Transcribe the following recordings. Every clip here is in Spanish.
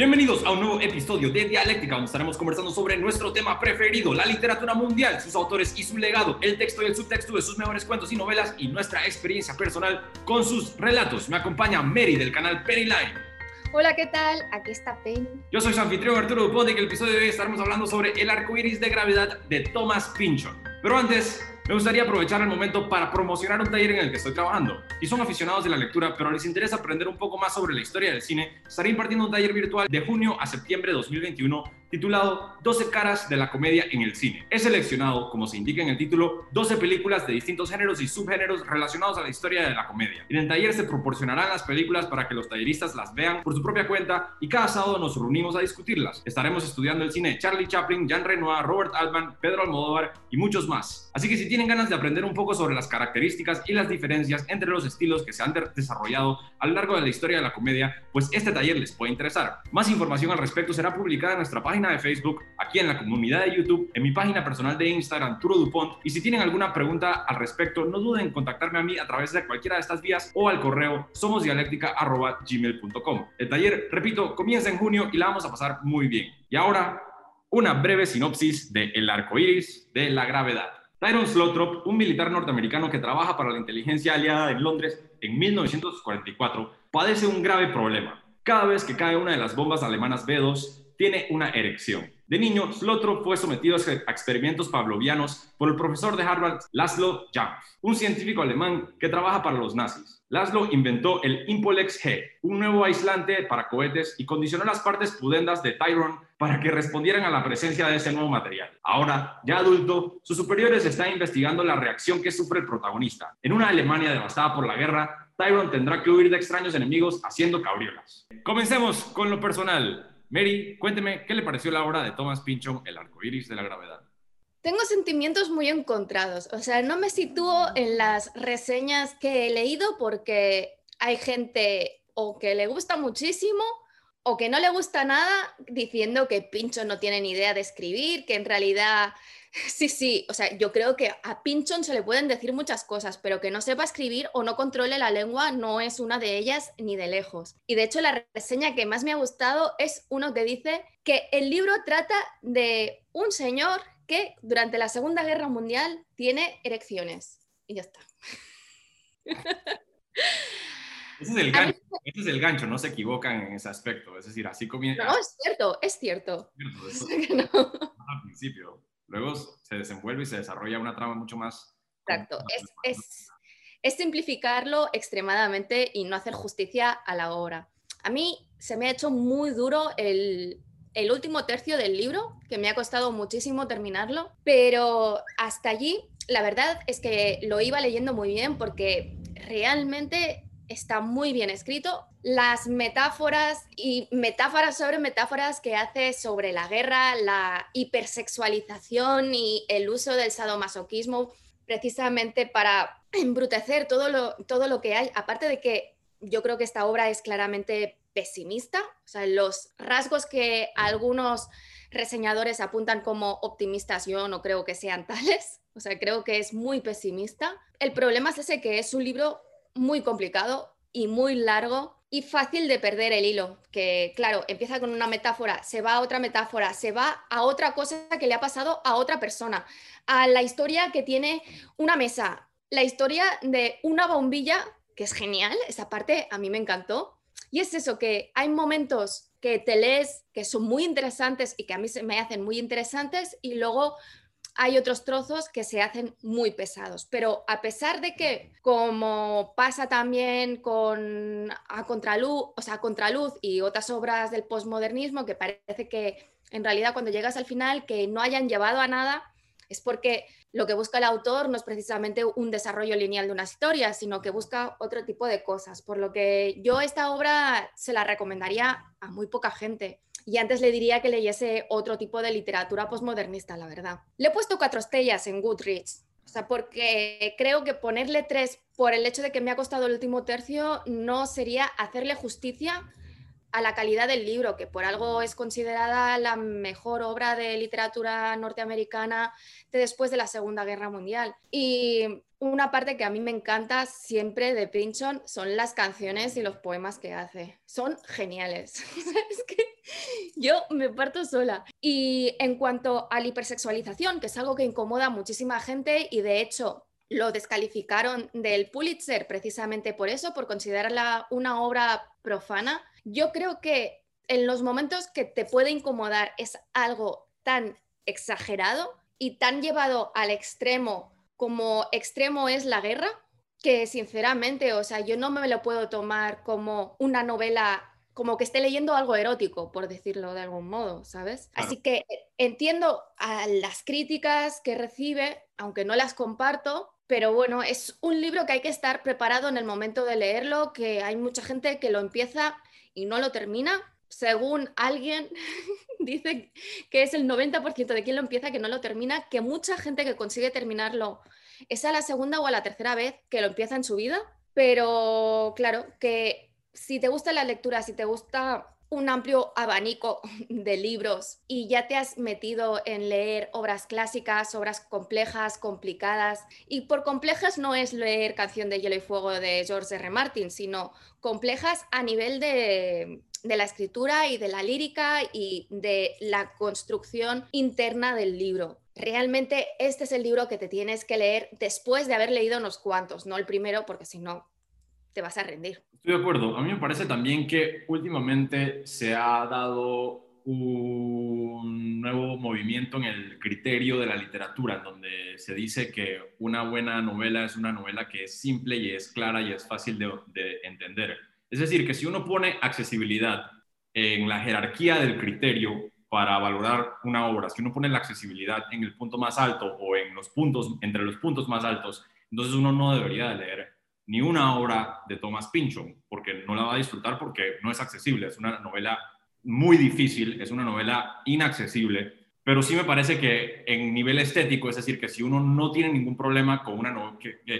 Bienvenidos a un nuevo episodio de Dialéctica, donde estaremos conversando sobre nuestro tema preferido, la literatura mundial, sus autores y su legado, el texto y el subtexto de sus mejores cuentos y novelas y nuestra experiencia personal con sus relatos. Me acompaña Mary del canal Line. Hola, ¿qué tal? Aquí está Penny. Yo soy su anfitrión Arturo Dupont y en el episodio de hoy estaremos hablando sobre el arco iris de gravedad de Thomas Pynchon. Pero antes, me gustaría aprovechar el momento para promocionar un taller en el que estoy trabajando. Si son aficionados de la lectura, pero les interesa aprender un poco más sobre la historia del cine, estaré impartiendo un taller virtual de junio a septiembre de 2021 titulado 12 caras de la comedia en el cine. He seleccionado, como se indica en el título, 12 películas de distintos géneros y subgéneros relacionados a la historia de la comedia. En el taller se proporcionarán las películas para que los talleristas las vean por su propia cuenta y cada sábado nos reunimos a discutirlas. Estaremos estudiando el cine Charlie Chaplin, Jean Renoir, Robert Altman, Pedro Almodóvar y muchos más. Así que si tienen ganas de aprender un poco sobre las características y las diferencias entre los estilos que se han desarrollado a lo largo de la historia de la comedia, pues este taller les puede interesar. Más información al respecto será publicada en nuestra página de Facebook, aquí en la comunidad de YouTube, en mi página personal de Instagram, Turo Dupont. Y si tienen alguna pregunta al respecto, no duden en contactarme a mí a través de cualquiera de estas vías o al correo somosdialéctica.gmail.com. El taller, repito, comienza en junio y la vamos a pasar muy bien. Y ahora, una breve sinopsis de El arco iris de la gravedad. Tyron Slothrop, un militar norteamericano que trabaja para la inteligencia aliada en Londres en 1944, padece un grave problema. Cada vez que cae una de las bombas alemanas B-2, tiene una erección. De niño, Slothrop fue sometido a experimentos pavlovianos por el profesor de Harvard, Laszlo Jahn, un científico alemán que trabaja para los nazis. Laszlo inventó el Impolex G, un nuevo aislante para cohetes, y condicionó las partes pudendas de Tyrone para que respondieran a la presencia de ese nuevo material. Ahora, ya adulto, sus superiores están investigando la reacción que sufre el protagonista. En una Alemania devastada por la guerra, Tyrone tendrá que huir de extraños enemigos haciendo cabriolas. Comencemos con lo personal. Mary, cuénteme, ¿qué le pareció la obra de Thomas Pynchon, El arco iris de la gravedad? Tengo sentimientos muy encontrados. O sea, no me sitúo en las reseñas que he leído porque hay gente o que le gusta muchísimo o que no le gusta nada diciendo que Pynchon no tiene ni idea de escribir, que en realidad Sí, sí, o sea, yo creo que a Pinchon se le pueden decir muchas cosas, pero que no sepa escribir o no controle la lengua no es una de ellas ni de lejos. Y de hecho la reseña que más me ha gustado es uno que dice que el libro trata de un señor que durante la Segunda Guerra Mundial tiene erecciones. Y ya está. Ese es el gancho, ese es el gancho, no se equivocan en ese aspecto. Es decir, así comienza. No, es cierto, es cierto. Es cierto Al principio. Luego se desenvuelve y se desarrolla una trama mucho más... Exacto, es, es, simplificarlo extremadamente y no hacer justicia a la obra. A mí se me ha hecho muy duro el, el último tercio del libro, que me ha costado muchísimo terminarlo, pero hasta allí la verdad es que lo iba leyendo muy bien porque realmente está muy bien escrito. Las metáforas y metáforas sobre metáforas que hace sobre la guerra, la hipersexualización y el uso del sadomasoquismo precisamente para embrutecer todo lo, todo lo que hay. Aparte de que yo creo que esta obra es claramente pesimista, o sea, los rasgos que algunos reseñadores apuntan como optimistas, yo no creo que sean tales, o sea, creo que es muy pesimista. El problema es ese que es un libro muy complicado y muy largo y fácil de perder el hilo, que claro, empieza con una metáfora, se va a otra metáfora, se va a otra cosa que le ha pasado a otra persona, a la historia que tiene una mesa, la historia de una bombilla, que es genial, esa parte a mí me encantó, y es eso, que hay momentos que te lees que son muy interesantes y que a mí se me hacen muy interesantes y luego hay otros trozos que se hacen muy pesados. Pero a pesar de que, como pasa también con a contraluz, o sea, contraluz y otras obras del posmodernismo, que parece que en realidad cuando llegas al final que no hayan llevado a nada, es porque lo que busca el autor no es precisamente un desarrollo lineal de una historia, sino que busca otro tipo de cosas. Por lo que yo esta obra se la recomendaría a muy poca gente y antes le diría que leyese otro tipo de literatura postmodernista, la verdad. Le he puesto cuatro estrellas en Goodreads, o sea, porque creo que ponerle tres por el hecho de que me ha costado el último tercio no sería hacerle justicia a la calidad del libro, que por algo es considerada la mejor obra de literatura norteamericana de después de la Segunda Guerra Mundial. Y una parte que a mí me encanta siempre de Pynchon son las canciones y los poemas que hace. Son geniales. es que Yo me parto sola. Y en cuanto a la hipersexualización, que es algo que incomoda a muchísima gente y de hecho lo descalificaron del Pulitzer precisamente por eso, por considerarla una obra profana, yo creo que en los momentos que te puede incomodar es algo tan exagerado y tan llevado al extremo como extremo es la guerra, que sinceramente, o sea, yo no me lo puedo tomar como una novela como que esté leyendo algo erótico, por decirlo de algún modo, ¿sabes? Así que entiendo a las críticas que recibe, aunque no las comparto, pero bueno, es un libro que hay que estar preparado en el momento de leerlo, que hay mucha gente que lo empieza y no lo termina. Según alguien dice que es el 90% de quien lo empieza que no lo termina, que mucha gente que consigue terminarlo es a la segunda o a la tercera vez que lo empieza en su vida, pero claro, que si te gusta la lectura, si te gusta un amplio abanico de libros y ya te has metido en leer obras clásicas, obras complejas, complicadas, y por complejas no es leer Canción de Hielo y Fuego de George R. Martin, sino complejas a nivel de, de la escritura y de la lírica y de la construcción interna del libro. Realmente este es el libro que te tienes que leer después de haber leído unos cuantos, no el primero, porque si no, te vas a rendir. Estoy de acuerdo. A mí me parece también que últimamente se ha dado un nuevo movimiento en el criterio de la literatura, donde se dice que una buena novela es una novela que es simple y es clara y es fácil de, de entender. Es decir, que si uno pone accesibilidad en la jerarquía del criterio para valorar una obra, si uno pone la accesibilidad en el punto más alto o en los puntos, entre los puntos más altos, entonces uno no debería de leer ni una obra de Thomas Pynchon, porque no la va a disfrutar porque no es accesible. Es una novela muy difícil, es una novela inaccesible, pero sí me parece que en nivel estético, es decir, que si uno no tiene ningún problema con una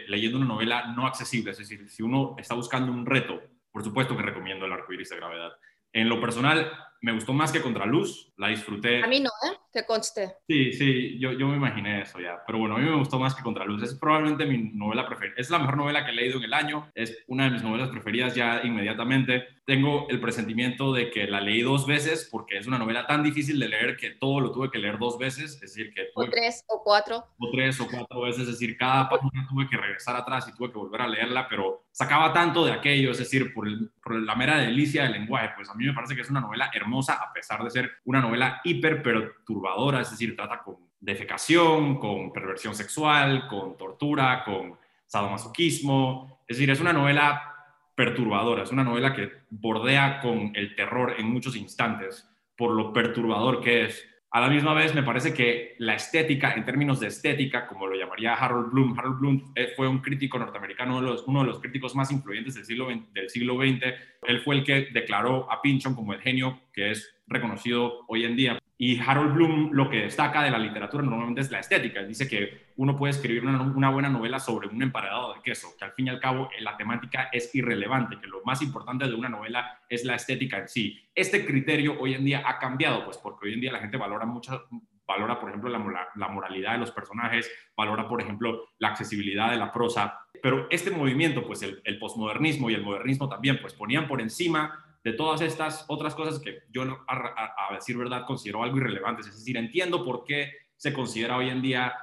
leyendo una novela no accesible, es decir, si uno está buscando un reto, por supuesto que recomiendo el arco iris de gravedad. En lo personal, me gustó más que Contraluz, la disfruté. A mí no, ¿eh? Que conste. Sí, sí, yo, yo me imaginé eso ya. Pero bueno, a mí me gustó más que Contraluz. Es probablemente mi novela preferida. Es la mejor novela que he leído en el año. Es una de mis novelas preferidas ya inmediatamente. Tengo el presentimiento de que la leí dos veces porque es una novela tan difícil de leer que todo lo tuve que leer dos veces. Es decir, que... o tres o cuatro. O tres o cuatro veces. Es decir, cada página tuve que regresar atrás y tuve que volver a leerla, pero sacaba tanto de aquello. Es decir, por, por la mera delicia del lenguaje. Pues a mí me parece que es una novela hermosa a pesar de ser una novela hiper perturbadora, es decir, trata con defecación, con perversión sexual, con tortura, con sadomasoquismo, es decir, es una novela perturbadora, es una novela que bordea con el terror en muchos instantes por lo perturbador que es. A la misma vez, me parece que la estética, en términos de estética, como lo llamaría Harold Bloom, Harold Bloom eh, fue un crítico norteamericano, uno de los, uno de los críticos más influyentes del siglo, del siglo XX. Él fue el que declaró a Pynchon como el genio que es reconocido hoy en día. Y Harold Bloom lo que destaca de la literatura normalmente es la estética. dice que uno puede escribir una, buena novela sobre un emparedado de queso, que al fin y al cabo eh, la temática es irrelevante, que lo más importante de una novela es la estética en sí. Este criterio hoy en día ha cambiado, pues porque hoy en día la gente valora mucho, valora por ejemplo la, moralidad de los personajes, valora por ejemplo la accesibilidad de la prosa, pero este movimiento, pues el, el posmodernismo y el modernismo también, pues ponían por encima de todas estas otras cosas que yo, a, decir verdad, considero algo irrelevantes. Es decir, entiendo por qué se considera hoy en día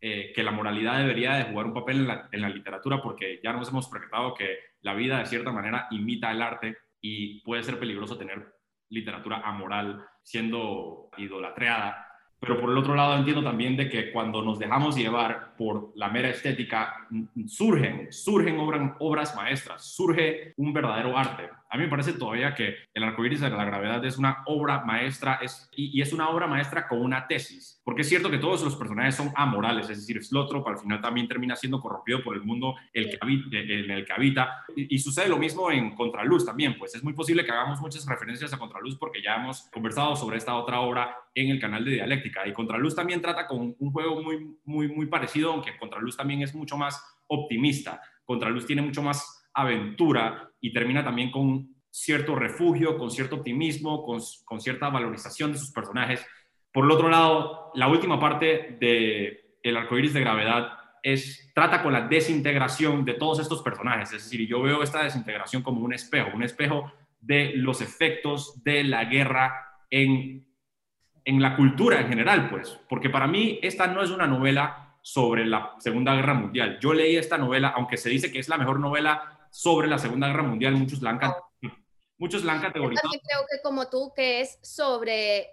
eh, que la moralidad debería de jugar un papel en la, en la, literatura, porque ya nos hemos percatado que la vida de cierta manera imita el arte y puede ser peligroso tener literatura amoral siendo idolatreada pero por el otro lado entiendo también de que cuando nos dejamos llevar por la mera estética, surgen, surgen obras, obras maestras, surge un verdadero arte. A mí me parece todavía que El arcoíris de la gravedad es una obra maestra es, y, es una obra maestra con una tesis, porque es cierto que todos los personajes son amorales, es decir, Slotrop al final también termina siendo corrompido por el mundo el que habita, en el que habita, y, y, sucede lo mismo en Contraluz también, pues es muy posible que hagamos muchas referencias a Contraluz porque ya hemos conversado sobre esta otra obra en el canal de Dialéctica, y Contraluz también trata con un juego muy, muy, muy parecido, aunque Contraluz también es mucho más optimista, Contraluz tiene mucho más aventura y termina también con cierto refugio, con cierto optimismo, con, cierta valorización de sus personajes. Por el otro lado, la última parte de El arcoíris de gravedad es, trata con la desintegración de todos estos personajes. Es decir, yo veo esta desintegración como un espejo, un espejo de los efectos de la guerra en, en la cultura en general, pues, porque para mí esta no es una novela sobre la Segunda Guerra Mundial. Yo leí esta novela, aunque se dice que es la mejor novela sobre la Segunda Guerra Mundial, muchos la han, muchos la han categorizado. Yo creo que como tú, que es sobre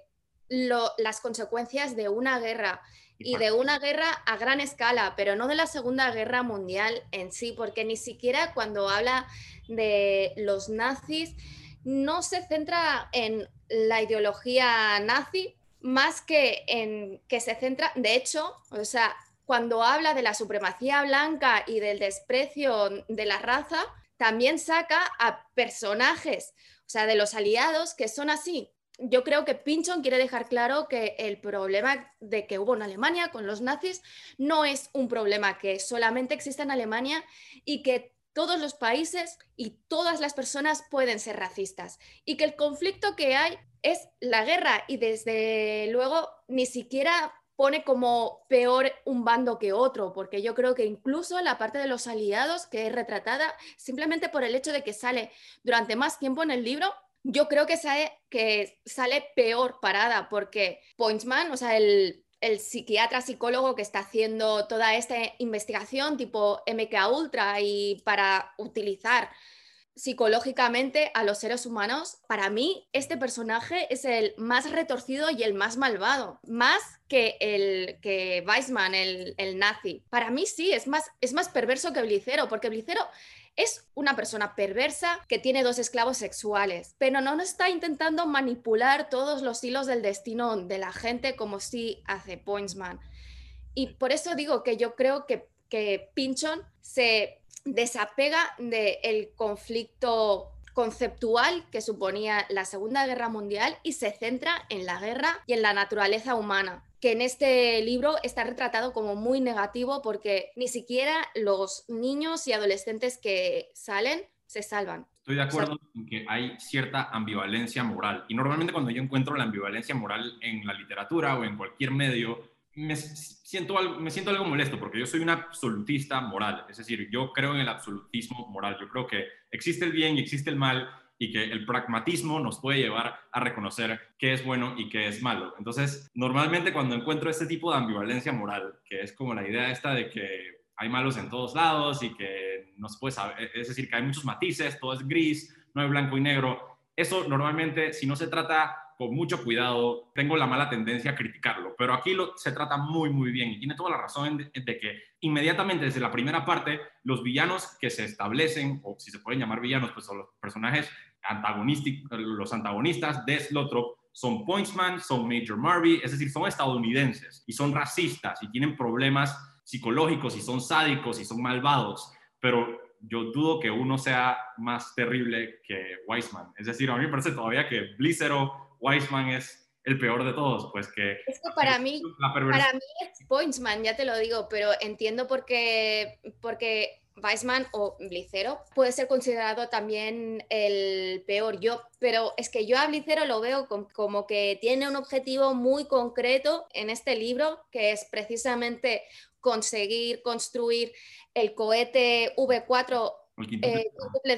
las consecuencias de una guerra y de una guerra a gran escala, pero no de la Segunda Guerra Mundial en sí, porque ni siquiera cuando habla de los nazis no se centra en la ideología nazi más que en que se centra, de hecho, o sea, cuando habla de la supremacía blanca y del desprecio de la raza, también saca a personajes, o sea, de los aliados que son así, yo creo que Pinchon quiere dejar claro que el problema de que hubo en Alemania con los nazis no es un problema que solamente existe en Alemania y que todos los países y todas las personas pueden ser racistas y que el conflicto que hay es la guerra y desde luego ni siquiera pone como peor un bando que otro, porque yo creo que incluso la parte de los aliados que es retratada simplemente por el hecho de que sale durante más tiempo en el libro yo creo que sale, que sale peor parada porque Pointsman, o sea, el, el psiquiatra psicólogo que está haciendo toda esta investigación tipo MK Ultra y para utilizar psicológicamente a los seres humanos, para mí este personaje es el más retorcido y el más malvado, más que el que Weissman, el, el nazi. Para mí sí, es más, es más perverso que Blicero, porque Blicero es una persona perversa que tiene dos esclavos sexuales, pero no está intentando manipular todos los hilos del destino de la gente como sí hace Pointsman. Y por eso digo que yo creo que, que Pinchon se desapega del conflicto conceptual que suponía la Segunda Guerra Mundial y se centra en la guerra y en la naturaleza humana que en este libro está retratado como muy negativo porque ni siquiera los niños y adolescentes que salen se salvan. Estoy de acuerdo en que hay cierta ambivalencia moral y normalmente cuando yo encuentro la ambivalencia moral en la literatura o en cualquier medio, me siento, algo, me siento algo molesto porque yo soy un absolutista moral, es decir, yo creo en el absolutismo moral, yo creo que existe el bien y existe el mal y que el pragmatismo nos puede llevar a reconocer qué es bueno y qué es malo. Entonces, normalmente cuando encuentro este tipo de ambivalencia moral, que es como la idea esta de que hay malos en todos lados y que no se puede saber, es decir, que hay muchos matices, todo es gris, no hay blanco y negro, eso normalmente, si no se trata con mucho cuidado, tengo la mala tendencia a criticarlo, pero aquí lo, se trata muy, muy bien y tiene toda la razón de, de, que inmediatamente desde la primera parte, los villanos que se establecen, o si se pueden llamar villanos, pues son los personajes los antagonistas de Slotrop son Pointsman, son Major Marby, es decir, son estadounidenses y son racistas y tienen problemas psicológicos y son sádicos y son malvados, pero yo dudo que uno sea más terrible que Weisman. Es decir, a mí me parece todavía que Blizzero, Weisman es el peor de todos, pues que... Es que para mí, para mí es Pointsman, ya te lo digo, pero entiendo por qué, porque Weissman o Blicero puede ser considerado también el peor yo, pero es que yo a Blicero lo veo como que tiene un objetivo muy concreto en este libro, que es precisamente conseguir construir el cohete V4 eh,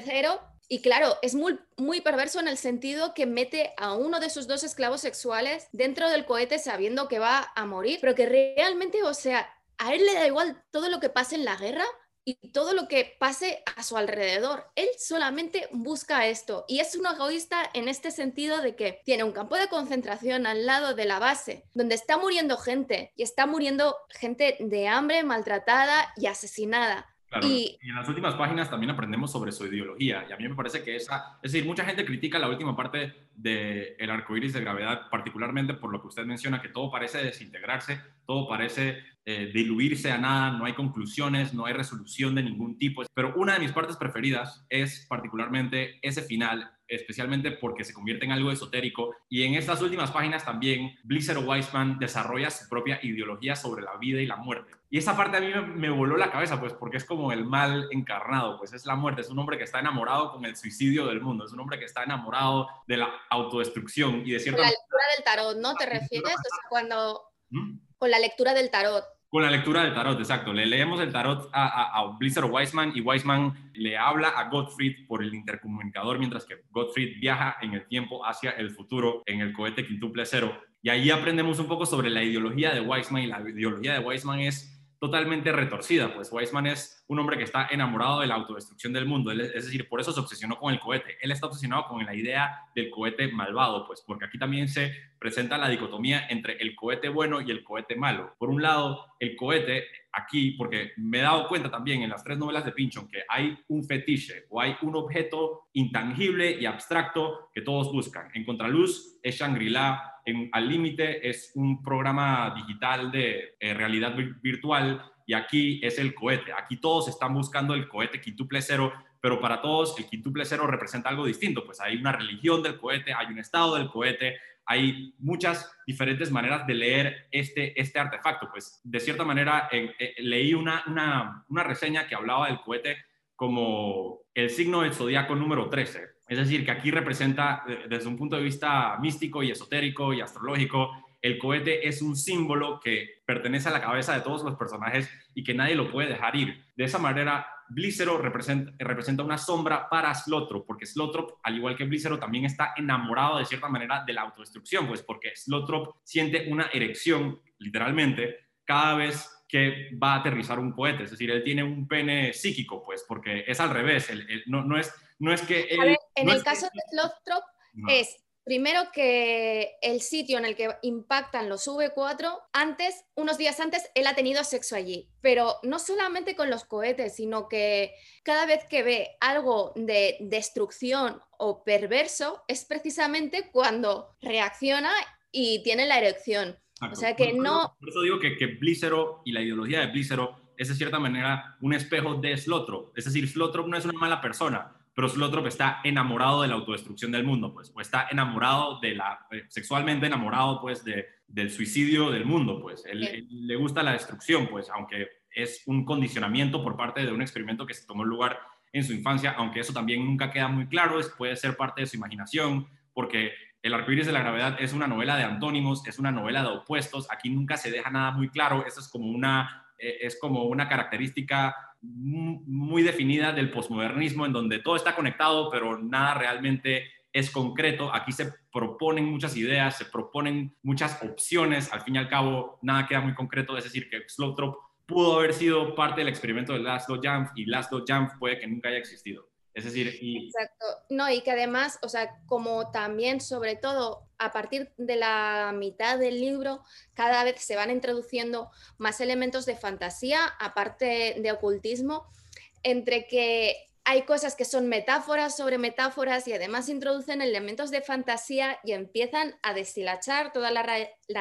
cero. Y claro, es muy, muy perverso en el sentido que mete a uno de sus dos esclavos sexuales dentro del cohete sabiendo que va a morir, pero que realmente, o sea, a él le da igual todo lo que pase en la guerra y todo lo que pase a su alrededor. Él solamente busca esto y es un egoísta en este sentido de que tiene un campo de concentración al lado de la base donde está muriendo gente y está muriendo gente de hambre, maltratada y asesinada. Y, en las últimas páginas también aprendemos sobre su ideología y a mí me parece que esa, es decir, mucha gente critica la última parte del el arco iris de gravedad, particularmente por lo que usted menciona, que todo parece desintegrarse, todo parece eh, diluirse a nada, no hay conclusiones, no hay resolución de ningún tipo. Pero una de mis partes preferidas es particularmente ese final, especialmente porque se convierte en algo esotérico. Y en estas últimas páginas también Blizzard Weissman desarrolla su propia ideología sobre la vida y la muerte. Y esa parte a mí me, voló la cabeza, pues porque es como el mal encarnado, pues es la muerte, es un hombre que está enamorado con el suicidio del mundo, es un hombre que está enamorado de la autodestrucción y de cierta... La lectura del tarot, ¿no? ¿Te refieres? O sea, cuando... ¿Mm? con la lectura del tarot. Con la lectura del tarot, exacto. Le leemos el tarot a, a, Blizzard Wiseman y Wiseman le habla a Gottfried por el intercomunicador mientras que Gottfried viaja en el tiempo hacia el futuro en el cohete quintuple cero. Y ahí aprendemos un poco sobre la ideología de Wiseman y la ideología de Wiseman es totalmente retorcida, pues Weissman es un hombre que está enamorado de la autodestrucción del mundo, es decir, por eso se obsesionó con el cohete, él está obsesionado con la idea del cohete malvado, pues porque aquí también se presenta la dicotomía entre el cohete bueno y el cohete malo. Por un lado, el cohete aquí, porque me he dado cuenta también en las tres novelas de Pinchon que hay un fetiche o hay un objeto intangible y abstracto que todos buscan. En Contraluz es Shangri-La, en Al Límite es un programa digital de eh, realidad virtual y aquí es el cohete. Aquí todos están buscando el cohete quintuple cero, pero para todos el quintuple cero representa algo distinto. Pues hay una religión del cohete, hay un estado del cohete, hay muchas diferentes maneras de leer este, este artefacto. Pues de cierta manera eh, leí una, una, una reseña que hablaba del cohete como el signo del zodiaco número 13 es decir, que aquí representa eh, desde un punto de vista místico y esotérico y astrológico, el cohete es un símbolo que pertenece a la cabeza de todos los personajes y que nadie lo puede dejar ir. De esa manera, Blícero representa, una sombra para Slotrop, porque Slotrop, al igual que Blícero, también está enamorado de cierta manera de la autodestrucción, pues porque Slotrop siente una erección, literalmente, cada vez que va a aterrizar un cohete. Es decir, él tiene un pene psíquico, pues, porque es al revés. no, es, no es que... en el caso de Slothrop es Primero que el sitio en el que impactan los V4, antes, unos días antes, él ha tenido sexo allí. Pero no solamente con los cohetes, sino que cada vez que ve algo de destrucción o perverso, es precisamente cuando reacciona y tiene la erección. O sea que no... Por eso digo que, que Blícero y la ideología de Blícero es de cierta manera un espejo de Slotrop. Es decir, Slotrop no es una mala persona, pero Slotrop está enamorado de la autodestrucción del mundo, pues, o está enamorado de la, eh, sexualmente enamorado, pues, de, del suicidio del mundo, pues. Él, le gusta la destrucción, pues, aunque es un condicionamiento por parte de un experimento que se tomó lugar en su infancia, aunque eso también nunca queda muy claro, es, puede ser parte de su imaginación, porque el arcoíris de la gravedad es una novela de antónimos, es una novela de opuestos. Aquí nunca se deja nada muy claro. Eso es como una, eh, es como una característica muy definida del posmodernismo, en donde todo está conectado, pero nada realmente es concreto. Aquí se proponen muchas ideas, se proponen muchas opciones. Al fin y al cabo, nada queda muy concreto. Es decir, que Slotrop pudo haber sido parte del experimento de Laszlo Jamf y Laszlo Jamf puede que nunca haya existido. Es decir, y... Exacto. No, y que además, o sea, como también, sobre todo, a partir de la mitad del libro, cada vez se van introduciendo más elementos de fantasía, aparte de ocultismo, entre que hay cosas que son metáforas sobre metáforas y además introducen elementos de fantasía y empiezan a deshilachar toda la,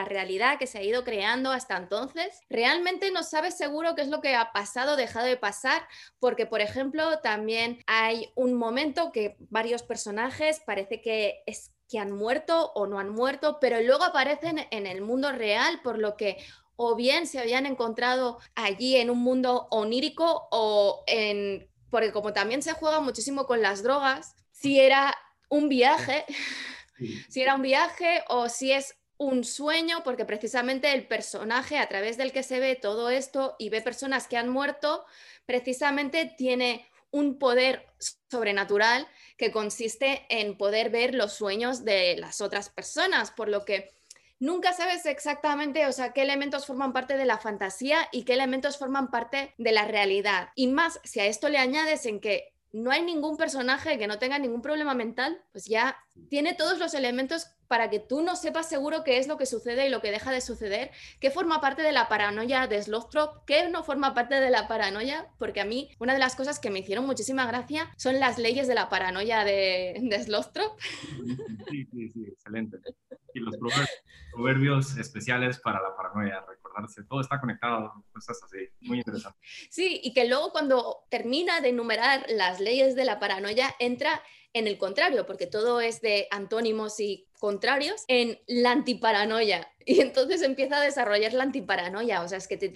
realidad que se ha ido creando hasta entonces. Realmente no sabes seguro qué es lo que ha pasado, dejado de pasar, porque por ejemplo también hay un momento que varios personajes parece que es que han muerto o no han muerto, pero luego aparecen en el mundo real, por lo que o bien se habían encontrado allí en un mundo onírico o en porque como también se juega muchísimo con las drogas, si era un viaje, si era un viaje o si es un sueño, porque precisamente el personaje a través del que se ve todo esto y ve personas que han muerto, precisamente tiene un poder sobrenatural que consiste en poder ver los sueños de las otras personas, por lo que nunca sabes exactamente, o sea, qué elementos forman parte de la fantasía y qué elementos forman parte de la realidad. Y más, si a esto le añades en que no hay ningún personaje que no tenga ningún problema mental, pues ya tiene todos los elementos para que tú no sepas seguro qué es lo que sucede y lo que deja de suceder, qué forma parte de la paranoia de Slothrop, qué no forma parte de la paranoia, porque a mí una de las cosas que me hicieron muchísima gracia son las leyes de la paranoia de, de Slothrop. Sí, sí, sí, excelente. Y los proverbios especiales para la paranoia, todo está conectado, cosas así, muy interesante. Sí, y que luego cuando termina de enumerar las leyes de la paranoia, entra en el contrario, porque todo es de antónimos y contrarios, en la antiparanoia. Y entonces empieza a desarrollar la antiparanoia, o sea, es que te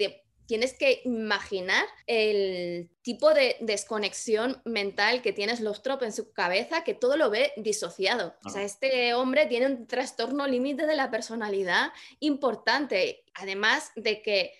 tienes que imaginar el tipo de desconexión mental que tienes Lostrop en su cabeza, que todo lo ve disociado. O sea, este hombre tiene un trastorno límite de la personalidad importante, además de que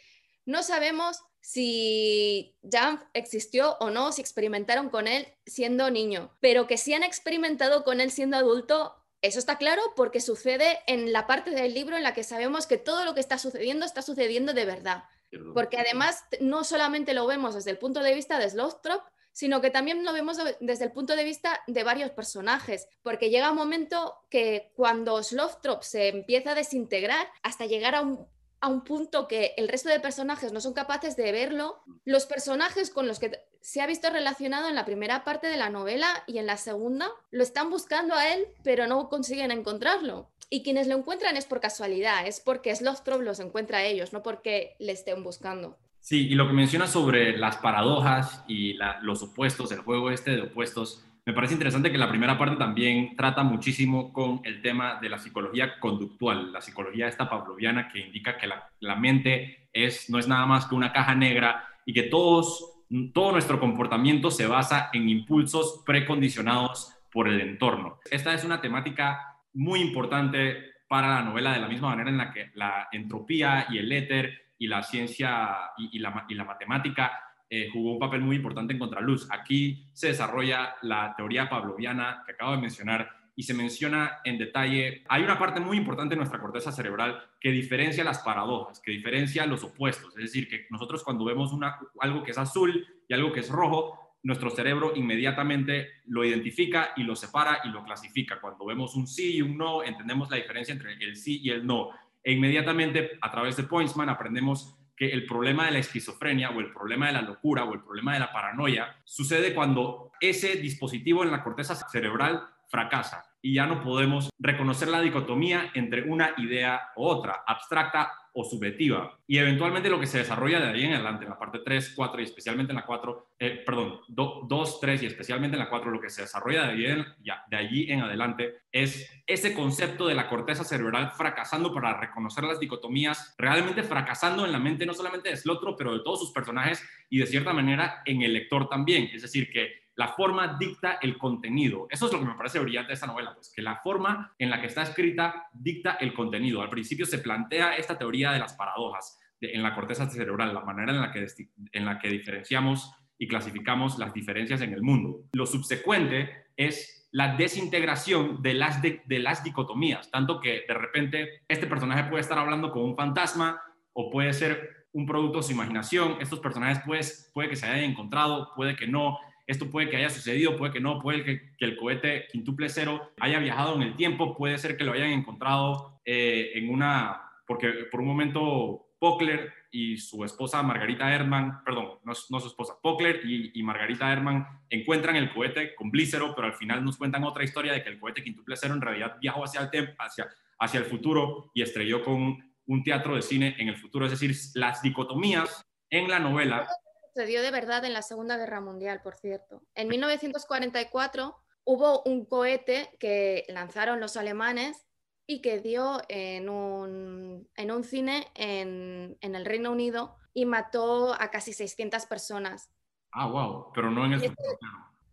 No sabemos si Jan existió o no, si experimentaron con él siendo niño, pero que sí han experimentado con él siendo adulto, eso está claro porque sucede en la parte del libro en la que sabemos que todo lo que está sucediendo está sucediendo de verdad. Porque además no solamente lo vemos desde el punto de vista de Slothrop, sino que también lo vemos desde el punto de vista de varios personajes, porque llega un momento que cuando Slothrop se empieza a desintegrar hasta llegar a un, a un punto que el resto de personajes no son capaces de verlo, los personajes con los que se ha visto relacionado en la primera parte de la novela y en la segunda lo están buscando a él, pero no consiguen encontrarlo. Y quienes lo encuentran es por casualidad, es porque Slothrop los encuentra a ellos, no porque le estén buscando. Sí, y lo que menciona sobre las paradojas y los opuestos, el juego este de opuestos, me parece interesante que la primera parte también trata muchísimo con el tema de la psicología conductual, la psicología esta pavloviana que indica que la, mente es, no es nada más que una caja negra y que todos, todo nuestro comportamiento se basa en impulsos precondicionados por el entorno. Esta es una temática muy importante para la novela de la misma manera en la que la entropía y el éter y la ciencia y, la, y la, matemática eh, jugó un papel muy importante en Contraluz. Aquí se desarrolla la teoría pavloviana que acabo de mencionar y se menciona en detalle, hay una parte muy importante en nuestra corteza cerebral que diferencia las paradojas, que diferencia los opuestos. Es decir, que nosotros cuando vemos una, algo que es azul y algo que es rojo, nuestro cerebro inmediatamente lo identifica y lo separa y lo clasifica. Cuando vemos un sí y un no, entendemos la diferencia entre el sí y el no e inmediatamente a través de Pointsman aprendemos que el problema de la esquizofrenia o el problema de la locura o el problema de la paranoia sucede cuando ese dispositivo en la corteza cerebral fracasa y ya no podemos reconocer la dicotomía entre una idea u otra, abstracta o subjetiva. Y eventualmente lo que se desarrolla de ahí en adelante, en la parte 3, 4 y especialmente en la 4, eh, perdón, 2, 3 y especialmente en la 4, lo que se desarrolla de, ahí ya, de allí en adelante es ese concepto de la corteza cerebral fracasando para reconocer las dicotomías, realmente fracasando en la mente no solamente de Slotro, pero de todos sus personajes y de cierta manera en el lector también. Es decir, que la forma dicta el contenido. Eso es lo que me parece brillante de esta novela, pues que la forma en la que está escrita dicta el contenido. Al principio se plantea esta teoría de las paradojas en la corteza cerebral, la manera en la, que, en la que diferenciamos y clasificamos las diferencias en el mundo. Lo subsecuente es la desintegración de las, de, las dicotomías, tanto que de repente este personaje puede estar hablando con un fantasma o puede ser un producto de su imaginación, estos personajes pues, puede que se hayan encontrado, puede que no, esto puede que haya sucedido, puede que no, puede que, el cohete quintuple cero haya viajado en el tiempo, puede ser que lo hayan encontrado eh, en una, porque por un momento Pockler y su esposa Margarita Herman, perdón, no, su esposa, Pockler y, Margarita Herman encuentran el cohete con Blícero, pero al final nos cuentan otra historia de que el cohete quintuple cero en realidad viajó hacia el, hacia, hacia el futuro y estrelló con un teatro de cine en el futuro. Es decir, las dicotomías en la novela sucedió de verdad en la Segunda Guerra Mundial, por cierto. En 1944 hubo un cohete que lanzaron los alemanes y que dio en un, en un cine en, en, el Reino Unido y mató a casi 600 personas. Ah, wow, pero no en el futuro.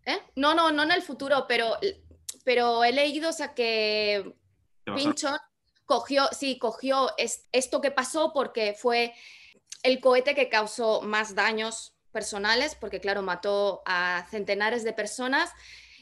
¿Eh? No, no, no en el futuro, pero, pero he leído o sea, que Pinchon cogió, sí, cogió esto que pasó porque fue el cohete que causó más daños personales, porque claro, mató a centenares de personas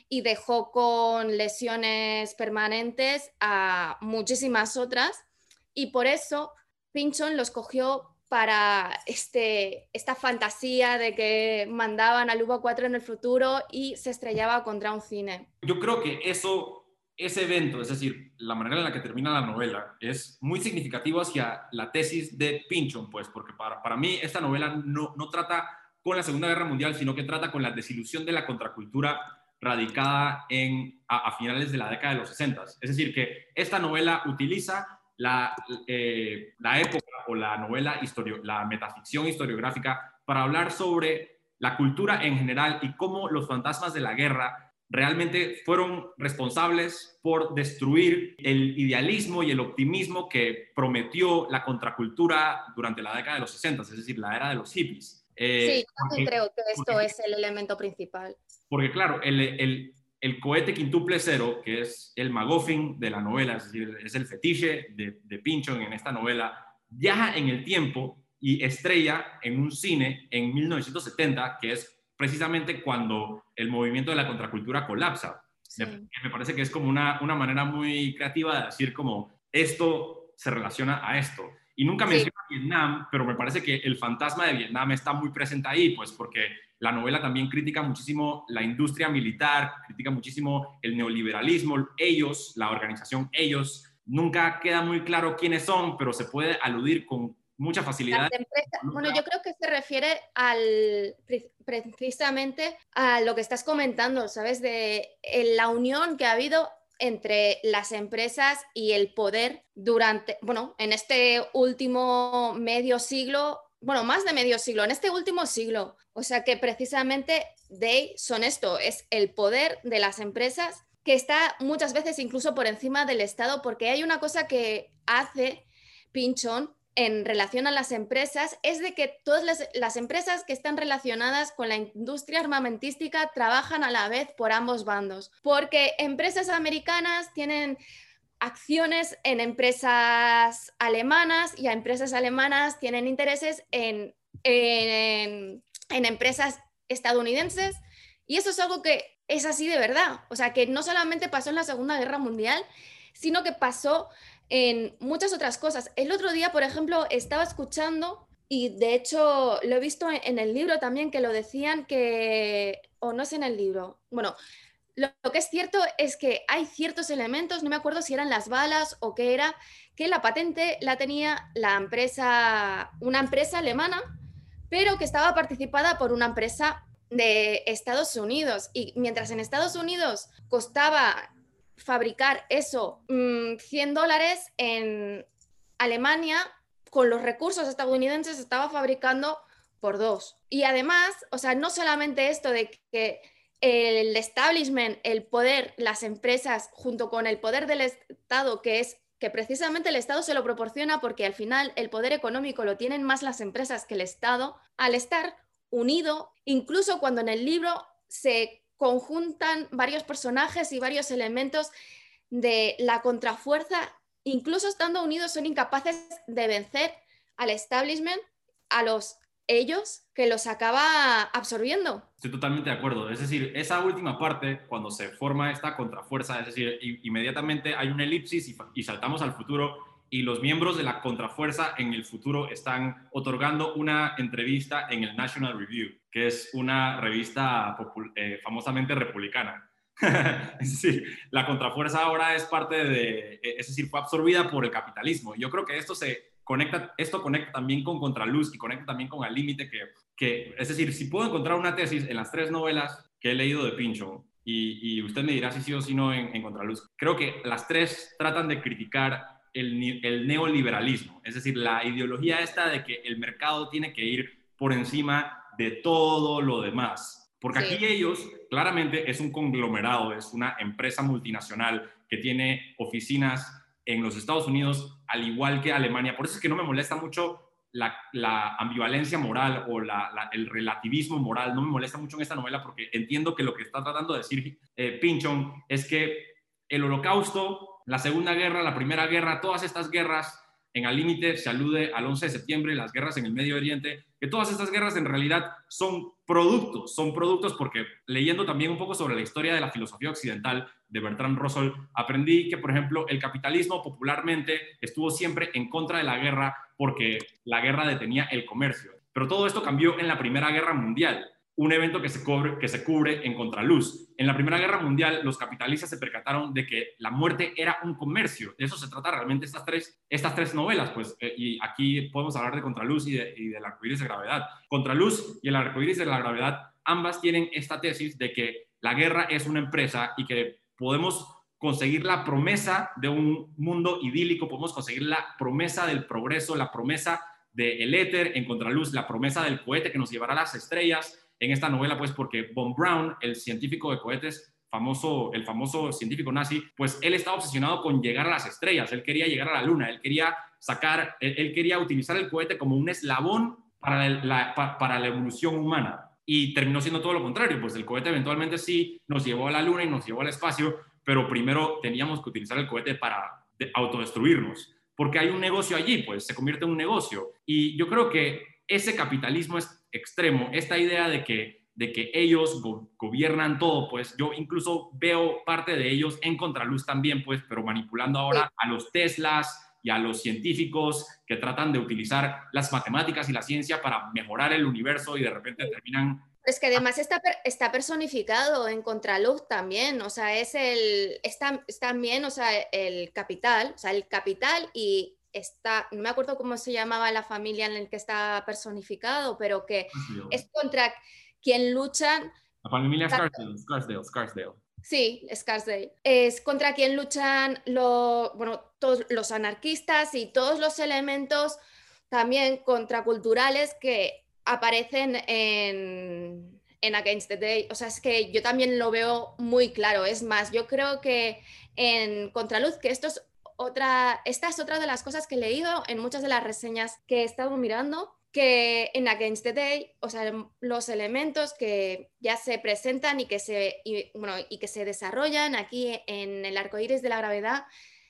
y dejó con lesiones permanentes a muchísimas otras. Y por eso Pinchon los cogió para este, esta fantasía de que mandaban al UBA 4 en el futuro y se estrellaba contra un cine. Yo creo que eso ese evento, es decir, la manera en la que termina la novela, es muy significativo hacia la tesis de Pinchon, pues, porque para, para mí esta novela no, no trata con la Segunda Guerra Mundial, sino que trata con la desilusión de la contracultura radicada en, a, finales de la década de los 60. Es decir, que esta novela utiliza la, eh, la época o la novela, historio, la metaficción historiográfica para hablar sobre la cultura en general y cómo los fantasmas de la guerra realmente fueron responsables por destruir el idealismo y el optimismo que prometió la contracultura durante la década de los 60, es decir, la era de los hippies. Eh, sí, creo que esto es el elemento principal. Porque claro, el, el, el, cohete quintuple cero, que es el McGuffin de la novela, es decir, es el fetiche de, de Pinchon en esta novela, viaja en el tiempo y estrella en un cine en 1970, que es precisamente cuando el movimiento de la contracultura colapsa. Me, parece que es como una, una manera muy creativa de decir como esto se relaciona a esto. Y nunca menciona Vietnam, pero me parece que el fantasma de Vietnam está muy presente ahí, pues porque la novela también critica muchísimo la industria militar, critica muchísimo el neoliberalismo, ellos, la organización ellos, nunca queda muy claro quiénes son, pero se puede aludir con mucha facilidad. bueno, yo creo que se refiere al precisamente a lo que estás comentando, ¿sabes? De la unión que ha habido entre las empresas y el poder durante, bueno, en este último medio siglo, bueno, más de medio siglo, en este último siglo. O sea que precisamente de son esto, es el poder de las empresas que está muchas veces incluso por encima del Estado, porque hay una cosa que hace Pinchón en relación a las empresas es de que todas las, empresas que están relacionadas con la industria armamentística trabajan a la vez por ambos bandos, porque empresas americanas tienen acciones en empresas alemanas y a empresas alemanas tienen intereses en, en, en empresas estadounidenses y eso es algo que es así de verdad, o sea que no solamente pasó en la Segunda Guerra Mundial, sino que pasó en muchas otras cosas. El otro día, por ejemplo, estaba escuchando y de hecho lo he visto en el libro también que lo decían que, o no es en el libro, bueno, lo, que es cierto es que hay ciertos elementos, no me acuerdo si eran las balas o qué era, que la patente la tenía la empresa, una empresa alemana, pero que estaba participada por una empresa de Estados Unidos. Y mientras en Estados Unidos costaba fabricar eso 100 mm, dólares en Alemania con los recursos estadounidenses estaba fabricando por dos. Y además, o sea, no solamente esto de que el establishment, el poder, las empresas, junto con el poder del Estado, que es que precisamente el Estado se lo proporciona porque al final el poder económico lo tienen más las empresas que el Estado, al estar unido, incluso cuando en el libro se conjuntan varios personajes y varios elementos de la contrafuerza, incluso estando unidos son incapaces de vencer al establishment, a los ellos que los acaba absorbiendo. Estoy totalmente de acuerdo. Es decir, esa última parte, cuando se forma esta contrafuerza, es decir, inmediatamente hay una elipsis y saltamos al futuro y los miembros de la contrafuerza en el futuro están otorgando una entrevista en el National Review, que es una revista eh, famosamente republicana. es decir, la contrafuerza ahora es parte de, eh, es decir, fue absorbida por el capitalismo. Yo creo que esto se conecta, esto conecta también con Contraluz y conecta también con Al Límite, que, que, es decir, si puedo encontrar una tesis en las tres novelas que he leído de Pincho, y, usted me dirá si sí o si no en, en Contraluz, creo que las tres tratan de criticar el, neoliberalismo, es decir, la ideología esta de que el mercado tiene que ir por encima de todo lo demás. Porque aquí ellos, claramente, es un conglomerado, es una empresa multinacional que tiene oficinas en los Estados Unidos, al igual que Alemania. Por eso es que no me molesta mucho la, ambivalencia moral o el relativismo moral, no me molesta mucho en esta novela porque entiendo que lo que está tratando de decir eh, Pinchon es que el holocausto la Segunda Guerra, la Primera Guerra, todas estas guerras, en al límite se alude al 11 de septiembre, las guerras en el Medio Oriente, que todas estas guerras en realidad son productos, son productos porque leyendo también un poco sobre la historia de la filosofía occidental de Bertrand Russell, aprendí que, por ejemplo, el capitalismo popularmente estuvo siempre en contra de la guerra porque la guerra detenía el comercio. Pero todo esto cambió en la Primera Guerra Mundial un evento que se, cubre, que se cubre en contraluz. En la Primera Guerra Mundial, los capitalistas se percataron de que la muerte era un comercio. De eso se trata realmente estas tres, estas tres novelas, pues, eh, y aquí podemos hablar de Contraluz y, de, y del arcoíris de gravedad. Contraluz y el arcoíris de la gravedad, ambas tienen esta tesis de que la guerra es una empresa y que podemos conseguir la promesa de un mundo idílico, podemos conseguir la promesa del progreso, la promesa del éter en contraluz, la promesa del cohete que nos llevará a las estrellas, en esta novela, pues porque Von Braun, el científico de cohetes, famoso, el famoso científico nazi, pues él estaba obsesionado con llegar a las estrellas, él quería llegar a la luna, él quería sacar, él, quería utilizar el cohete como un eslabón para la, para la evolución humana. Y terminó siendo todo lo contrario, pues el cohete eventualmente sí nos llevó a la luna y nos llevó al espacio, pero primero teníamos que utilizar el cohete para autodestruirnos porque hay un negocio allí, pues se convierte en un negocio. Y yo creo que ese capitalismo es extremo, esta idea de que, de que ellos gobiernan todo, pues yo incluso veo parte de ellos en contraluz también, pues, pero manipulando ahora a los Teslas y a los científicos que tratan de utilizar las matemáticas y la ciencia para mejorar el universo y de repente terminan es que además está, está personificado en Contraluz también, o sea, es el, está, también, o sea, el capital, o sea, el capital y está, no me acuerdo cómo se llamaba la familia en la que está personificado, pero que es contra quien luchan. La familia Scarsdale, Scarsdale, Scarsdale. Sí, Scarsdale. Es contra quien luchan los, bueno, todos los anarquistas y todos los elementos también contraculturales que aparecen en, en Against the Day. O sea, es que yo también lo veo muy claro. Es más, yo creo que en Contraluz, que esto es otra, esta es otra de las cosas que he leído en muchas de las reseñas que he estado mirando, que en Against the Day, o sea, los elementos que ya se presentan y que se, bueno, y que se desarrollan aquí en el arco iris de la gravedad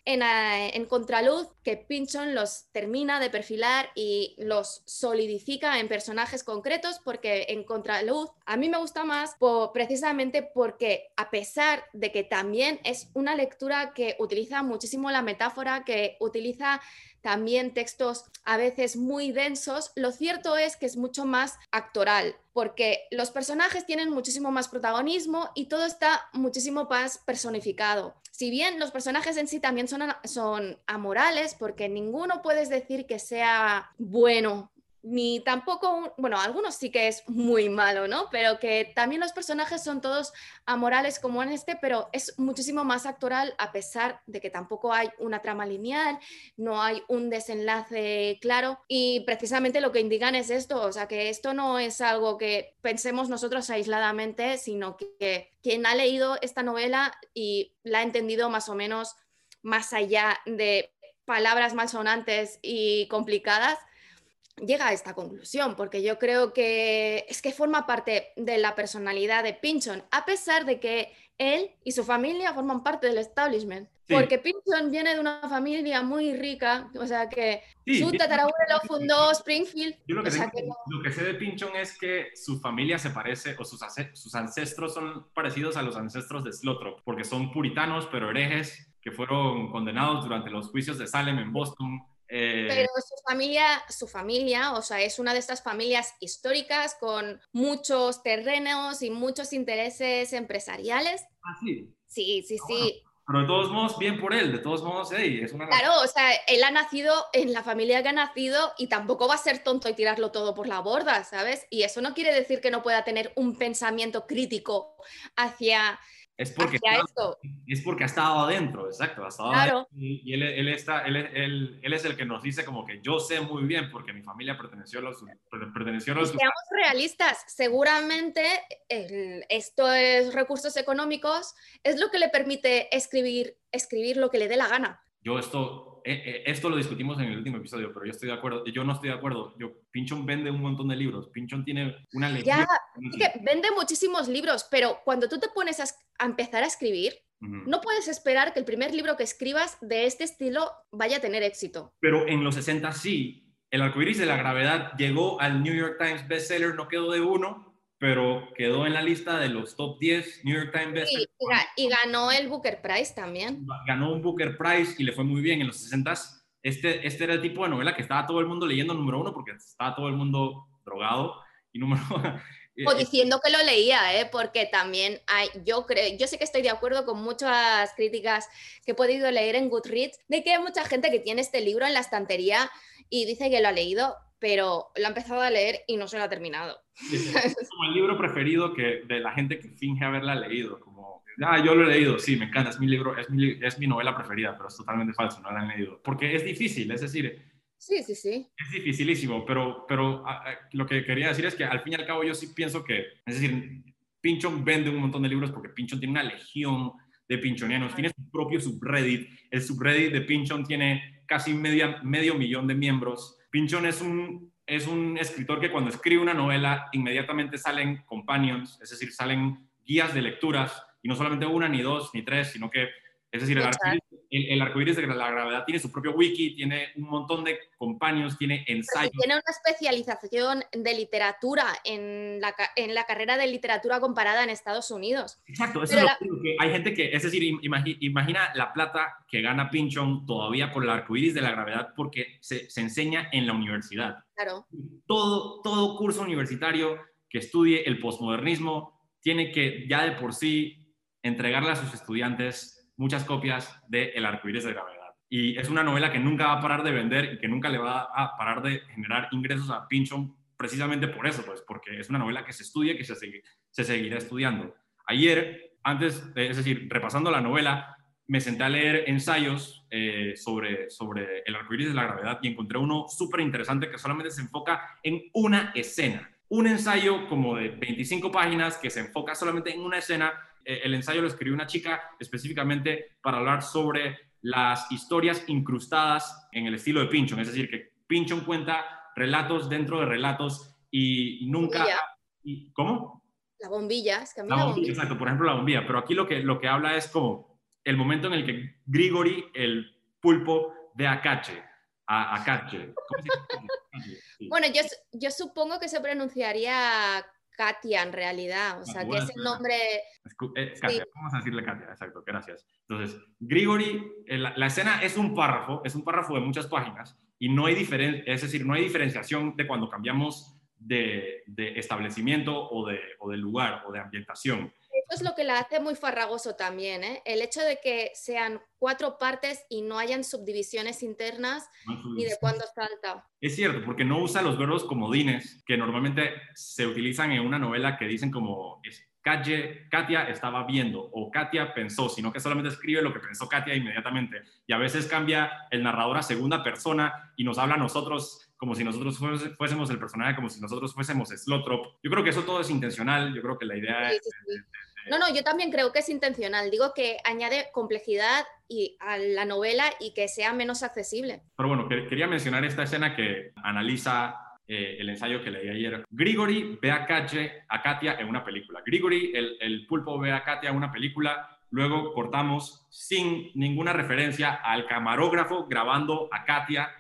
en, Contraluz que Pinchon los termina de perfilar y los solidifica en personajes concretos porque en Contraluz a mí me gusta más precisamente porque a pesar de que también es una lectura que utiliza muchísimo la metáfora, que utiliza también textos a veces muy densos, lo cierto es que es mucho más actoral, porque los personajes tienen muchísimo más protagonismo y todo está muchísimo más personificado. Si bien los personajes en sí también son, son amorales, porque ninguno puedes decir que sea bueno ni tampoco, bueno, algunos sí que es muy malo, ¿no? Pero que también los personajes son todos amorales como en este, pero es muchísimo más actoral a pesar de que tampoco hay una trama lineal, no hay un desenlace claro y precisamente lo que indican es esto, o sea, que esto no es algo que pensemos nosotros aisladamente, sino que quien ha leído esta novela y la ha entendido más o menos más allá de palabras malsonantes y complicadas, llega a esta conclusión, porque yo creo que es que forma parte de la personalidad de Pinchon, a pesar de que él y su familia forman parte del establishment. Porque Pinchon viene de una familia muy rica, o sea que su tatarabuelo fundó Springfield. Yo lo que, sé de Pinchon es que su familia se parece, o sus, sus ancestros son parecidos a los ancestros de Slothrop, porque son puritanos, pero herejes, que fueron condenados durante los juicios de Salem en Boston eh, Pero su familia, su familia, o sea, es una de estas familias históricas con muchos terrenos y muchos intereses empresariales. Ah, sí. Sí, sí, sí. Pero de todos modos, bien por él, de todos modos, es una... Claro, o sea, él ha nacido en la familia que ha nacido y tampoco va a ser tonto y tirarlo todo por la borda, ¿sabes? Y eso no quiere decir que no pueda tener un pensamiento crítico hacia es porque, es porque ha estado adentro, exacto, ha estado claro. y, él, él, está, él, él, él, es el que nos dice como que yo sé muy bien porque mi familia perteneció a los... Perteneció a los Seamos realistas, seguramente esto es recursos económicos, es lo que le permite escribir, escribir lo que le dé la gana. Yo esto, eh, eh, esto lo discutimos en el último episodio, pero yo estoy de acuerdo, yo no estoy de acuerdo. Yo, Pinchon vende un montón de libros, Pinchon tiene una lectura. Ya, que vende muchísimos libros, pero cuando tú te pones a, empezar a escribir, no puedes esperar que el primer libro que escribas de este estilo vaya a tener éxito. Pero en los 60 sí. El arcoiris de la gravedad llegó al New York Times bestseller, no quedó de uno, pero quedó en la lista de los top 10 New York Times Best. Y, ganó el Booker Prize también. Ganó un Booker Prize y le fue muy bien en los 60 este, este era el tipo de novela que estaba todo el mundo leyendo número uno porque estaba todo el mundo drogado y número o diciendo que lo leía, ¿eh? porque también hay, yo creo, yo sé que estoy de acuerdo con muchas críticas que he podido leer en Goodreads, de que hay mucha gente que tiene este libro en la estantería y dice que lo ha leído, pero lo ha empezado a leer y no se lo ha terminado. Es como el libro preferido que, de la gente que finge haberla leído, como, ah, yo lo he leído, sí, me encanta, es mi libro, es mi, es mi novela preferida, pero es totalmente falso, no la han leído, porque es difícil, es decir, Sí, sí, sí. Es dificilísimo, pero, pero lo que quería decir es que al fin y al cabo yo sí pienso que, es decir, Pinchon vende un montón de libros porque Pinchon tiene una legión de pinchonianos, tiene su propio subreddit, el subreddit de Pinchon tiene casi media, medio millón de miembros, Pinchon es un, es un escritor que cuando escribe una novela inmediatamente salen companions, es decir, salen guías de lecturas, y no solamente una, ni dos, ni tres, sino que, es decir, el el, el arcoíris de la gravedad tiene su propio wiki, tiene un montón de compañeros, tiene ensayos. Tiene una especialización de literatura en la, en la carrera de literatura comparada en Estados Unidos. Exacto, eso es lo que hay gente que, es decir, imagina, la plata que gana Pinchon todavía por el arcoíris de la gravedad porque se, se enseña en la universidad. Claro. Todo, todo curso universitario que estudie el posmodernismo tiene que ya de por sí entregarle a sus estudiantes muchas copias de El arcoíris de gravedad. Y es una novela que nunca va a parar de vender y que nunca le va a parar de generar ingresos a Pinchon precisamente por eso, pues, porque es una novela que se estudia y que se, se seguirá estudiando. Ayer, antes, es decir, repasando la novela, me senté a leer ensayos eh, sobre, sobre el arcoíris de la gravedad y encontré uno súper interesante que solamente se enfoca en una escena. Un ensayo como de 25 páginas que se enfoca solamente en una escena el ensayo lo escribió una chica específicamente para hablar sobre las historias incrustadas en el estilo de Pinchon, es decir, que Pinchon cuenta relatos dentro de relatos y nunca... Y, ¿Cómo? La bombilla, es que a mí la, bombilla, Exacto, por ejemplo la bombilla, pero aquí lo que, lo que habla es como el momento en el que Grigori, el pulpo, ve a Cache, a, a Bueno, yo, yo supongo que se pronunciaría Katia en realidad, o sea, que es el nombre... Eh, Katia, vamos a decirle Katia, exacto, gracias. Entonces, Grigori, eh, la, escena es un párrafo, es un párrafo de muchas páginas y no hay diferencia, es decir, no hay diferenciación de cuando cambiamos de, de establecimiento o de, o de lugar o de ambientación es lo que la hace muy farragoso también, ¿eh? el hecho de que sean cuatro partes y no hayan subdivisiones internas y de cuándo salta. Es cierto, porque no usa los verbos comodines que normalmente se utilizan en una novela que dicen como Katia estaba viendo o Katia pensó, sino que solamente escribe lo que pensó Katia inmediatamente. Y a veces cambia el narrador a segunda persona y nos habla a nosotros como si nosotros fuésemos el personaje, como si nosotros fuésemos Slotrop. Yo creo que eso todo es intencional, yo creo que la idea es... No, no, yo también creo que es intencional. Digo que añade complejidad y, a la novela y que sea menos accesible. Pero bueno, quería mencionar esta escena que analiza eh, el ensayo que leí ayer. Grigori ve a, a Katia en una película. Grigori, el, el pulpo, ve a Katia en una película. Luego cortamos sin ninguna referencia al camarógrafo grabando a Katia,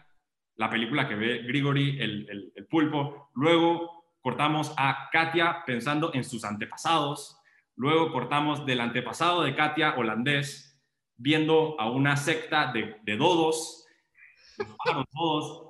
la película que ve Grigori, el, el pulpo. Luego cortamos a Katia pensando en sus antepasados, Luego cortamos del antepasado de Katia, holandés, viendo a una secta de, dodos,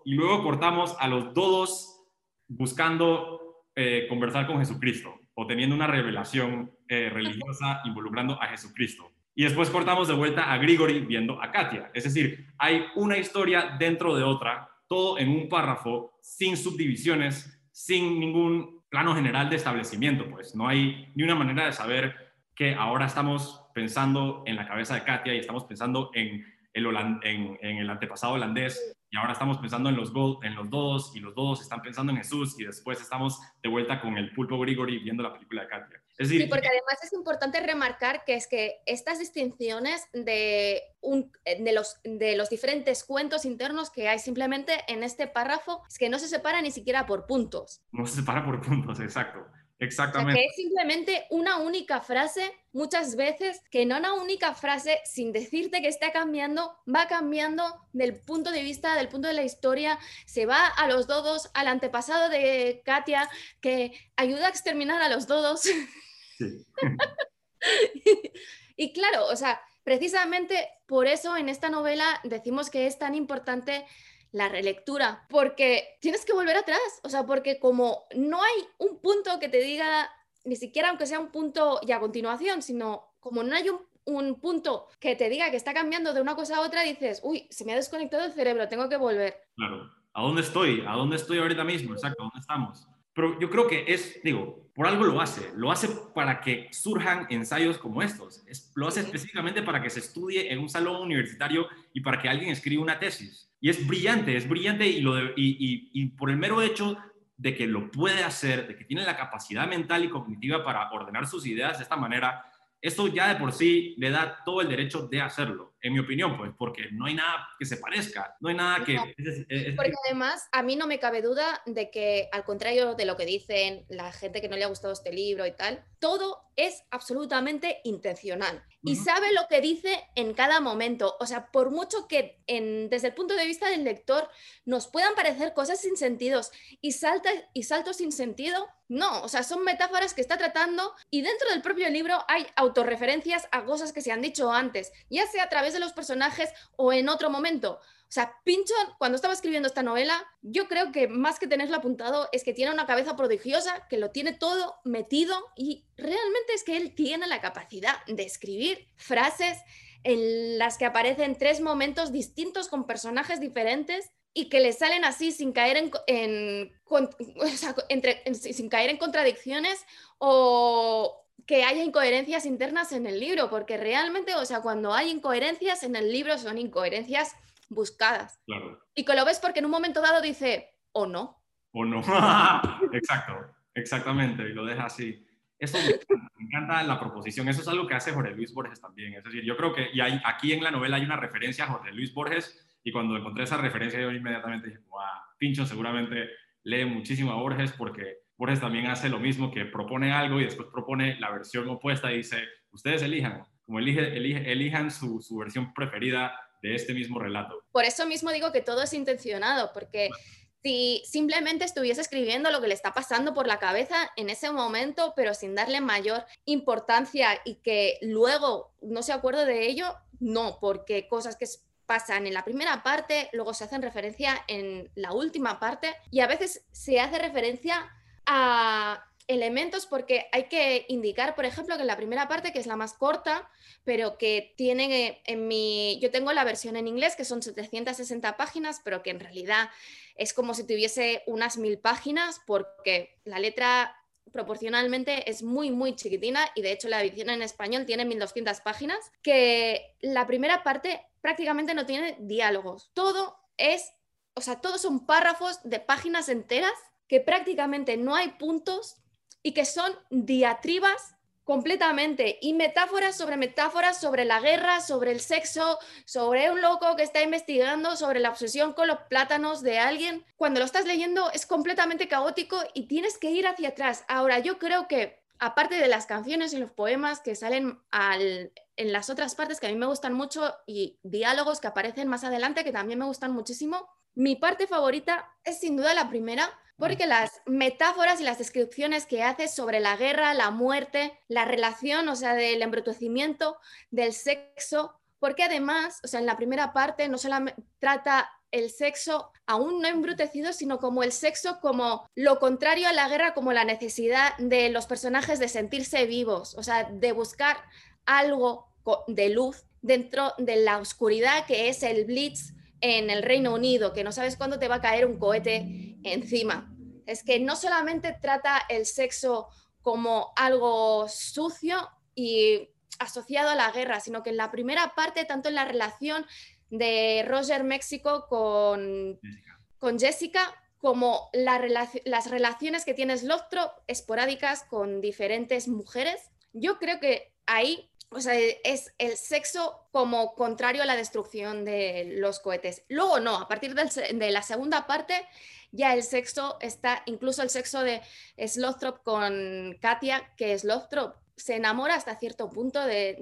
y luego cortamos a los dodos buscando eh, conversar con Jesucristo o teniendo una revelación eh, religiosa involucrando a Jesucristo. Y después cortamos de vuelta a Grigori viendo a Katia. Es decir, hay una historia dentro de otra, todo en un párrafo, sin subdivisiones, sin ningún plano general de establecimiento, pues no hay ni una manera de saber que ahora estamos pensando en la cabeza de Katia y estamos pensando en el, antepasado holandés y ahora estamos pensando en los, dos y los dos están pensando en Jesús y después estamos de vuelta con el pulpo Grigori viendo la película de Katia. Es decir, sí, porque además es importante remarcar que es que estas distinciones de, un, de, los, de los diferentes cuentos internos que hay simplemente en este párrafo es que no se separa ni siquiera por puntos. No se separa por puntos, exacto. Exactamente. que es simplemente una única frase, muchas veces, que no una única frase, sin decirte que está cambiando, va cambiando del punto de vista, del punto de la historia, se va a los dodos, al antepasado de Katia, que ayuda a exterminar a los dodos. y claro, o sea, precisamente por eso en esta novela decimos que es tan importante la relectura, porque tienes que volver atrás, o sea, porque como no hay un punto que te diga, ni siquiera aunque sea un punto y a continuación, sino como no hay un, un punto que te diga que está cambiando de una cosa a otra, dices, uy, se me ha desconectado el cerebro, tengo que volver. Claro, ¿a dónde estoy? ¿A dónde estoy ahorita mismo? Exacto, ¿a dónde estamos? Pero yo creo que es, digo, por algo lo hace. Lo hace para que surjan ensayos como estos. lo hace específicamente para que se estudie en un salón universitario y para que alguien escriba una tesis. Y es brillante, es brillante y, lo y, por el mero hecho de que lo puede hacer, de que tiene la capacidad mental y cognitiva para ordenar sus ideas de esta manera, eso ya de por sí le da todo el derecho de hacerlo. En mi opinión, pues, porque no hay nada que se parezca, no hay nada que... porque además, a mí no me cabe duda de que, al contrario de lo que dicen la gente que no le ha gustado este libro y tal, todo es absolutamente intencional. Y sabe lo que dice en cada momento. O sea, por mucho que desde el punto de vista del lector nos puedan parecer cosas sin sentidos y, salta, y saltos sin sentido, no, o sea, son metáforas que está tratando y dentro del propio libro hay autorreferencias a cosas que se han dicho antes, ya sea a través de los personajes o en otro momento. O sea, Pinchon, cuando estaba escribiendo esta novela, yo creo que más que tenerlo apuntado es que tiene una cabeza prodigiosa, que lo tiene todo metido y realmente es que él tiene la capacidad de escribir frases en las que aparecen tres momentos distintos con personajes diferentes y que le salen así sin caer en, entre, sin caer en contradicciones o que haya incoherencias internas en el libro, porque realmente, o sea, cuando hay incoherencias en el libro son incoherencias buscadas. Y que lo ves porque en un momento dado dice, o no. O no. Exacto, exactamente, y lo deja así. Eso me encanta, la proposición, eso es algo que hace Jorge Luis Borges también. Es decir, yo creo que y hay, aquí en la novela hay una referencia a Jorge Luis Borges, y cuando encontré esa referencia yo inmediatamente dije, wow, Pincho seguramente lee muchísimo a Borges porque Borges también hace lo mismo, que propone algo y después propone la versión opuesta y dice, ustedes elijan, como elige, elijan su, su versión preferida de este mismo relato. Por eso mismo digo que todo es intencionado, porque si simplemente estuviese escribiendo lo que le está pasando por la cabeza en ese momento, pero sin darle mayor importancia y que luego no se acuerde de ello, no, porque cosas que pasan en la primera parte, luego se hacen referencia en la última parte y a veces se hace referencia a elementos porque hay que indicar, por ejemplo, que en la primera parte, que es la más corta, pero que tiene eh, en mi, yo tengo la versión en inglés, que son 760 páginas, pero que en realidad es como si tuviese unas mil páginas, porque la letra proporcionalmente es muy, muy chiquitina y de hecho la edición en español tiene 1200 páginas, que la primera parte prácticamente no tiene diálogos, todo es, o sea, todos son párrafos de páginas enteras que prácticamente no hay puntos y que son diatribas completamente y metáforas sobre metáforas sobre la guerra, sobre el sexo, sobre un loco que está investigando sobre la obsesión con los plátanos de alguien. Cuando lo estás leyendo es completamente caótico y tienes que ir hacia atrás. Ahora, yo creo que aparte de las canciones y los poemas que salen en las otras partes que a mí me gustan mucho y diálogos que aparecen más adelante que también me gustan muchísimo, mi parte favorita es sin duda la primera porque las metáforas y las descripciones que hace sobre la guerra, la muerte, la relación, o sea, del embrutecimiento, del sexo, porque además, o sea, en la primera parte no solamente trata el sexo aún no embrutecido, sino como el sexo como lo contrario a la guerra, como la necesidad de los personajes de sentirse vivos, o sea, de buscar algo de luz dentro de la oscuridad que es el blitz en el Reino Unido, que no sabes cuándo te va a caer un cohete encima. Es que no solamente trata el sexo como algo sucio y asociado a la guerra, sino que en la primera parte, tanto en la relación de Roger México con Jessica, con Jessica como las relaciones que tiene Slothrop esporádicas con diferentes mujeres, yo creo que ahí o sea, es el sexo como contrario a la destrucción de los cohetes. Luego no, a partir de la segunda parte ya el sexo está, incluso el sexo de Slothrop con Katia, que Slothrop se enamora hasta cierto punto de,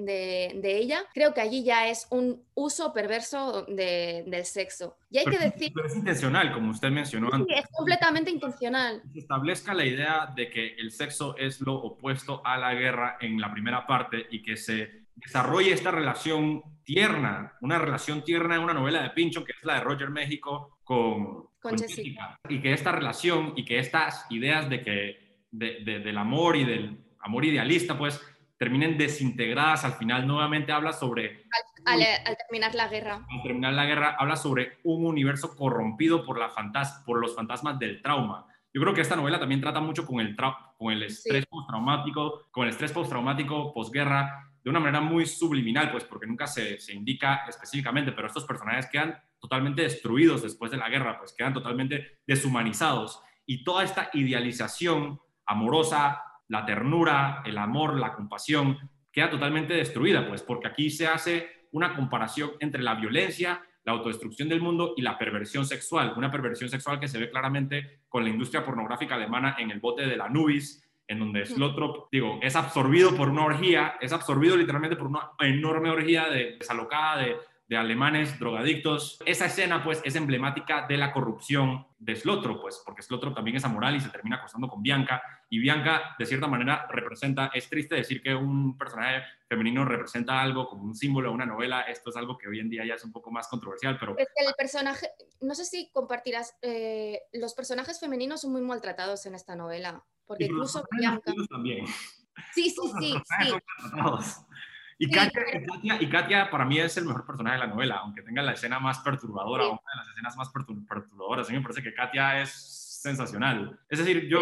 ella, creo que allí ya es un uso perverso del sexo. Y hay que decir... Pero es intencional, como usted mencionó antes. es completamente intencional. Se establezca la idea de que el sexo es lo opuesto a la guerra en la primera parte y que se desarrolle esta relación tierna, una relación tierna en una novela de Pincho, que es la de Roger México con, con, Jessica. Y que esta relación y que estas ideas de que del amor y del amor idealista, pues terminen desintegradas. Al final nuevamente habla sobre... Al, terminar la guerra. Al terminar la guerra habla sobre un universo corrompido por, la fantas por los fantasmas del trauma. Yo creo que esta novela también trata mucho con el, con el estrés postraumático, con el estrés postraumático posguerra, de una manera muy subliminal, pues porque nunca se, se indica específicamente, pero estos personajes quedan totalmente destruidos después de la guerra, pues quedan totalmente deshumanizados. Y toda esta idealización amorosa, la ternura, el amor, la compasión, queda totalmente destruida, pues porque aquí se hace una comparación entre la violencia, la autodestrucción del mundo y la perversión sexual. Una perversión sexual que se ve claramente con la industria pornográfica alemana en el bote de la Nubis, en donde Slotrop, digo, es absorbido por una orgía, es absorbido literalmente por una enorme orgía de, desalocada de de alemanes drogadictos. Esa escena, pues, es emblemática de la corrupción de Slotro, pues, porque Slotro también es amoral y se termina acostando con Bianca. Y Bianca, de cierta manera, representa, es triste decir que un personaje femenino representa algo como un símbolo de una novela. Esto es algo que hoy en día ya es un poco más controversial, pero... El personaje, no sé si compartirás, eh, los personajes femeninos son muy maltratados en esta novela, porque incluso Bianca... También. Sí, sí, sí. sí. Y, Katia, y, Katia, para mí es el mejor personaje de la novela, aunque tenga la escena más perturbadora, una de las escenas más perturbadoras. A mí me parece que Katia es sensacional. Es decir, yo...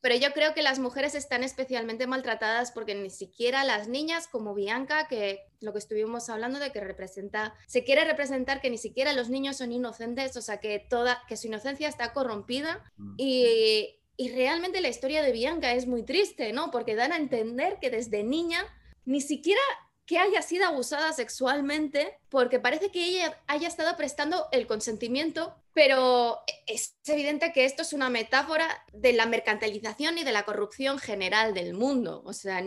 Pero yo, creo que las mujeres están especialmente maltratadas porque ni siquiera las niñas como Bianca, que lo que estuvimos hablando de que representa, se quiere representar que ni siquiera los niños son inocentes, o sea, que, toda, que su inocencia está corrompida mm. y, y realmente la historia de Bianca es muy triste, ¿no? Porque dan a entender que desde niña ni siquiera que haya sido abusada sexualmente, porque parece que ella haya estado prestando el consentimiento, pero es evidente que esto es una metáfora de la mercantilización y de la corrupción general del mundo. O sea,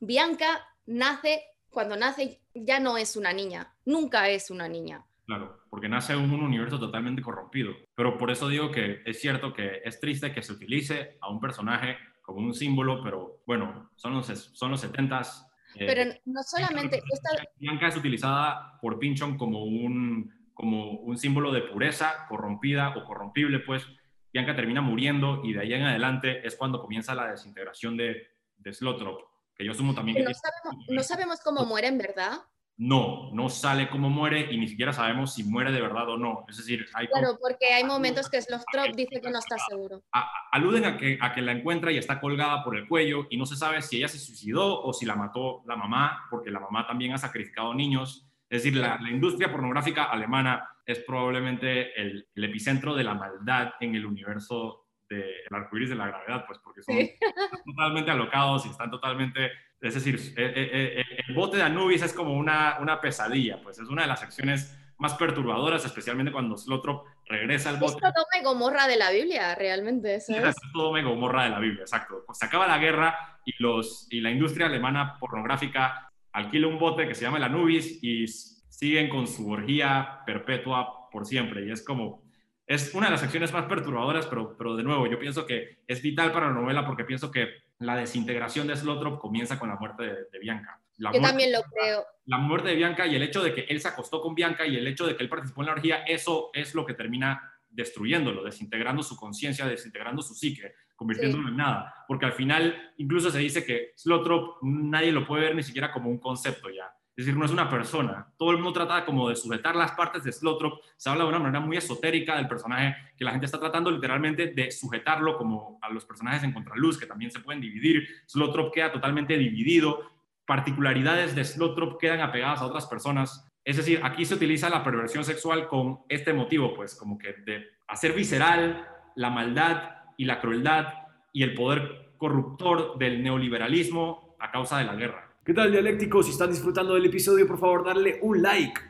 Bianca nace, cuando nace ya no es una niña, nunca es una niña. Claro, porque nace en un universo totalmente corrompido. Pero por eso digo que es cierto que es triste que se utilice a un personaje como un símbolo, pero bueno, son los, son los 70s, eh, Pero no solamente... Bianca es utilizada por Pinchon como un, como un símbolo de pureza, corrompida o corrompible, pues Bianca termina muriendo y de ahí en adelante es cuando comienza la desintegración de, de Slotrop, que yo asumo también... No, sabemos, no sabemos cómo muere en verdad. No, no sale cómo muere y ni siquiera sabemos si muere de verdad o no. Es decir, hay Claro, porque hay momentos que Slotrop dice que no está seguro. aluden a que, a que la encuentra y está colgada por el cuello y no se sabe si ella se suicidó o si la mató la mamá, porque la mamá también ha sacrificado niños. Es decir, la, industria pornográfica alemana es probablemente el, epicentro de la maldad en el universo de arcoíris de la gravedad, pues porque son totalmente alocados y están totalmente es decir, eh, eh, eh, el bote de Anubis es como una, una pesadilla, pues es una de las secciones más perturbadoras, especialmente cuando Slotrop regresa al bote. Es todo Gomorra de la Biblia, realmente. Eso es, es todo Gomorra de la Biblia, exacto. Pues se acaba la guerra y, los, y la industria alemana pornográfica alquila un bote que se llama el Anubis y siguen con su orgía perpetua por siempre. Y es como, es una de las secciones más perturbadoras, pero, pero de nuevo, yo pienso que es vital para la novela porque pienso que la desintegración de Slotrop comienza con la muerte de, Bianca. Yo también lo creo. La muerte de Bianca y el hecho de que él se acostó con Bianca y el hecho de que él participó en la orgía, eso es lo que termina destruyéndolo, desintegrando su conciencia, desintegrando su psique, convirtiéndolo en nada. Porque al final incluso se dice que Slotrop nadie lo puede ver ni siquiera como un concepto ya. Es decir, no es una persona. Todo el mundo trata como de sujetar las partes de Slotrop. Se habla de una manera muy esotérica del personaje, que la gente está tratando literalmente de sujetarlo como a los personajes en contraluz, que también se pueden dividir. Slotrop queda totalmente dividido. Particularidades de Slotrop quedan apegadas a otras personas. Es decir, aquí se utiliza la perversión sexual con este motivo, pues como que de hacer visceral la maldad y la crueldad y el poder corruptor del neoliberalismo a causa de la guerra. ¿Qué tal, dialécticos? Si están disfrutando del episodio, por favor, darle un like.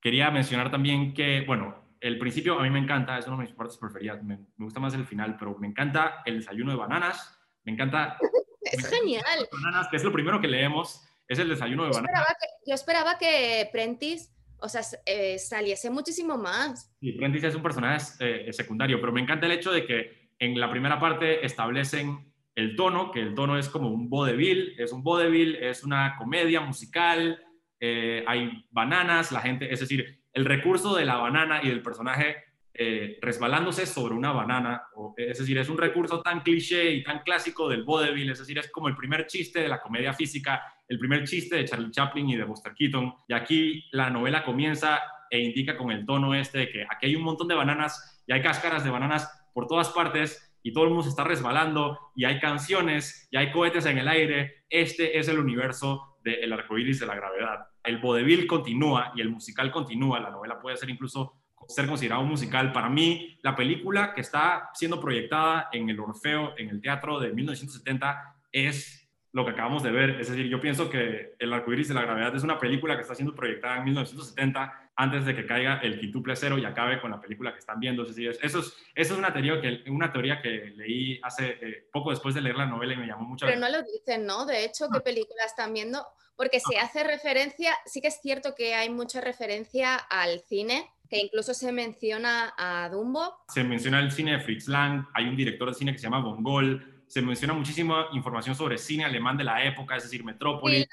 Quería mencionar también que, bueno, el principio a mí me encanta, es una de mis partes preferidas. Me, gusta más el final, pero me encanta el desayuno de bananas. Me encanta. es genial. Bananas, que es lo primero que leemos, es el desayuno de bananas. yo esperaba que Prentice o sea, eh, saliese muchísimo más. Sí, Prentice es un personaje eh, secundario, pero me encanta el hecho de que en la primera parte establecen el tono, que el tono es como un vodevil, es un vodevil, es una comedia musical, eh, hay bananas, la gente, es decir, el recurso de la banana y del personaje eh, resbalándose sobre una banana, es decir, es un recurso tan cliché y tan clásico del vodevil, es decir, es como el primer chiste de la comedia física, el primer chiste de Charlie Chaplin y de Buster Keaton, y aquí la novela comienza e indica con el tono este de que aquí hay un montón de bananas y hay cáscaras de bananas por todas partes y todo el mundo está resbalando y hay canciones y hay cohetes en el aire. Este es el universo del de arco iris de la gravedad. El vodevil continúa y el musical continúa. La novela puede ser incluso ser considerado un musical. Para mí, la película que está siendo proyectada en el Orfeo, en el teatro de 1970, es lo que acabamos de ver. Es decir, yo pienso que El arcoíris de la gravedad es una película que está siendo proyectada en 1970 antes de que caiga el quintuple cero y acabe con la película que están viendo. Eso es, eso es una, teoría que, una teoría que leí hace eh, poco después de leer la novela y me llamó mucho Pero no lo dicen, ¿no? De hecho, ¿qué película están viendo? Porque se hace referencia, sí que es cierto que hay mucha referencia al cine, que incluso se menciona a Dumbo. Se menciona el cine de Fritz Lang, hay un director de cine que se llama Bongol, se menciona muchísima información sobre cine alemán de la época, es decir, Metrópolis.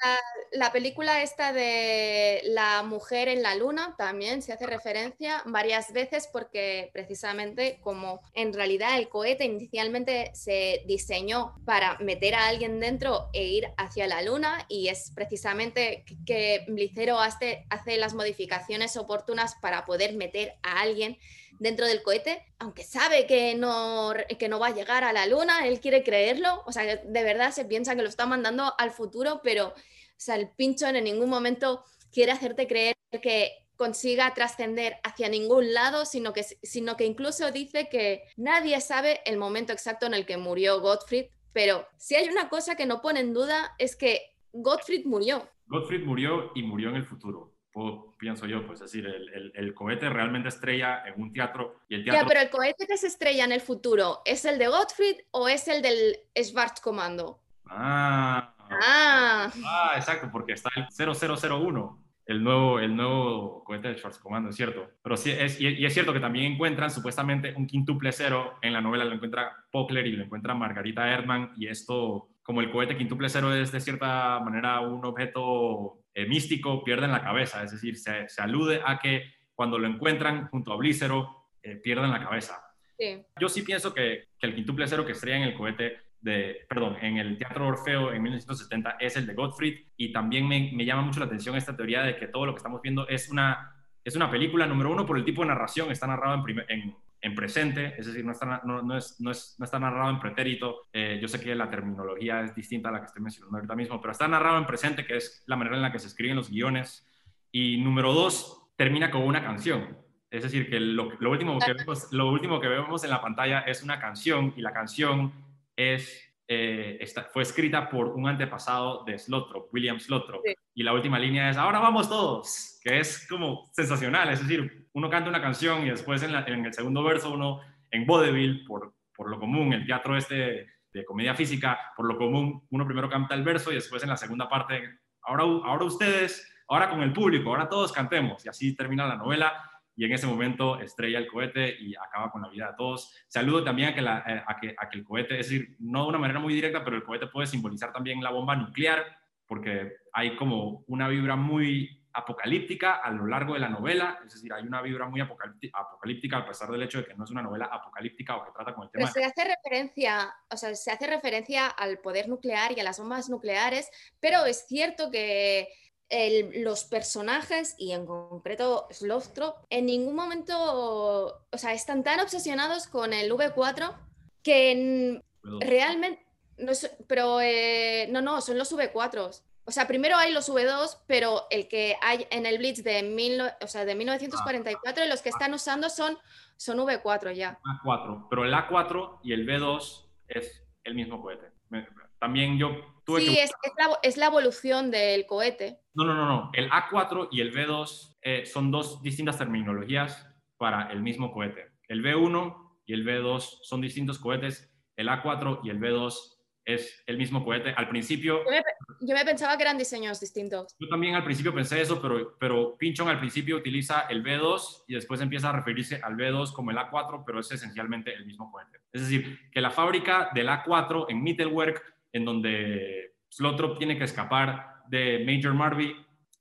la, película esta de La mujer en la luna también se hace referencia varias veces porque precisamente como en realidad el cohete inicialmente se diseñó para meter a alguien dentro e ir hacia la luna y es precisamente que Blicero hace, hace las modificaciones oportunas para poder meter a alguien dentro del cohete, aunque sabe que no, que no va a llegar a la luna, él quiere creerlo, o sea, de verdad se piensa que lo está mandando al futuro, pero o sea, el pinchón en ningún momento quiere hacerte creer que consiga trascender hacia ningún lado, sino que, sino que incluso dice que nadie sabe el momento exacto en el que murió Gottfried, pero si hay una cosa que no pone en duda es que Gottfried murió. Gottfried murió y murió en el futuro pienso yo, pues es decir, el, el, cohete realmente estrella en un teatro y el teatro... Ya, pero el cohete que se estrella en el futuro, ¿es el de Gottfried o es el del Schwarzkommando? Ah, ah. ah, exacto, porque está el 0001, el nuevo, el nuevo cohete de Schwarzkommando, es cierto. Pero sí, es, y, es cierto que también encuentran supuestamente un quintuple cero en la novela, lo encuentra Pockler y lo encuentra Margarita Erdmann, y esto, como el cohete quintuple cero es de cierta manera un objeto eh, místico pierden la cabeza, es decir, se, alude a que cuando lo encuentran junto a Blícero eh, pierden la cabeza. Yo sí pienso que, el quintuple cero que estrella en el cohete de, perdón, en el Teatro Orfeo en 1970 es el de Gottfried y también me, llama mucho la atención esta teoría de que todo lo que estamos viendo es una, es una película, número uno, por el tipo de narración, está narrado en, en, en presente, es decir, no está, no, es, no, es, no está narrado en pretérito. Eh, yo sé que la terminología es distinta a la que estoy mencionando ahorita mismo, pero está narrado en presente, que es la manera en la que se escriben los guiones. Y número dos, termina con una canción. Es decir, que lo, lo último, que vemos, lo último que vemos en la pantalla es una canción y la canción es eh, fue escrita por un antepasado de Slothrop, William Slothrop. Y la última línea es, ahora vamos todos, que es como sensacional. Es decir, uno canta una canción y después en, el segundo verso uno, en vaudeville, por, por lo común, el teatro este de comedia física, por lo común, uno primero canta el verso y después en la segunda parte, ahora, ahora ustedes, ahora con el público, ahora todos cantemos. Y así termina la novela y en ese momento estrella el cohete y acaba con la vida de todos. Saludo también a que, eh, a que, a que el cohete, es decir, no de una manera muy directa, pero el cohete puede simbolizar también la bomba nuclear, porque hay como una vibra muy apocalíptica a lo largo de la novela, es decir, hay una vibra muy apocalíptica a pesar del hecho de que no es una novela apocalíptica o que trata con el tema. Pero se hace referencia, o sea, se hace referencia al poder nuclear y a las bombas nucleares, pero es cierto que los personajes y en concreto Slothrop en ningún momento, o sea, están tan obsesionados con el V4 que realmente, no, pero eh, no, no, son los V4. O sea, primero hay los V2, pero el que hay en el Blitz de, mil, o sea, de 1944, los que están usando son, son V4 ya. A4, pero el A4 y el V2 es el mismo cohete. También yo sí, es, es, la, evolución del cohete. No, no, no, no. El A4 y el B2 eh, son dos distintas terminologías para el mismo cohete. El B1 y el B2 son distintos cohetes. El A4 y el B2 es el mismo cohete. Al principio... Yo me, pensaba que eran diseños distintos. Yo también al principio pensé eso, pero, pero Pinchon al principio utiliza el B2 y después empieza a referirse al B2 como el A4, pero es esencialmente el mismo cohete. Es decir, que la fábrica del A4 en Mittelwerk en donde Slothrop tiene que escapar de Major Marby,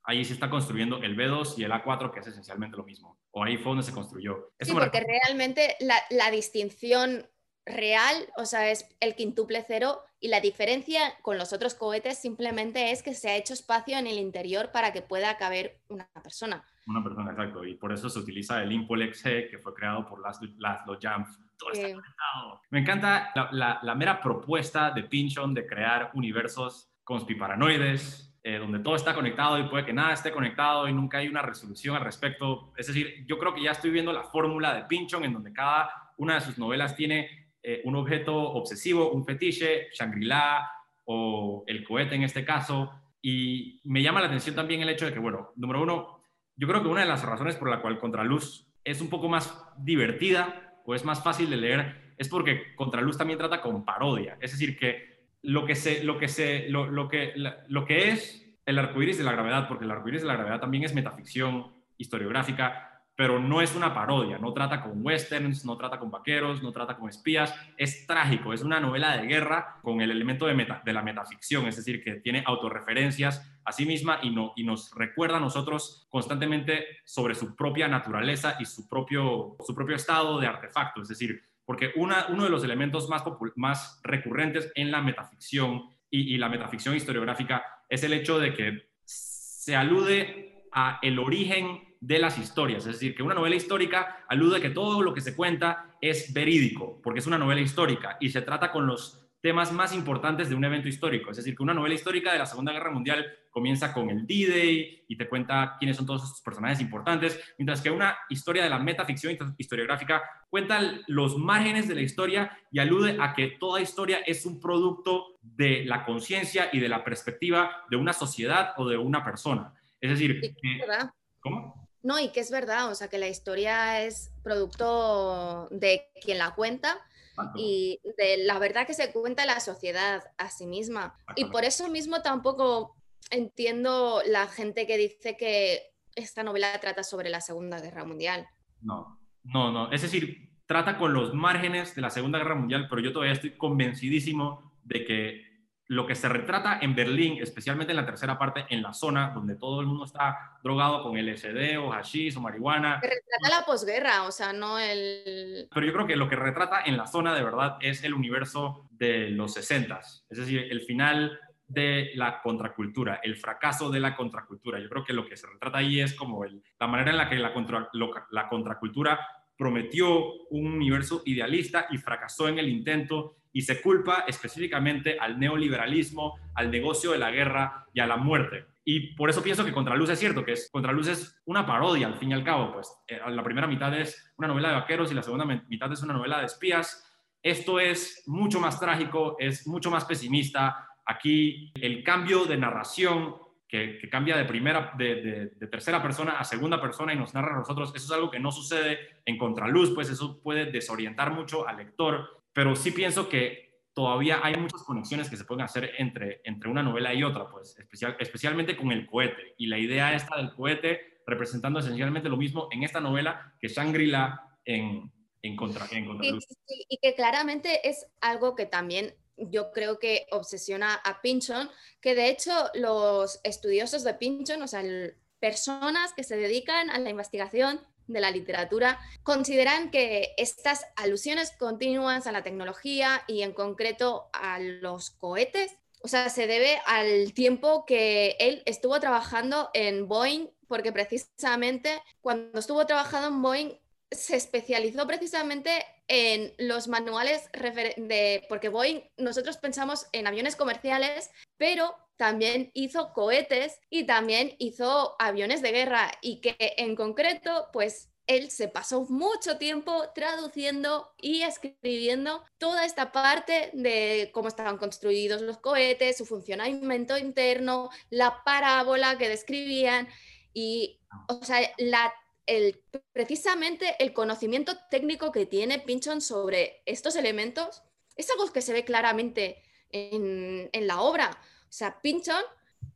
ahí se está construyendo el B2 y el A4, que es esencialmente lo mismo. O ahí fue donde se construyó. sí, porque realmente la, distinción real, o sea, es el quintuple cero y la diferencia con los otros cohetes simplemente es que se ha hecho espacio en el interior para que pueda caber una persona. Una persona, exacto. Y por eso se utiliza el Impolex G, que fue creado por las los Jamf me encanta la, mera propuesta de Pinchon de crear universos conspiparanoides, eh, donde todo está conectado y puede que nada esté conectado y nunca hay una resolución al respecto. Es decir, yo creo que ya estoy viendo la fórmula de Pinchon en donde cada una de sus novelas tiene eh, un objeto obsesivo, un fetiche, Shangri-La o el cohete en este caso. Y me llama la atención también el hecho de que, bueno, número uno, yo creo que una de las razones por la cual Contraluz es un poco más divertida o es más fácil de leer es porque Contraluz también trata con parodia. Es decir, que lo que, se, lo que, se, lo, lo que, lo que es el arcoíris de la gravedad, porque el arcoíris de la gravedad también es metaficción historiográfica, pero no es una parodia, no trata con westerns, no trata con vaqueros, no trata con espías, es trágico, es una novela de guerra con el elemento de, de la metaficción, es decir, que tiene autorreferencias a sí misma y, no, y nos recuerda a nosotros constantemente sobre su propia naturaleza y su propio, su propio estado de artefacto, es decir, porque una, uno de los elementos más, más recurrentes en la metaficción y, y la metaficción historiográfica es el hecho de que se alude a el origen de las historias. Es decir, que una novela histórica alude a que todo lo que se cuenta es verídico, porque es una novela histórica y se trata con los temas más importantes de un evento histórico. Es decir, que una novela histórica de la Segunda Guerra Mundial comienza con el D-Day y te cuenta quiénes son todos estos personajes importantes, mientras que una historia de la metaficción historiográfica cuenta los márgenes de la historia y alude a que toda historia es un producto de la conciencia y de la perspectiva de una sociedad o de una persona. Es decir, ¿cómo? No, y que es verdad, o sea, que la historia es producto de quien la cuenta y de la verdad que se cuenta la sociedad a sí misma. Y por eso mismo tampoco entiendo la gente que dice que esta novela trata sobre la Segunda Guerra Mundial. No, no, no. Es decir, trata con los márgenes de la Segunda Guerra Mundial, pero yo todavía estoy convencidísimo de que lo que se retrata en Berlín, especialmente en la tercera parte, en la zona donde todo el mundo está drogado con LSD o hashish o marihuana. Que retrata la posguerra, o sea, no el... Pero yo creo que lo que retrata en la zona de verdad es el universo de los 60, es decir, el final de la contracultura, el fracaso de la contracultura. Yo creo que lo que se retrata ahí es como la manera en la que la, la contracultura prometió un universo idealista y fracasó en el intento y se culpa específicamente al neoliberalismo, al negocio de la guerra y a la muerte. Y por eso pienso que Contraluz es cierto, que es, Contraluz es una parodia al fin y al cabo, pues eh, la primera mitad es una novela de vaqueros y la segunda mitad es una novela de espías. Esto es mucho más trágico, es mucho más pesimista. Aquí el cambio de narración que, cambia de primera, de, de, tercera persona a segunda persona y nos narra a nosotros, eso es algo que no sucede en Contraluz, pues eso puede desorientar mucho al lector pero sí pienso que todavía hay muchas conexiones que se pueden hacer entre, entre una novela y otra, pues especial, especialmente con el cohete. Y la idea esta del cohete representando esencialmente lo mismo en esta novela que Shangri-La en, en, contra, en y, que claramente es algo que también yo creo que obsesiona a Pinchon, que de hecho los estudiosos de Pinchon, o sea, personas que se dedican a la investigación de la literatura consideran que estas alusiones continuas a la tecnología y en concreto a los cohetes, o sea, se debe al tiempo que él estuvo trabajando en Boeing, porque precisamente cuando estuvo trabajando en Boeing se especializó precisamente en los manuales de, porque Boeing, nosotros pensamos en aviones comerciales, pero también hizo cohetes y también hizo aviones de guerra y que en concreto, pues él se pasó mucho tiempo traduciendo y escribiendo toda esta parte de cómo estaban construidos los cohetes, su funcionamiento interno, la parábola que describían y, o sea, el, precisamente el conocimiento técnico que tiene Pinchon sobre estos elementos es algo que se ve claramente en, en la obra. O sea, Pinchon,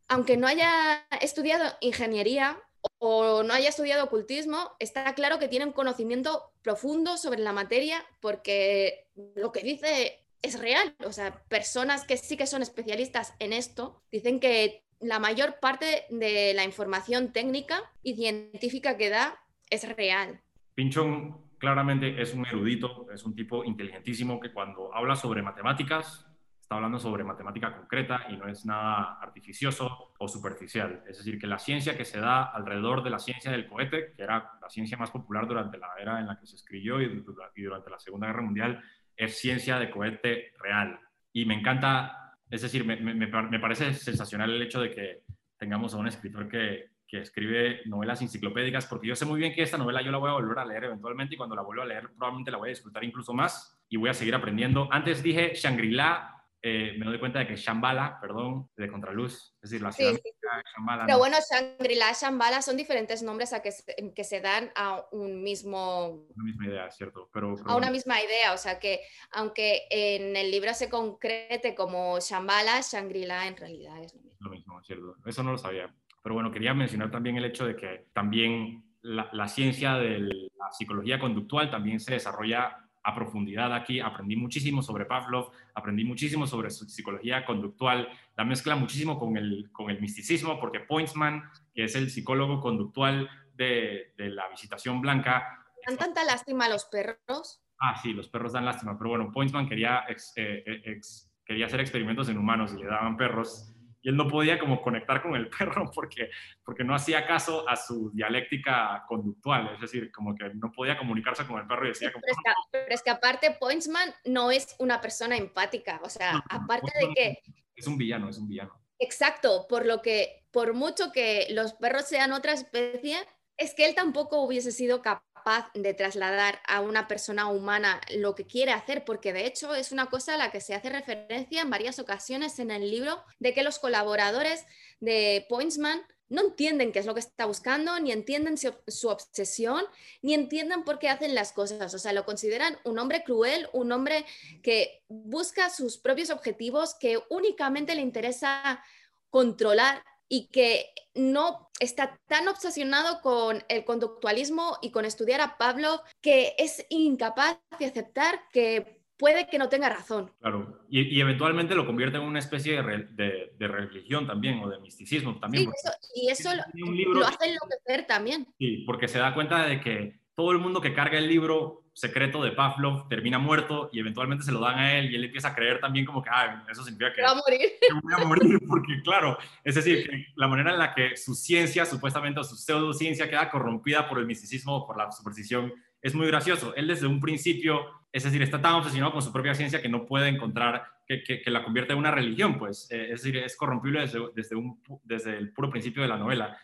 aunque no haya estudiado ingeniería o no haya estudiado ocultismo, está claro que tiene un conocimiento profundo sobre la materia porque lo que dice es real. O sea, personas que sí que son especialistas en esto dicen que la mayor parte de la información técnica y científica que da es real. Pinchón claramente es un erudito, es un tipo inteligentísimo que cuando habla sobre matemáticas está hablando sobre matemática concreta y no es nada artificioso o superficial. Es decir, que la ciencia que se da alrededor de la ciencia del cohete, que era la ciencia más popular durante la era en la que se escribió y durante la Segunda Guerra Mundial, es ciencia de cohete real. Y me encanta, es decir, me, me, me parece sensacional el hecho de que tengamos a un escritor que, que escribe novelas enciclopédicas, porque yo sé muy bien que esta novela yo la voy a volver a leer eventualmente y cuando la vuelva a leer probablemente la voy a disfrutar incluso más y voy a seguir aprendiendo. Antes dije Shangri-La eh, me doy cuenta de que Shambhala, perdón, de Contraluz, es decir, la ciudad Sí, de Shambhala. Pero no- bueno, Shangri-La, Shambhala son diferentes nombres a que se, que se dan a un mismo la misma idea, ¿cierto? Pero, pero a una misma idea, o sea que aunque en el libro se concrete como Shambhala, Shangri-La en realidad es lo mismo. lo mismo, ¿cierto? Eso no lo sabía. Pero bueno, quería mencionar también el hecho de que también la, la ciencia de la psicología conductual también se desarrolla a profundidad aquí. Aprendí muchísimo sobre Pavlov, aprendí muchísimo sobre su psicología conductual, la mezcla muchísimo con el, con el misticismo, porque Pointsman, que es el psicólogo conductual de, de la visitación blanca, Dan tanta lástima a los perros. Ah, sí, los perros dan lástima, pero bueno, Pointsman quería, ex- eh, eh, ex- quería hacer experimentos en humanos y le daban perros y él no podía como conectar con el perro porque, porque no hacía caso a su dialéctica conductual, es decir, como que no podía comunicarse con el perro y decía como... Pero es, que, pero es que aparte Pointsman no es una persona empática, o sea, No, no, aparte de Pointsman- que, Es un villano, es un villano. exacto, por lo que, por mucho que los perros sean otra especie, es que él tampoco hubiese sido capaz de trasladar a una persona humana lo que quiere hacer, porque de hecho es una cosa a la que se hace referencia en varias ocasiones en el libro, de que los colaboradores de Pointsman no entienden qué es lo que está buscando, ni entienden su, obsesión, ni entienden por qué hacen las cosas. O sea, lo consideran un hombre cruel, un hombre que busca sus propios objetivos, que únicamente le interesa controlar y que no está tan obsesionado con el conductualismo y con estudiar a Pablo que es incapaz de aceptar que puede que no tenga razón. Claro, y, y eventualmente lo convierte en una especie de, re- de- de religión también o de misticismo también. Sí, porque- eso- y eso lo, lo hace enloquecer también. Sí, porque se da cuenta de que todo el mundo que carga el libro secreto de Pavlov termina muerto y eventualmente se lo dan a él y él empieza a creer también como que ah, eso significa que, va a morir. que voy a morir, porque claro, es decir, la manera en la que su ciencia, supuestamente o su pseudociencia, queda corrompida por el misticismo o por la superstición, es muy gracioso. Él desde un principio, es decir, está tan obsesionado con su propia ciencia que no puede encontrar que, que- que la convierte en una religión, pues, eh, es decir, es corrompible desde, desde, un, desde el puro principio de la novela.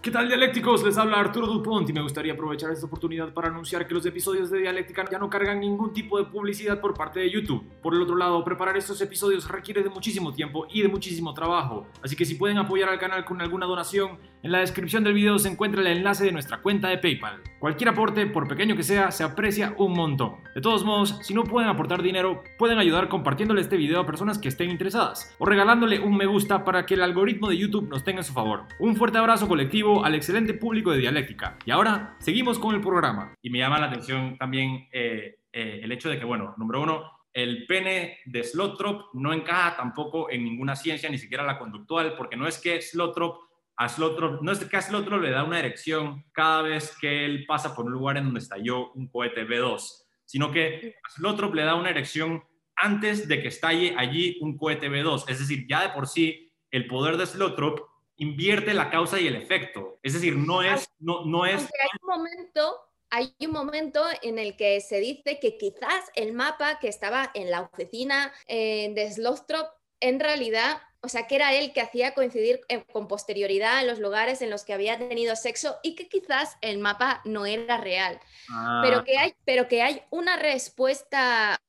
¿Qué tal dialécticos? Les habla Arturo Dupont y me gustaría aprovechar esta oportunidad para anunciar que los episodios de Dialéctica ya no cargan ningún tipo de publicidad por parte de YouTube. Por el otro lado, preparar estos episodios requiere de muchísimo tiempo y de muchísimo trabajo, así que si pueden apoyar al canal con alguna donación, en la descripción del video se encuentra el enlace de nuestra cuenta de PayPal. Cualquier aporte, por pequeño que sea, se aprecia un montón. De todos modos, si no pueden aportar dinero, pueden ayudar compartiéndole este video a personas que estén interesadas o regalándole un me gusta para que el algoritmo de YouTube nos tenga en su favor. Un fuerte abrazo colectivo al excelente público de Dialéctica. Y ahora, seguimos con el programa. Y me llama la atención también eh, eh, el hecho de que, bueno, número uno, el pene de Slothrop no encaja tampoco en ninguna ciencia, ni siquiera la conductual, porque no es que Slothrop a Slothrop, no es que a Slothrop le da una erección cada vez que él pasa por un lugar en donde estalló un cohete B2, sino que a Slothrop le da una erección antes de que estalle allí un cohete B2. Es decir, ya de por sí el poder de Slothrop invierte la causa y el efecto. Es decir, no es, no, no es hay un momento, hay un momento en el que se dice que quizás el mapa que estaba en la oficina eh, de Slothrop en realidad, o sea, que era él que hacía coincidir eh, con posterioridad en los lugares en los que había tenido sexo y que quizás el mapa no era real, Ah, pero que hay, pero que hay una respuesta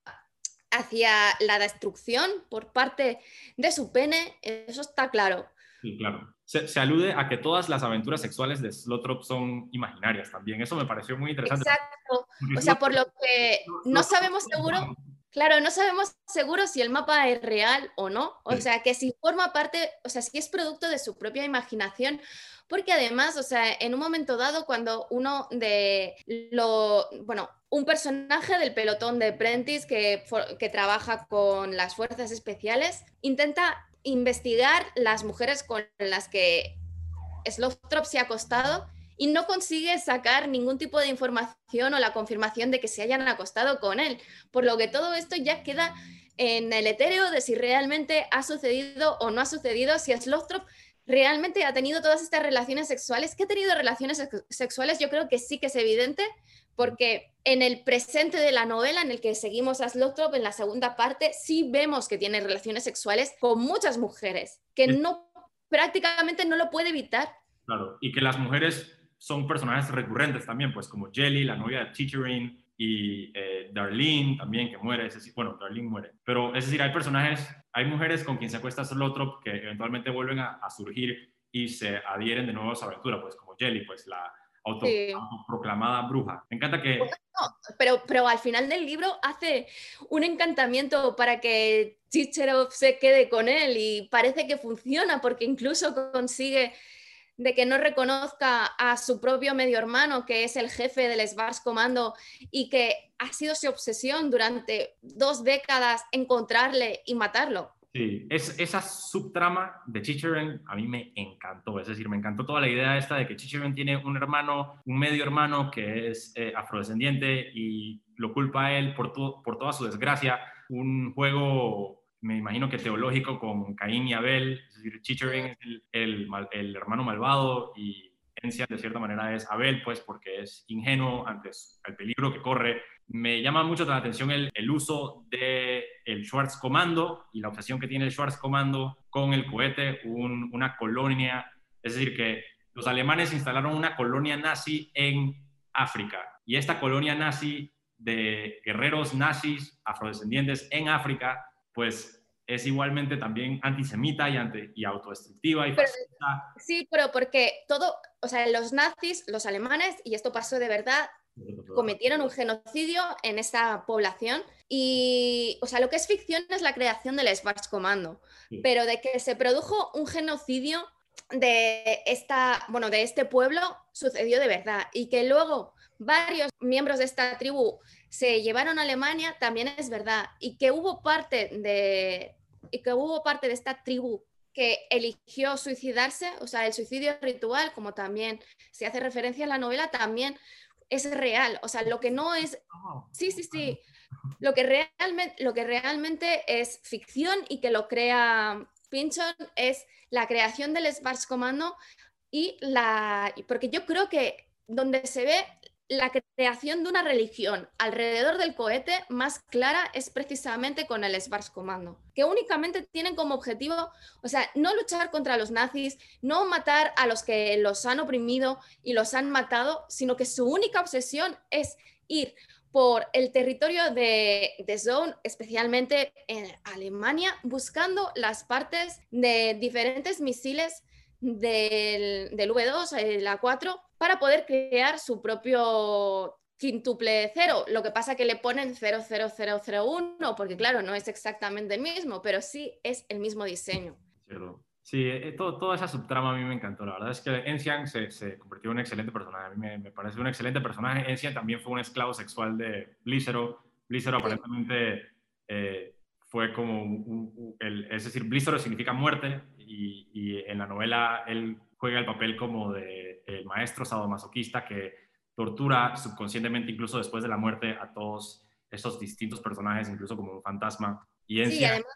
hacia la destrucción por parte de su pene, eso está claro. Sí, claro. Se, se alude a que todas las aventuras sexuales de Slothrop son imaginarias también. Eso me pareció muy interesante. Exacto. O sea, por lo que no sabemos seguro, claro, no sabemos seguro si el mapa es real o no. O sea, que si forma parte, o sea, si es producto de su propia imaginación. Porque además, o sea, en un momento dado, cuando uno de lo, bueno, un personaje del pelotón de Prentice que, que trabaja con las fuerzas especiales, intenta investigar las mujeres con las que Slothrop se ha acostado y no consigue sacar ningún tipo de información o la confirmación de que se hayan acostado con él. Por lo que todo esto ya queda en el etéreo de si realmente ha sucedido o no ha sucedido, si Slothrop realmente ha tenido todas estas relaciones sexuales. Que ha tenido relaciones sex- sexuales, yo creo que sí que es evidente, porque en el presente de la novela, en el que seguimos a Slothrop, en la segunda parte, sí vemos que tiene relaciones sexuales con muchas mujeres, que Sí. no prácticamente no lo puede evitar. Claro, y que las mujeres son personajes recurrentes también, pues como Jelly, la novia de Chicherin, y eh, Darlene también, que muere, es decir, bueno, Darlene muere, pero es decir, hay personajes hay mujeres con quien se acuesta otro que eventualmente vuelven a, surgir y se adhieren de nuevo a su aventura, pues como Jelly, pues la autoproclamada bruja. Me encanta que... pero, pero al final del libro hace un encantamiento para que Chicherov se quede con él y parece que funciona porque incluso consigue de que no reconozca a su propio medio hermano, que es el jefe del Svars Comando, y que ha sido su obsesión durante dos décadas encontrarle y matarlo. Sí, es, esa subtrama de Chicheren a mí me encantó, es decir, me encantó toda la idea esta de que Chicheren tiene un hermano, un medio hermano que es eh, afrodescendiente y lo culpa a él por, por toda su desgracia, un juego me imagino que teológico con Caín y Abel, es decir, Chichering es el, hermano malvado y de cierta manera es Abel, pues porque es ingenuo ante el peligro que corre. Me llama mucho la atención el, el uso del el Schwarz Comando y la obsesión que tiene el Schwarz Comando con el cohete, una colonia, es decir, que los alemanes instalaron una colonia nazi en África. Y esta colonia nazi de guerreros nazis afrodescendientes en África pues es igualmente también antisemita y, ante, y autodestructiva y Sí, pero porque todo, o sea, los nazis, los alemanes, y esto pasó de verdad, cometieron un genocidio en esa población y, o sea, lo que es ficción es la creación del Schwarzkommando, pero de que se produjo un genocidio de, esta, bueno, de este pueblo sucedió de verdad y que luego varios miembros de esta tribu se llevaron a Alemania también es verdad. Y que hubo parte de y que hubo parte de esta tribu que eligió suicidarse, o sea, el suicidio ritual, como también se hace referencia en la novela, también es real, o sea, lo que no es Sí, sí, sí. Lo que realmente lo que realmente es ficción y que lo crea Pinchon es la creación del Schwarzkommando y la porque yo creo que donde se ve la creación de una religión alrededor del cohete más clara es precisamente con el Schwarzkommando, que únicamente tienen como objetivo, o sea, no luchar contra los nazis, no matar a los que los han oprimido y los han matado, sino que su única obsesión es ir por el territorio de, de Zone, especialmente en Alemania, buscando las partes de diferentes misiles del, del V2, el A4, para poder crear su propio quintuple cero. Lo que pasa que le ponen 00001, porque claro, no es exactamente el mismo, pero sí es el mismo diseño. Sí, eh, todo, toda esa subtrama a mí me encantó. La verdad es que Encian se, se convirtió en un excelente personaje. A mí me, me, parece un excelente personaje. Encian también fue un esclavo sexual de Blizzero. Blizzero aparentemente eh, fue como un, el, es decir, Blizzero significa muerte y, y, en la novela él juega el papel como de el maestro sadomasoquista que tortura subconscientemente incluso después de la muerte a todos esos distintos personajes, incluso como un fantasma. Y sí, además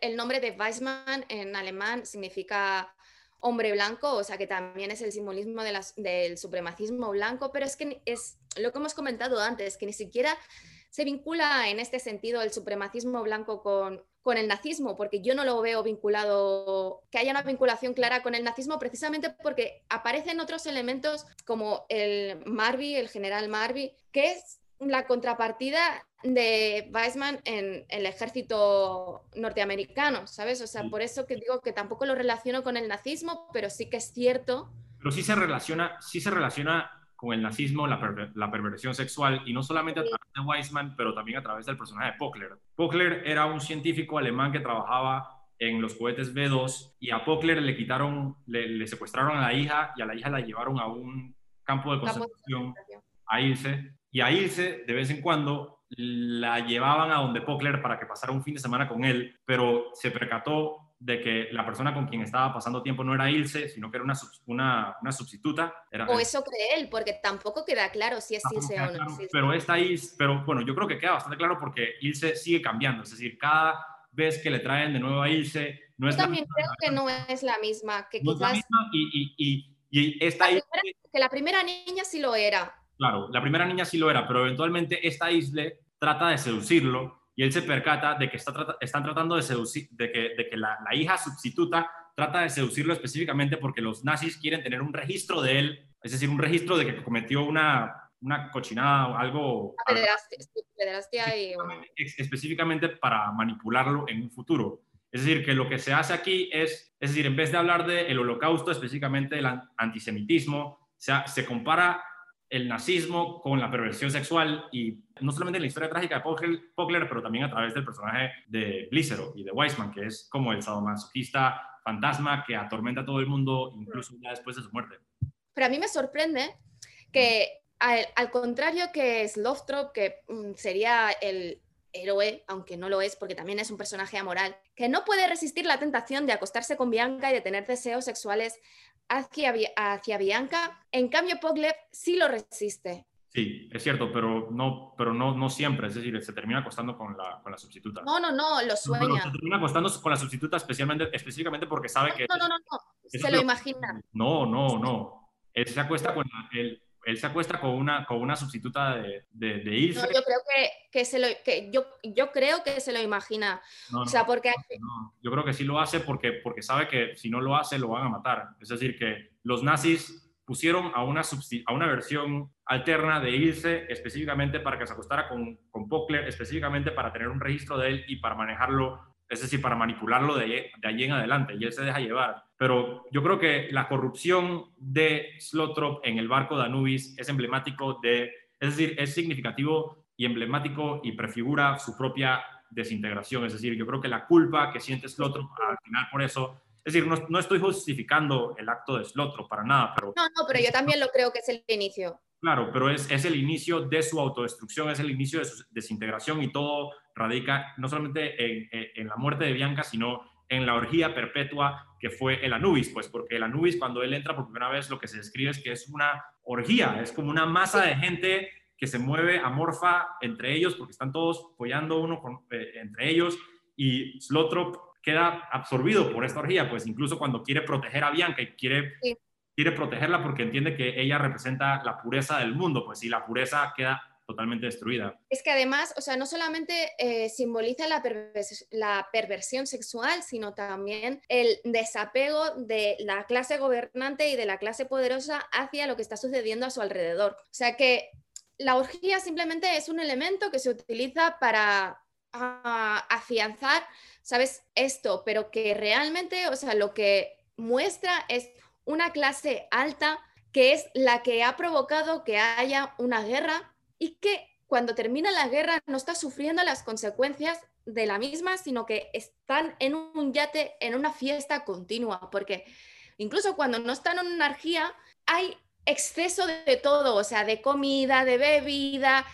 el, nombre de Weissman en alemán significa hombre blanco, o sea que también es el simbolismo de del supremacismo blanco, pero es que es lo que hemos comentado antes, que ni siquiera se vincula en este sentido el supremacismo blanco con, con el nazismo, porque yo no lo veo vinculado, que haya una vinculación clara con el nazismo, precisamente porque aparecen otros elementos como el Marvi, el general Marvi, que es la contrapartida de Weissman en el ejército norteamericano, ¿sabes? O sea, por eso que digo que tampoco lo relaciono con el nazismo, pero sí que es cierto. Pero sí se relaciona, sí se relaciona con el nazismo, la, perversión sexual, y no solamente a través de Weissman, pero también a través del personaje de Pockler. Pockler era un científico alemán que trabajaba en los cohetes B2 y a Pockler le quitaron, le, secuestraron a la hija y a la hija la llevaron a un campo de concentración a irse y a irse de vez en cuando la llevaban a donde Pockler para que pasara un fin de semana con él, pero se percató de que la persona con quien estaba pasando tiempo no era Ilse, sino que era una, una, una sustituta. Era o eso cree él, porque tampoco queda claro si es Ilse o no. pero esta Ilse, pero bueno, yo creo que queda bastante claro porque Ilse sigue cambiando, es decir, cada vez que le traen de nuevo a Ilse, no es yo también creo que no es la misma, que quizás... es la misma y, y, y, esta Ilse... Que la primera niña sí lo era. Claro, la primera niña sí lo era, pero eventualmente esta Isle trata de seducirlo y él se percata de que está, están tratando de seducir, de que, de que la, la, hija sustituta trata de seducirlo específicamente porque los nazis quieren tener un registro de él, es decir, un registro de que cometió una, una cochinada o algo... Pederastia, y... Específicamente para manipularlo en un futuro. Es decir, que lo que se hace aquí es, es decir, en vez de hablar del holocausto, específicamente del antisemitismo, se, se compara el nazismo con la perversión sexual y no solamente en la historia trágica de Pogler, pero también a través del personaje de Blícero y de Weisman, que es como el sadomasoquista fantasma que atormenta a todo el mundo, incluso ya después de su muerte. Pero a mí me sorprende que, al, contrario que Slothrop, que mm, sería el héroe, aunque no lo es porque también es un personaje amoral, que no puede resistir la tentación de acostarse con Bianca y de tener deseos sexuales hacia, hacia Bianca. En cambio, Poglev sí lo resiste. Sí, es cierto, pero no, pero no, no siempre, es decir, se termina acostando con la, con la sustituta. No, no, no, lo sueña. se termina acostando con la sustituta especialmente, específicamente porque sabe que... No, no, no, no, se lo imagina. No, no, no. Él se acuesta con él, él se acuesta con una, con una sustituta de, de, de Ilse. No, yo creo que, que se lo, que yo, yo creo que se lo imagina. o sea, porque... yo creo que sí lo hace porque, porque sabe que si no lo hace lo van a matar. Es decir, que los nazis pusieron a una, a una versión alterna de Ilse específicamente para que se acostara con, con Pockler, específicamente para tener un registro de él y para manejarlo, es decir, para manipularlo de, allí en adelante. Y él se deja llevar. Pero yo creo que la corrupción de Slotrop en el barco de Anubis es emblemático de, es decir, es significativo y emblemático y prefigura su propia desintegración. Es decir, yo creo que la culpa que siente Slotrop al final por eso es decir, no, estoy justificando el acto de Slotro para nada, pero... No, no, pero yo también lo creo que es el inicio. Claro, pero es, es el inicio de su autodestrucción, es el inicio de su desintegración y todo radica no solamente en, en la muerte de Bianca, sino en la orgía perpetua que fue el Anubis, pues porque el Anubis cuando él entra por primera vez lo que se describe es que es una orgía, es como una masa de gente que se mueve amorfa entre ellos porque están todos apoyando uno eh, entre ellos y Slotrop queda absorbido por esta orgía, pues incluso cuando quiere proteger a Bianca y quiere, quiere protegerla porque entiende que ella representa la pureza del mundo, pues si la pureza queda totalmente destruida. Es que además, o sea, no solamente eh, simboliza la, perversión sexual, sino también el desapego de la clase gobernante y de la clase poderosa hacia lo que está sucediendo a su alrededor. O sea que la orgía simplemente es un elemento que se utiliza para ah, afianzar ¿sabes? Esto, pero que realmente, o sea, lo que muestra es una clase alta que es la que ha provocado que haya una guerra y que cuando termina la guerra no está sufriendo las consecuencias de la misma, sino que están en un yate, en una fiesta continua, porque incluso cuando no están en una argía, hay exceso de todo, o sea, de comida, de bebida,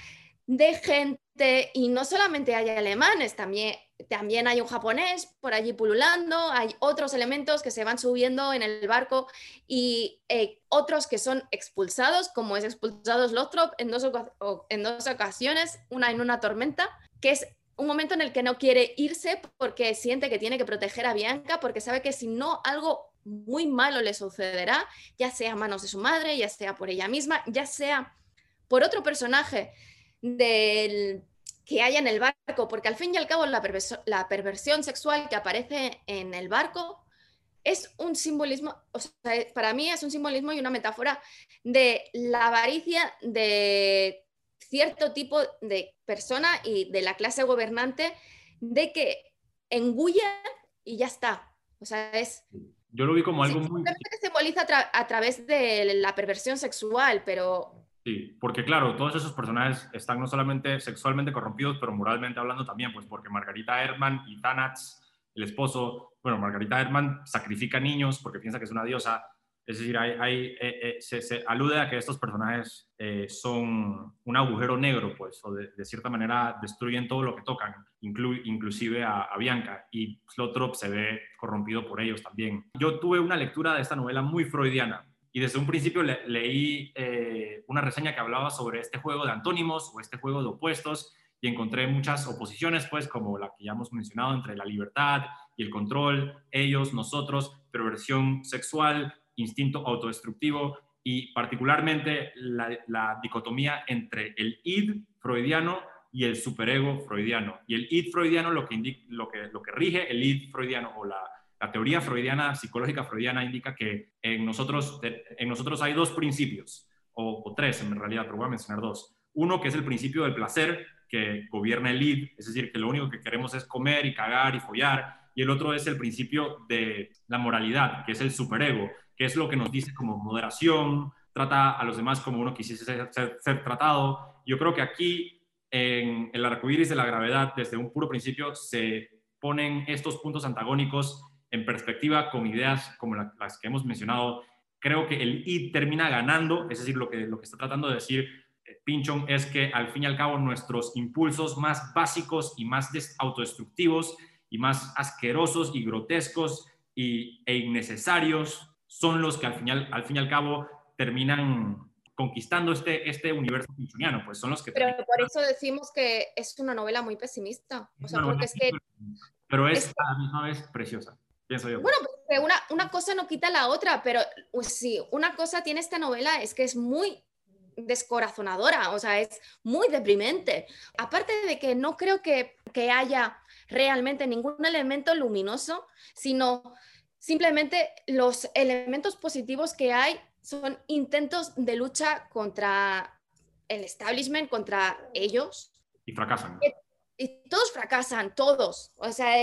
de gente, y no solamente hay alemanes, también también hay un japonés por allí pululando, hay otros elementos que se van subiendo en el barco y eh, otros que son expulsados, como es expulsados Lothrop en dos, en dos ocasiones, una en una tormenta, que es un momento en el que no quiere irse porque siente que tiene que proteger a Bianca, porque sabe que si no algo muy malo le sucederá, ya sea a manos de su madre, ya sea por ella misma, ya sea por otro personaje del que haya en el barco, porque al fin y al cabo la, perversión sexual que aparece en el barco es un simbolismo, o sea, para mí es un simbolismo y una metáfora de la avaricia de cierto tipo de persona y de la clase gobernante de que engullen y ya está. O sea, es... Yo lo vi como algo muy... Simboliza a través de la perversión sexual, pero Sí, porque claro, todos esos personajes están no solamente sexualmente corrompidos, pero moralmente hablando también, pues porque Margarita Herman y Thanats, el esposo, bueno, Margarita Herman sacrifica niños porque piensa que es una diosa, es decir, hay, eh, eh, se, alude a que estos personajes eh, son un agujero negro, pues, o de, cierta manera destruyen todo lo que tocan, inclusive a, a, Bianca, y Slotrop se ve corrompido por ellos también. Yo tuve una lectura de esta novela muy freudiana, y desde un principio leí eh, una reseña que hablaba sobre este juego de antónimos o este juego de opuestos y encontré muchas oposiciones, pues como la que ya hemos mencionado entre la libertad y el control, ellos, nosotros, perversión sexual, instinto autodestructivo y particularmente la, dicotomía entre el id freudiano y el superego freudiano. Y el id freudiano lo que, lo que, lo que rige el id freudiano o la la teoría freudiana, psicológica freudiana, indica que en nosotros, en nosotros hay dos principios, o, tres en realidad, pero voy a mencionar dos. Uno que es el principio del placer, que gobierna el id, es decir, que lo único que queremos es comer y cagar y follar, y el otro es el principio de la moralidad, que es el superego, que es lo que nos dice como moderación, trata a los demás como uno quisiese ser, tratado. Yo creo que aquí en el arco iris de la gravedad, desde un puro principio, se ponen estos puntos antagónicos en perspectiva con ideas como las que hemos mencionado. Creo que el id termina ganando, es decir, lo que, lo que está tratando de decir eh, Pinchon es que al fin y al cabo nuestros impulsos más básicos y más autodestructivos y más asquerosos y grotescos y, e innecesarios son los que al fin, al fin y al cabo terminan conquistando este, este universo pinchoniano, pues son los que... Pero por eso decimos que es una novela muy pesimista, o sea, porque es que... Pero es, a la misma vez preciosa, pienso yo. Bueno, porque una, una cosa no quita la otra, pero pues, sí, una cosa tiene esta novela es que es muy descorazonadora, o sea, es muy deprimente. Aparte de que no creo que, que haya realmente ningún elemento luminoso, sino simplemente los elementos positivos que hay son intentos de lucha contra el establishment, contra ellos. Y fracasan. Y, todos fracasan, todos. O sea,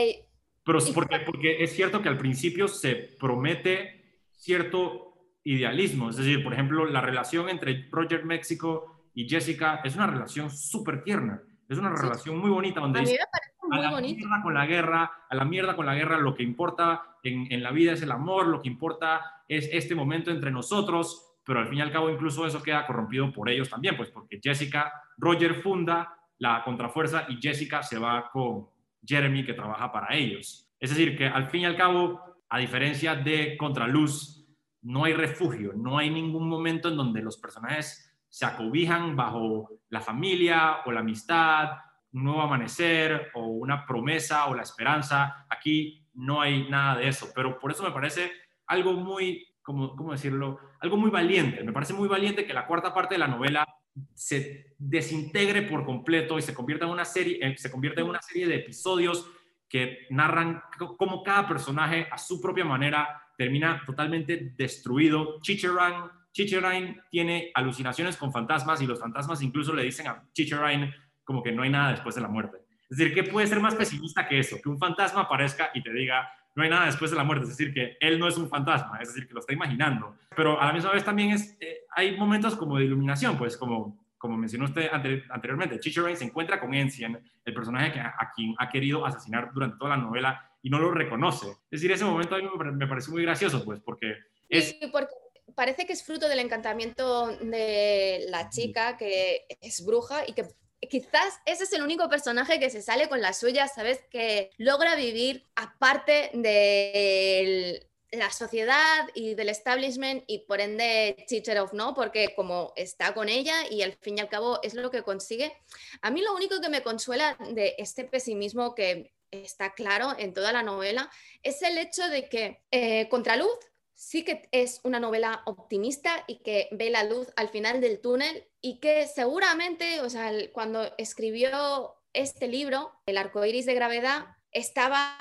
pero porque, porque es cierto que al principio se promete cierto idealismo. Es decir, por ejemplo, la relación entre Roger México y Jessica es una relación súper tierna. Es una relación muy bonita donde... A mí me parece muy a la mierda con la guerra, a la mierda con la guerra, lo que importa en, en la vida es el amor, lo que importa es este momento entre nosotros, pero al fin y al cabo incluso eso queda corrompido por ellos también, pues porque Jessica, Roger funda la contrafuerza y Jessica se va con Jeremy que trabaja para ellos. Es decir, que al fin y al cabo, a diferencia de Contraluz, no hay refugio, no hay ningún momento en donde los personajes se acobijan bajo la familia o la amistad, un nuevo amanecer o una promesa o la esperanza. Aquí no hay nada de eso, pero por eso me parece algo muy, ¿cómo, cómo decirlo? Algo muy valiente. Me parece muy valiente que la cuarta parte de la novela se desintegre por completo y se convierta en una serie, eh, se convierta en una serie de episodios que narran cómo cada personaje a su propia manera termina totalmente destruido. Chicheran, Chicherain tiene alucinaciones con fantasmas y los fantasmas incluso le dicen a Chicherain como que no hay nada después de la muerte. Es decir, ¿qué puede ser más pesimista que eso? Que un fantasma aparezca y te diga, no hay nada después de la muerte, es decir, que él no es un fantasma, es decir, que lo está imaginando. Pero a la misma vez también es, eh, hay momentos como de iluminación, pues como, como mencionó usted anteriormente, Chicho se encuentra con Encien, el personaje que, a quien ha querido asesinar durante toda la novela y no lo reconoce. Es decir, ese momento a mí me, parece muy gracioso, pues, porque es... Porque parece que es fruto del encantamiento de la chica que es bruja y que quizás ese es el único personaje que se sale con la suya, ¿sabes? Que logra vivir aparte de la sociedad y del establishment y por ende Chicherov no, porque como está con ella y al fin y al cabo es lo que consigue. A mí lo único que me consuela de este pesimismo que está claro en toda la novela es el hecho de que eh, Contraluz sí que es una novela optimista y que ve la luz al final del túnel y que seguramente, o sea, cuando escribió este libro, El arco iris de gravedad, estaba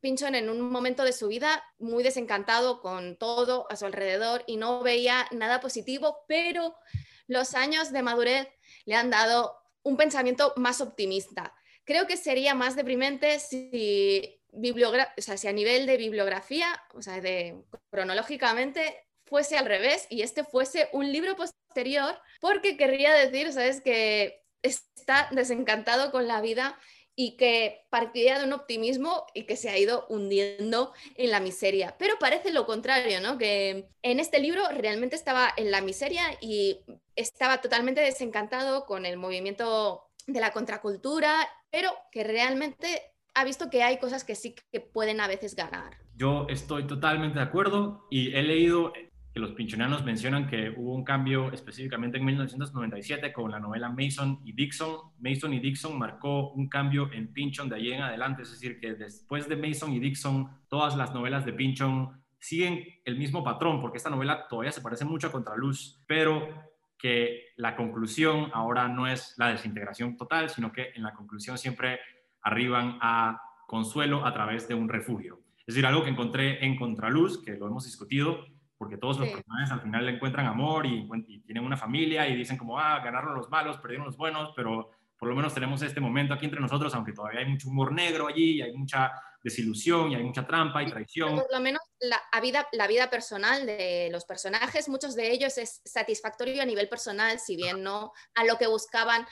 Pinchon en un momento de su vida muy desencantado con todo a su alrededor y no veía nada positivo, pero los años de madurez le han dado un pensamiento más optimista. Creo que sería más deprimente si o sea, si a nivel de bibliografía, o sea, de, cronológicamente, fuese al revés y este fuese un libro posterior, porque querría decir, ¿sabes?, que está desencantado con la vida y que partía de un optimismo y que se ha ido hundiendo en la miseria. Pero parece lo contrario, ¿no? Que en este libro realmente estaba en la miseria y estaba totalmente desencantado con el movimiento de la contracultura, pero que realmente ha visto que hay cosas que sí que pueden a veces ganar. Yo estoy totalmente de acuerdo y he leído que los pinchonianos mencionan que hubo un cambio específicamente en 1997 con la novela Mason y Dixon. Mason y Dixon marcó un cambio en Pinchon de allí en adelante, es decir, que después de Mason y Dixon, todas las novelas de Pinchon siguen el mismo patrón, porque esta novela todavía se parece mucho a Contraluz, pero que la conclusión ahora no es la desintegración total, sino que en la conclusión siempre arriban a consuelo a través de un refugio. Es decir, algo que encontré en Contraluz, que lo hemos discutido, porque todos los personajes al final le encuentran amor y, tienen una familia y dicen como, ah, ganaron los malos, perdieron los buenos, pero por lo menos tenemos este momento aquí entre nosotros, aunque todavía hay mucho humor negro allí, hay mucha desilusión y hay mucha trampa y traición. Por lo menos la vida, la vida personal de los personajes, muchos de ellos es satisfactorio a nivel personal, si bien no a lo que buscaban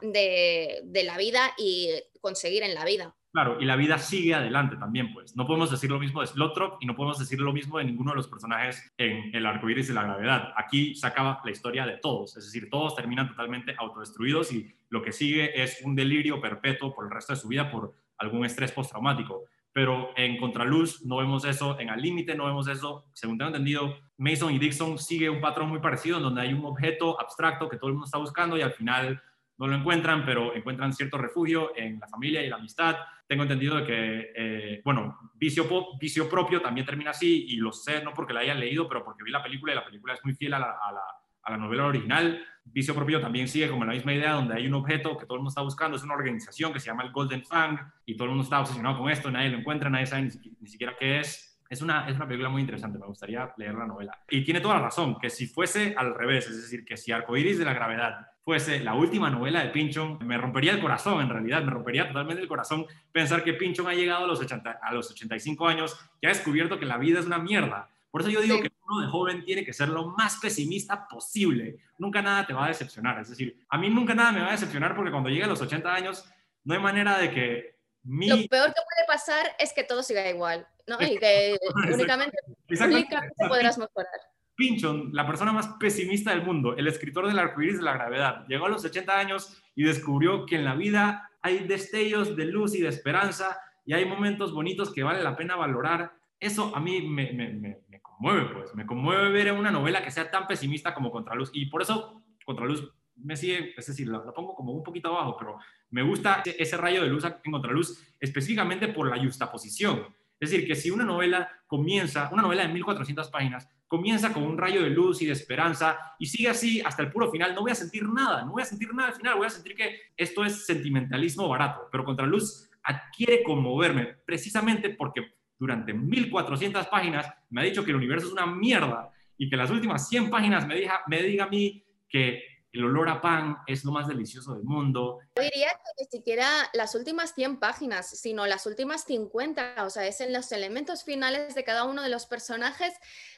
de, de la vida y conseguir en la vida. Claro, y la vida sigue adelante también, pues. No podemos decir lo mismo de Slotrop y no podemos decir lo mismo de ninguno de los personajes en El arco iris de la gravedad. Aquí se acaba la historia de todos, es decir, todos terminan totalmente autodestruidos y lo que sigue es un delirio perpetuo por el resto de su vida por algún estrés postraumático. Pero en Contraluz no vemos eso, en Al Límite no vemos eso. Según tengo entendido, Mason y Dixon sigue un patrón muy parecido en donde hay un objeto abstracto que todo el mundo está buscando y al final no lo encuentran, pero encuentran cierto refugio en la familia y la amistad. Tengo entendido de que, eh, bueno, vicio, vicio propio también termina así, y lo sé no porque la haya leído, pero porque vi la película y la película es muy fiel a la, a la, a la novela original. Vicio propio también sigue como la misma idea, donde hay un objeto que todo el mundo está buscando, es una organización que se llama el Golden Fang, y todo el mundo está obsesionado con esto, nadie lo encuentra, nadie sabe ni, siquiera qué es. Es una, es una película muy interesante, me gustaría leer la novela. Y tiene toda la razón, que si fuese al revés, es decir, que si Arcoiris de la Gravedad fuese la última novela de Pinchon, me rompería el corazón, en realidad, me rompería totalmente el corazón pensar que Pinchon ha llegado a los, 80, a los 85 años y ha descubierto que la vida es una mierda. Por eso yo digo que uno de joven tiene que ser lo más pesimista posible. Nunca nada te va a decepcionar. Es decir, a mí nunca nada me va a decepcionar porque cuando llegue a los 80 años no hay manera de que mi... Lo peor que puede pasar es que todo siga igual, ¿no? Y que únicamente, únicamente podrás mejorar. Pinchon, la persona más pesimista del mundo, el escritor del arcoíris de la gravedad, llegó a los 80 años y descubrió que en la vida hay destellos de luz y de esperanza y hay momentos bonitos que vale la pena valorar. Eso a mí me, me, me, conmueve, pues, me conmueve ver una novela que sea tan pesimista como Contraluz y por eso Contraluz me sigue, es decir, la, pongo como un poquito abajo, pero me gusta ese, rayo de luz en Contraluz específicamente por la justaposición. Es decir, que si una novela comienza, una novela de 1400 páginas, comienza con un rayo de luz y de esperanza y sigue así hasta el puro final, no voy a sentir nada, no voy a sentir nada al final, voy a sentir que esto es sentimentalismo barato, pero Contraluz adquiere conmoverme precisamente porque durante 1400 páginas me ha dicho que el universo es una mierda y que las últimas 100 páginas me, diga, me diga a mí que el olor a pan es lo más delicioso del mundo. Yo diría que ni siquiera las últimas 100 páginas, sino las últimas 50, o sea, es en los elementos finales de cada uno de los personajes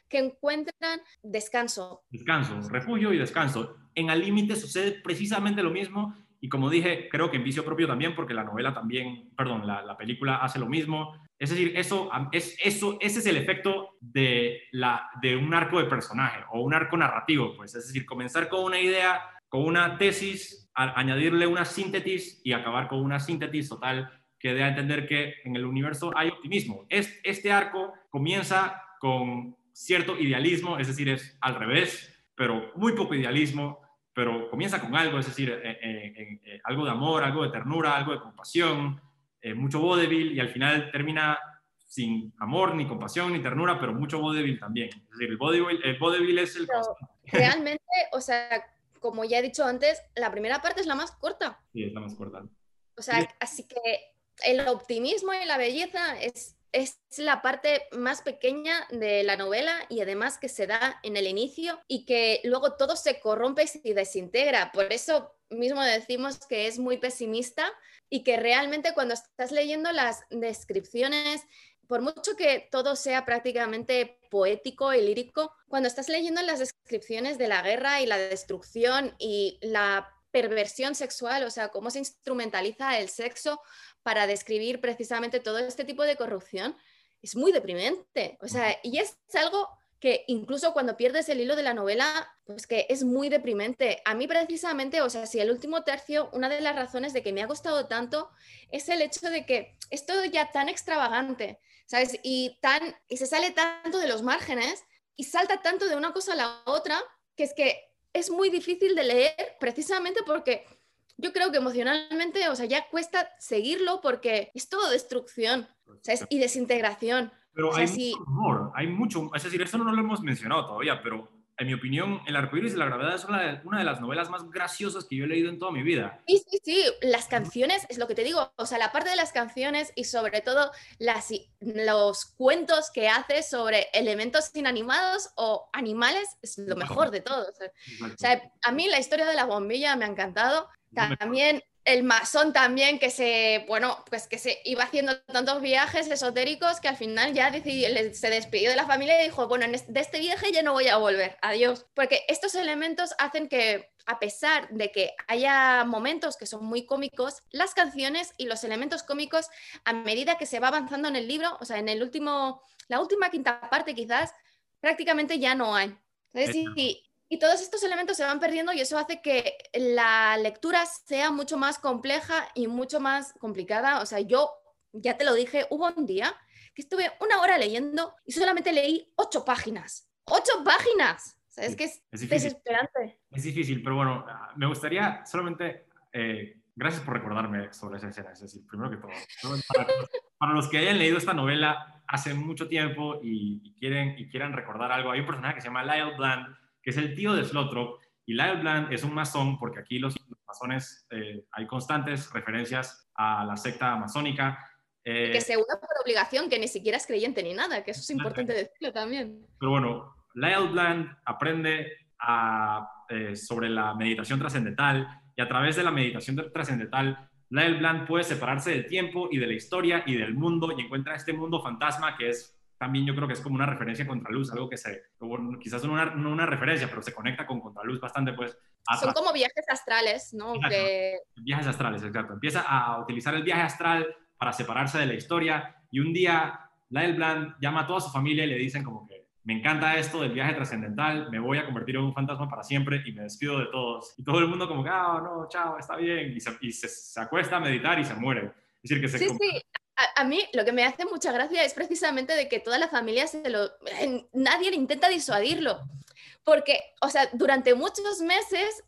que encuentran descanso. Descanso, refugio y descanso. En Al Límite sucede precisamente lo mismo y como dije, creo que en Vicio Propio también, porque la novela también, perdón, la, la película hace lo mismo. Es decir, eso, es, eso, ese es el efecto de, la, de un arco de personaje o un arco narrativo, pues. Es decir, comenzar con una idea, con una tesis, añadirle una síntesis y acabar con una síntesis total que dé a entender que en el universo hay optimismo. Este arco comienza con cierto idealismo, es decir, es al revés, pero muy poco idealismo, pero comienza con algo, es decir, eh, eh, eh, algo de amor, algo de ternura, algo de compasión, mucho vodevil y al final termina sin amor, ni compasión, ni ternura, pero mucho vodevil también. Es decir, el vodevil, el vodevil es el... realmente, o sea, como ya he dicho antes, la primera parte es la más corta. Sí, es la más corta. O sea, así que el optimismo y la belleza es es la parte más pequeña de la novela y además que se da en el inicio y que luego todo se corrompe y desintegra. Por eso mismo decimos que es muy pesimista y que realmente cuando estás leyendo las descripciones, por mucho que todo sea prácticamente poético y lírico, cuando estás leyendo las descripciones de la guerra y la destrucción y la perversión sexual, o sea, cómo se instrumentaliza el sexo para describir precisamente todo este tipo de corrupción, es muy deprimente. O sea, y es algo que incluso cuando pierdes el hilo de la novela, pues que es muy deprimente. A mí precisamente, o sea, si el último tercio, una de las razones de que me ha costado tanto es el hecho de que es todo ya tan extravagante, ¿sabes? Y, tan, y se sale tanto de los márgenes y salta tanto de una cosa a la otra, que es que es muy difícil de leer precisamente porque yo creo que emocionalmente, o sea, ya cuesta seguirlo porque es todo destrucción y desintegración. Pero hay mucho humor, hay mucho, es decir, esto no lo hemos mencionado todavía, pero en mi opinión, El arcoíris de la gravedad es una de, una de, las novelas más graciosas que yo he leído en toda mi vida. Sí, sí, sí, las canciones, es lo que te digo, o sea, la parte de las canciones y sobre todo las, los cuentos que hace sobre elementos inanimados o animales es lo mejor de todo. O sea, a mí la historia de la bombilla me ha encantado. También el masón también que se, bueno, pues que se iba haciendo tantos viajes esotéricos que al final ya se despidió de la familia y dijo, bueno, de este viaje ya no voy a volver, adiós. Porque estos elementos hacen que, a pesar de que haya momentos que son muy cómicos, las canciones y los elementos cómicos, a medida que se va avanzando en el libro, o sea, en el último, la última quinta parte quizás, prácticamente ya no hay. Entonces, sí, y todos estos elementos se van perdiendo y eso hace que la lectura sea mucho más compleja y mucho más complicada. O sea, yo ya te lo dije, hubo un día que estuve una hora leyendo y solamente leí ocho páginas. ¡Ocho páginas! O sea, es que es, desesperante. Es difícil, pero bueno, me gustaría solamente, eh, gracias por recordarme sobre esa escena. Es decir, primero que todo, para, los que hayan leído esta novela hace mucho tiempo y, quieren, y quieran recordar algo, hay un personaje que se llama Lyle Bland que es el tío de Slothrop, y Lyle Bland es un masón, porque aquí los, masones eh, hay constantes referencias a la secta masónica. Eh, que se une por obligación, que ni siquiera es creyente ni nada, que eso es importante decirlo también. Pero bueno, Lyle Bland aprende eh, sobre la meditación trascendental y a través de la meditación trascendental, Lyle Bland puede separarse del tiempo y de la historia y del mundo y encuentra este mundo fantasma que es también yo creo que es como una referencia a Contraluz, algo que se, quizás no una, no una referencia, pero se conecta con Contraluz bastante, pues. Son como viajes astrales, ¿no? Viajes astrales, exacto. Empieza a utilizar el viaje astral para separarse de la historia y un día Lyle Bland llama a toda su familia y le dicen como que me encanta esto del viaje trascendental, me voy a convertir en un fantasma para siempre y me despido de todos. Y todo el mundo como que, ah, no, chao, está bien. Y se, y se, acuesta a meditar y se muere. Es decir, que se, sí, sí a, mí lo que me hace mucha gracia es precisamente de que toda la familia se lo... Nadie intenta disuadirlo. Porque, o sea, durante muchos meses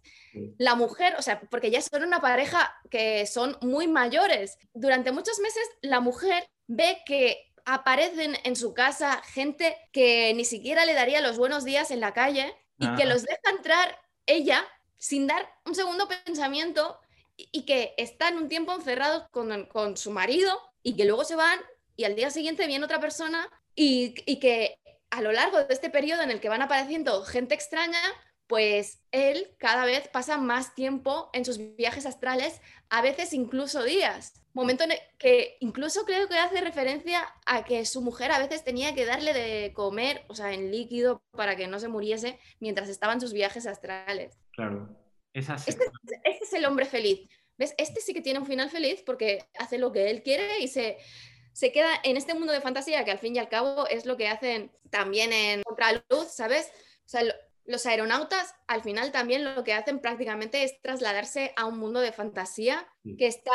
la mujer, o sea, porque ya son una pareja que son muy mayores, durante muchos meses la mujer ve que aparecen en su casa gente que ni siquiera le daría los buenos días en la calle y que los deja entrar ella sin dar un segundo pensamiento y que están un tiempo encerrados con, con su marido y que luego se van y al día siguiente viene otra persona y, que a lo largo de este periodo en el que van apareciendo gente extraña, pues él cada vez pasa más tiempo en sus viajes astrales, a veces incluso días. Momento en el que incluso creo que hace referencia a que su mujer a veces tenía que darle de comer, o sea, en líquido para que no se muriese mientras estaba en sus viajes astrales. Claro, es así. este, este es el hombre feliz. ¿Ves? Este sí que tiene un final feliz porque hace lo que él quiere y se, se queda en este mundo de fantasía que al fin y al cabo es lo que hacen también en Contraluz, ¿sabes? O sea, los aeronautas al final también lo que hacen prácticamente es trasladarse a un mundo de fantasía que está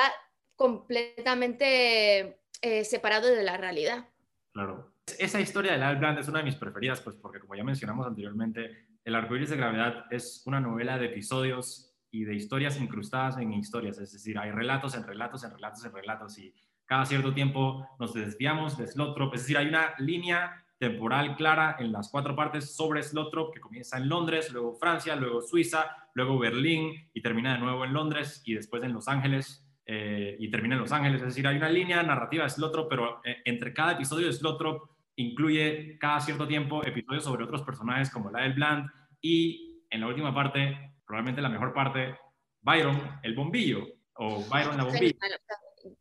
completamente eh, separado de la realidad. Claro. Esa historia de Lyle Bland es una de mis preferidas, pues porque como ya mencionamos anteriormente, El arcoíris de gravedad es una novela de episodios de historias incrustadas en historias, es decir, hay relatos en relatos en relatos en relatos y cada cierto tiempo nos desviamos de Slotrop, es decir, hay una línea temporal clara en las cuatro partes sobre Slotrop que comienza en Londres, luego Francia, luego Suiza, luego Berlín y termina de nuevo en Londres y después en Los Ángeles eh, y termina en Los Ángeles, es decir, hay una línea narrativa de Slotrop, pero eh, entre cada episodio de Slotrop incluye cada cierto tiempo episodios sobre otros personajes como la del Bland y en la última parte probablemente la mejor parte, Byron, el bombillo, o Byron la bombilla.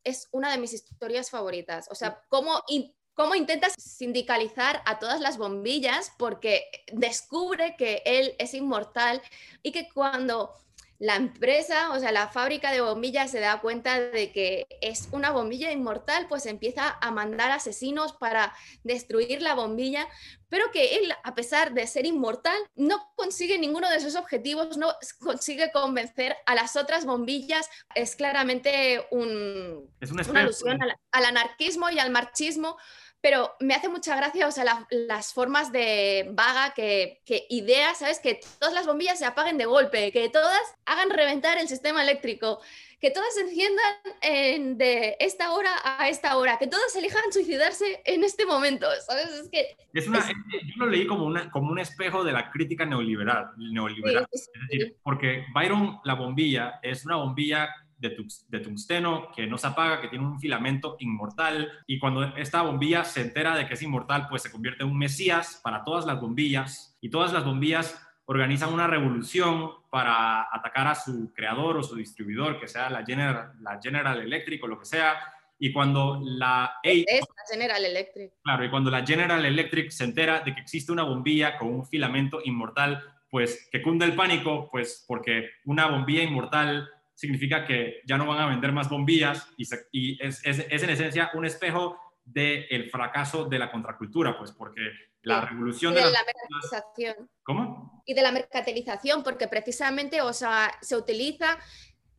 Es una de mis historias favoritas. O sea, cómo, cómo intentas sindicalizar a todas las bombillas porque descubre que él es inmortal y que cuando la empresa, o sea, la fábrica de bombillas se da cuenta de que es una bombilla inmortal, pues empieza a mandar asesinos para destruir la bombilla, pero que él, a pesar de ser inmortal, no consigue ninguno de esos objetivos, no consigue convencer a las otras bombillas. Es claramente un, una alusión al anarquismo y al marxismo pero me hace mucha gracia, o sea, las formas de vaga que, que idea, ¿sabes? Que todas las bombillas se apaguen de golpe, que todas hagan reventar el sistema eléctrico, que todas se enciendan de esta hora a esta hora, que todas elijan suicidarse en este momento, ¿sabes? Es que... Es una, Yo lo leí como, una, como un espejo de la crítica neoliberal, neoliberal. es decir, porque Byron, la bombilla, es una bombilla de, tungsteno que no se apaga, que tiene un filamento inmortal y cuando esta bombilla se entera de que es inmortal, pues se convierte en un mesías para todas las bombillas y todas las bombillas organizan una revolución para atacar a su creador o su distribuidor, que sea la General, la General Electric o lo que sea, y cuando la... Es la General Electric. Claro, y cuando la General Electric se entera de que existe una bombilla con un filamento inmortal, pues que cunda el pánico, pues porque una bombilla inmortal significa que ya no van a vender más bombillas y, y es, es, es, en esencia un espejo del fracaso de la contracultura, pues porque la revolución de, de, la mercantilización. ¿Cómo? Y de la mercantilización, porque precisamente o sea, se utiliza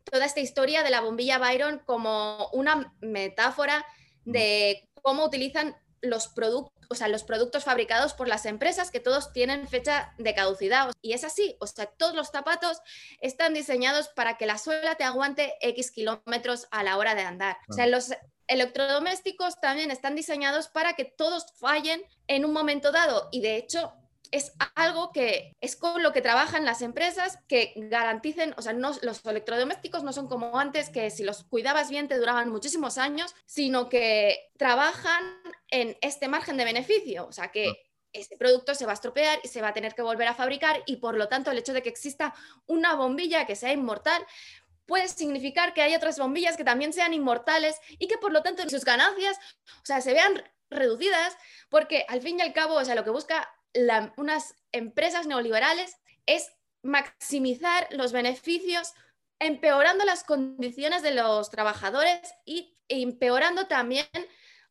toda esta historia de la bombilla Byron como una metáfora de cómo utilizan los productos, o sea, los productos fabricados por las empresas que todos tienen fecha de caducidad. Y es así, o sea, todos los zapatos están diseñados para que la suela te aguante X kilómetros a la hora de andar. O sea, los electrodomésticos también están diseñados para que todos fallen en un momento dado. Y de hecho, es algo que es con lo que trabajan las empresas que garanticen, o sea, no, los electrodomésticos no son como antes, que si los cuidabas bien te duraban muchísimos años, sino que trabajan en este margen de beneficio, o sea, que ese producto se va a estropear y se va a tener que volver a fabricar y por lo tanto el hecho de que exista una bombilla que sea inmortal puede significar que hay otras bombillas que también sean inmortales y que por lo tanto sus ganancias, o sea, se vean reducidas porque al fin y al cabo, o sea, lo que busca unas empresas neoliberales es maximizar los beneficios empeorando las condiciones de los trabajadores y empeorando también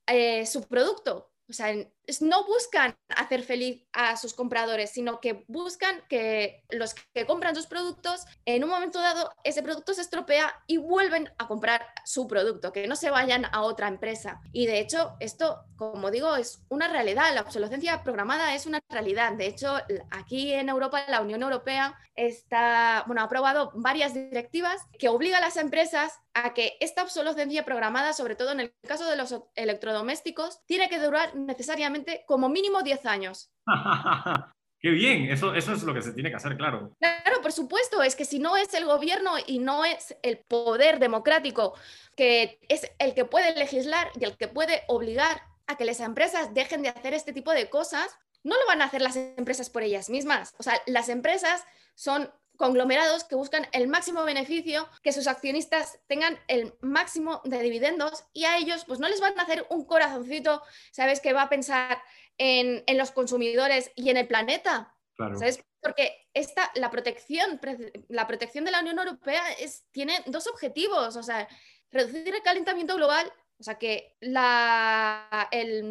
eh, su producto. O sea, no buscan hacer feliz a sus compradores, sino que buscan que los que compran sus productos, en un momento dado, ese producto se estropea y vuelven a comprar su producto, que no se vayan a otra empresa. Y de hecho, esto, como digo, es una realidad. La obsolescencia programada es una realidad. De hecho, aquí en Europa, la Unión Europea está, bueno, ha aprobado varias directivas que obligan a las empresas a que esta obsolescencia programada, sobre todo en el caso de los electrodomésticos, tiene que durar necesariamente como mínimo 10 años. Qué bien, eso, eso es lo que se tiene que hacer, claro. Claro, por supuesto, es que si no es el gobierno y no es el poder democrático que es el que puede legislar y el que puede obligar a que las empresas dejen de hacer este tipo de cosas, no lo van a hacer las empresas por ellas mismas. O sea, las empresas son conglomerados que buscan el máximo beneficio, que sus accionistas tengan el máximo de dividendos y a ellos pues no les van a hacer un corazoncito, ¿sabes? Que va a pensar en, los consumidores y en el planeta. ¿Sabes? Porque esta, la, protección, la protección de la Unión Europea es, tiene dos objetivos, o sea, reducir el calentamiento global o sea, que la,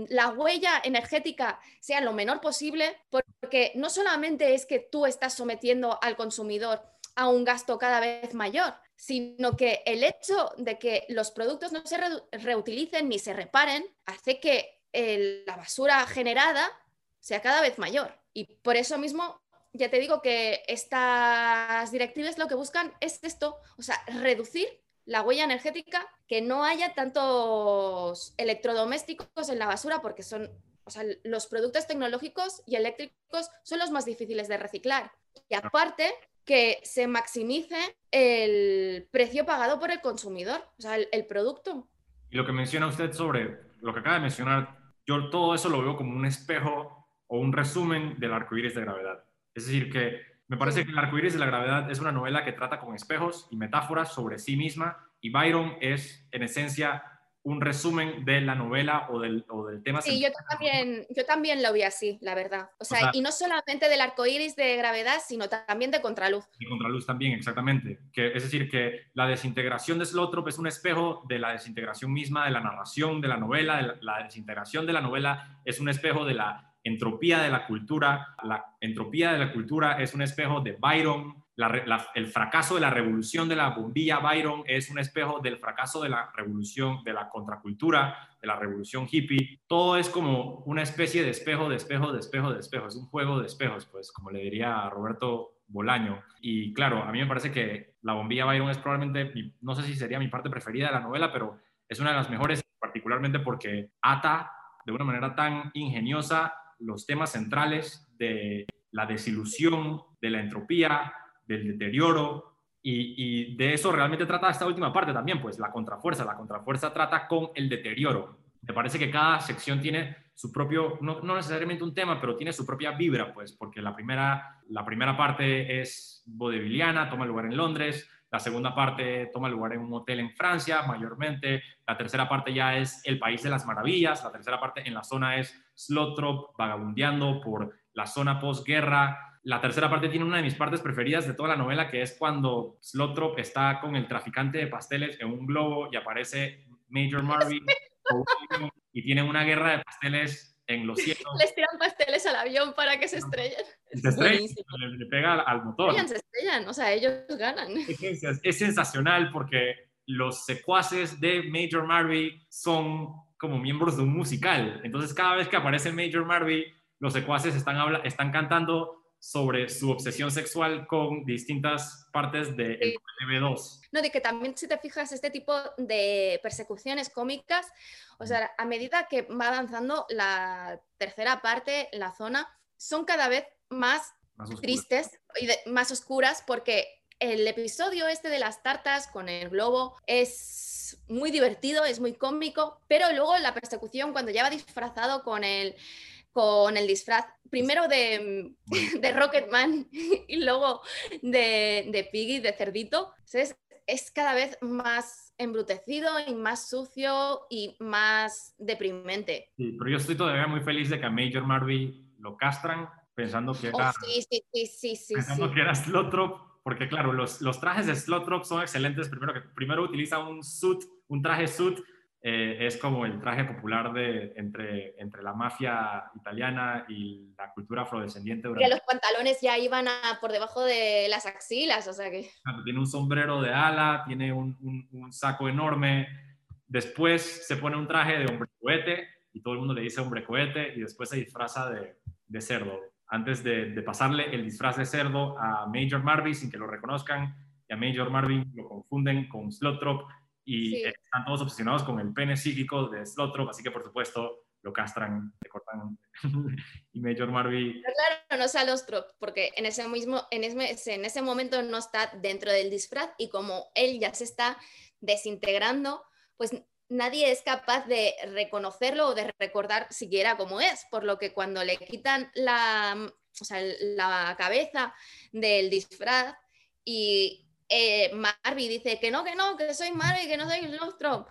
la, huella energética sea lo menor posible, porque no solamente es que tú estás sometiendo al consumidor a un gasto cada vez mayor, sino que el hecho de que los productos no se reutilicen ni se reparen hace que la basura generada sea cada vez mayor. Y por eso mismo, ya te digo que estas directivas lo que buscan es esto, o sea, reducir la huella energética, que no haya tantos electrodomésticos en la basura, porque son, o sea, los productos tecnológicos y eléctricos son los más difíciles de reciclar. Y aparte, que se maximice el precio pagado por el consumidor, o sea, el, producto. Y lo que menciona usted sobre lo que acaba de mencionar, yo todo eso lo veo como un espejo o un resumen del arco iris de gravedad. Es decir, que me parece que El arcoíris de la gravedad es una novela que trata con espejos y metáforas sobre sí misma y Byron es, en esencia, un resumen de la novela o del, o del tema. Sí, yo también, yo también lo vi así, la verdad. O sea, y no solamente del arco iris de gravedad, sino también de contraluz. De contraluz también, exactamente. Que, es decir, que la desintegración de Slotrop es un espejo de la desintegración misma de la narración de la novela. la desintegración de la novela es un espejo de la entropía de la cultura. La entropía de la cultura es un espejo de Byron. el fracaso de la revolución de la bombilla Byron es un espejo del fracaso de la revolución de la contracultura, de la revolución hippie. Todo es como una especie de espejo, de espejo, de espejo, de espejo. Es un juego de espejos, pues, como le diría Roberto Bolaño. Y claro, a mí me parece que la bombilla Byron es probablemente, no sé si sería mi parte preferida de la novela, pero es una de las mejores, particularmente porque ata de una manera tan ingeniosa los temas centrales de la desilusión, de la entropía, del deterioro, y, de eso realmente trata esta última parte también, pues la contrafuerza. La contrafuerza trata con el deterioro. Me parece que cada sección tiene su propio, no, necesariamente un tema, pero tiene su propia vibra, pues, porque la primera, la primera parte es vodeviliana, toma lugar en Londres, la segunda parte toma lugar en un hotel en Francia, mayormente, la tercera parte ya es el país de las maravillas, la tercera parte en la zona es Slotrop, vagabundeando por la zona postguerra, la tercera parte tiene una de mis partes preferidas de toda la novela, que es cuando Slotrop está con el traficante de pasteles en un globo y aparece Major Marvin y tienen una guerra de pasteles en los cielos. Les tiran pasteles al avión para que se estrellen. Se estrellan, le, pega al, motor. Se estrellan, o sea, ellos ganan. Es, sensacional porque los secuaces de Major Marvin son como miembros de un musical. Entonces, cada vez que aparece Major Marvin, los secuaces están, están cantando sobre su obsesión sexual con distintas partes del de tv 2 No, de que también si te fijas este tipo de persecuciones cómicas, o sea, a medida que va avanzando la tercera parte, la zona, son cada vez más, tristes y más oscuras porque el episodio este de las tartas con el globo es muy divertido, es muy cómico, pero luego la persecución cuando ya va disfrazado con el con el disfraz, primero de, de Rocketman y luego de, de Piggy, de Cerdito, es, es cada vez más embrutecido y más sucio y más deprimente. Sí, pero yo estoy todavía muy feliz de que a Major Marvy lo castran pensando que era, oh, sí, sí, sí, sí, pensando que era Slotrop, porque claro, los, los trajes de Slotrop son excelentes, primero que primero utiliza un suit, un traje suit eh, es como el traje popular de, entre, entre la mafia italiana y la cultura afrodescendiente. Que los pantalones ya iban a, por debajo de las axilas, o sea que... Tiene un sombrero de ala, tiene un, un, saco enorme, después se pone un traje de hombre cohete y todo el mundo le dice hombre cohete y después se disfraza de, de cerdo. Antes de, de, pasarle el disfraz de cerdo a Major Marvin sin que lo reconozcan y a Major Marvin lo confunden con Slotrop y están todos obsesionados con el pene psíquico de Slotrop, así que por supuesto lo castran, le cortan y Major Marvy. claro, no sea Slotrop, porque en ese mismo, en ese, en ese momento no está dentro del disfraz y como él ya se está desintegrando, pues nadie es capaz de reconocerlo o de recordar siquiera cómo es, por lo que cuando le quitan la, o sea, la cabeza del disfraz y eh, dice que no, que no, que soy Marby, que no soy Lostrom.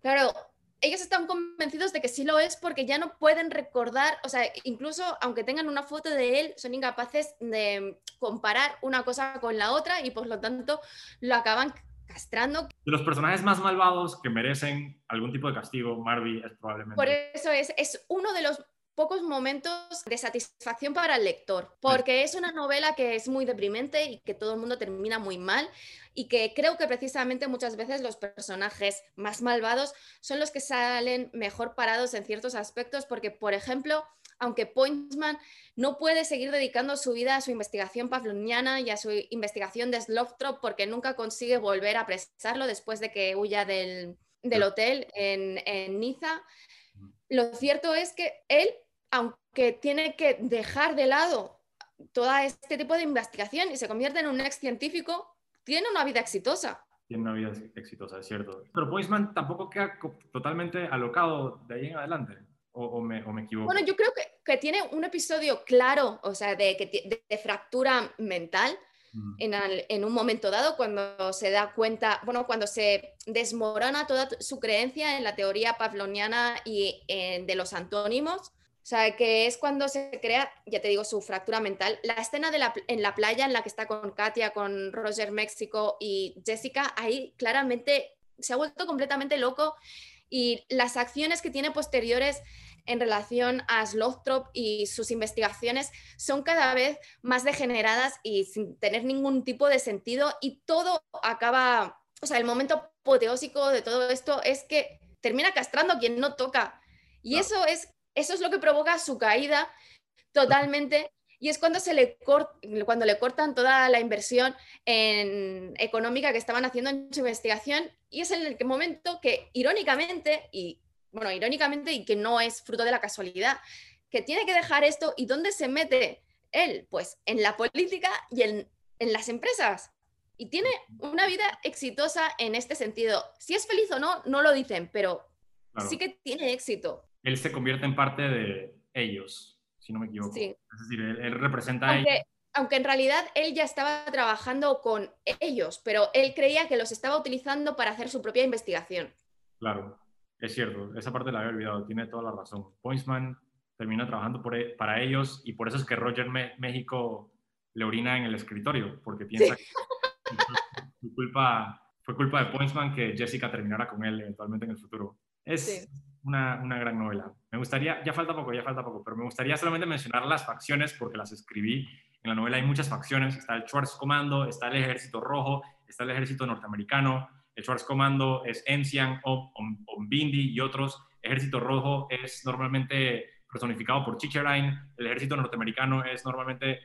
Claro, ellos están convencidos de que sí lo es porque ya no pueden recordar, o sea, incluso aunque tengan una foto de él, son incapaces de comparar una cosa con la otra y por lo tanto lo acaban castrando. De los personajes más malvados que merecen algún tipo de castigo, Marby es probablemente. Por eso es, es uno de los pocos momentos de satisfacción para el lector, porque es una novela que es muy deprimente y que todo el mundo termina muy mal y que creo que precisamente muchas veces los personajes más malvados son los que salen mejor parados en ciertos aspectos, porque por ejemplo, aunque Pointsman no puede seguir dedicando su vida a su investigación pavloniana y a su investigación de Slothrop porque nunca consigue volver a apresarlo después de que huya del, hotel en, en Niza, lo cierto es que él aunque tiene que dejar de lado todo este tipo de investigación y se convierte en un ex científico, tiene una vida exitosa. Tiene una vida exitosa, es cierto. Pero Poisman tampoco queda totalmente alocado de ahí en adelante. ¿O, me, equivoco? Bueno, yo creo que, tiene un episodio claro, o sea, de, de, fractura mental, mm. en, un momento dado, cuando se da cuenta, bueno, cuando se desmorona toda su creencia en la teoría pavloniana y de los antónimos, o sea, que es cuando se crea, ya te digo, su fractura mental. La escena de la, en la playa en la que está con Katia, con Roger México y Jessica, ahí claramente se ha vuelto completamente loco y las acciones que tiene posteriores en relación a Slothrop y sus investigaciones son cada vez más degeneradas y sin tener ningún tipo de sentido y todo acaba, o sea, el momento apoteósico de todo esto es que termina castrando a quien no toca. Y eso es eso es lo que provoca su caída totalmente y es cuando, se le cuando le cortan toda la inversión en, económica que estaban haciendo en su investigación y es en el momento que irónicamente, y bueno, irónicamente y que no es fruto de la casualidad, que tiene que dejar esto y dónde se mete él, pues en la política y en, en las empresas. Y tiene una vida exitosa en este sentido. Si es feliz o no, no lo dicen, pero sí que tiene éxito. él se convierte en parte de ellos, si no me equivoco. Es decir, él, representa a ellos. Aunque en realidad él ya estaba trabajando con ellos, pero él creía que los estaba utilizando para hacer su propia investigación. Claro, es cierto, esa parte la había olvidado, tiene toda la razón. Pointsman termina trabajando por, e, para ellos y por eso es que Roger México le orina en el escritorio, porque piensa que fue culpa, fue culpa de Pointsman que Jessica terminara con él eventualmente en el futuro. Es una, una, gran novela. Me gustaría, ya falta poco, ya falta poco, pero me gustaría solamente mencionar las facciones porque las escribí. En la novela hay muchas facciones, está el Schwarz Commando, está el Ejército Rojo, está el Ejército Norteamericano, el Schwarz Commando es Ensian, Ombindi y otros. Ejército Rojo es normalmente personificado por Chicherain, el Ejército Norteamericano es normalmente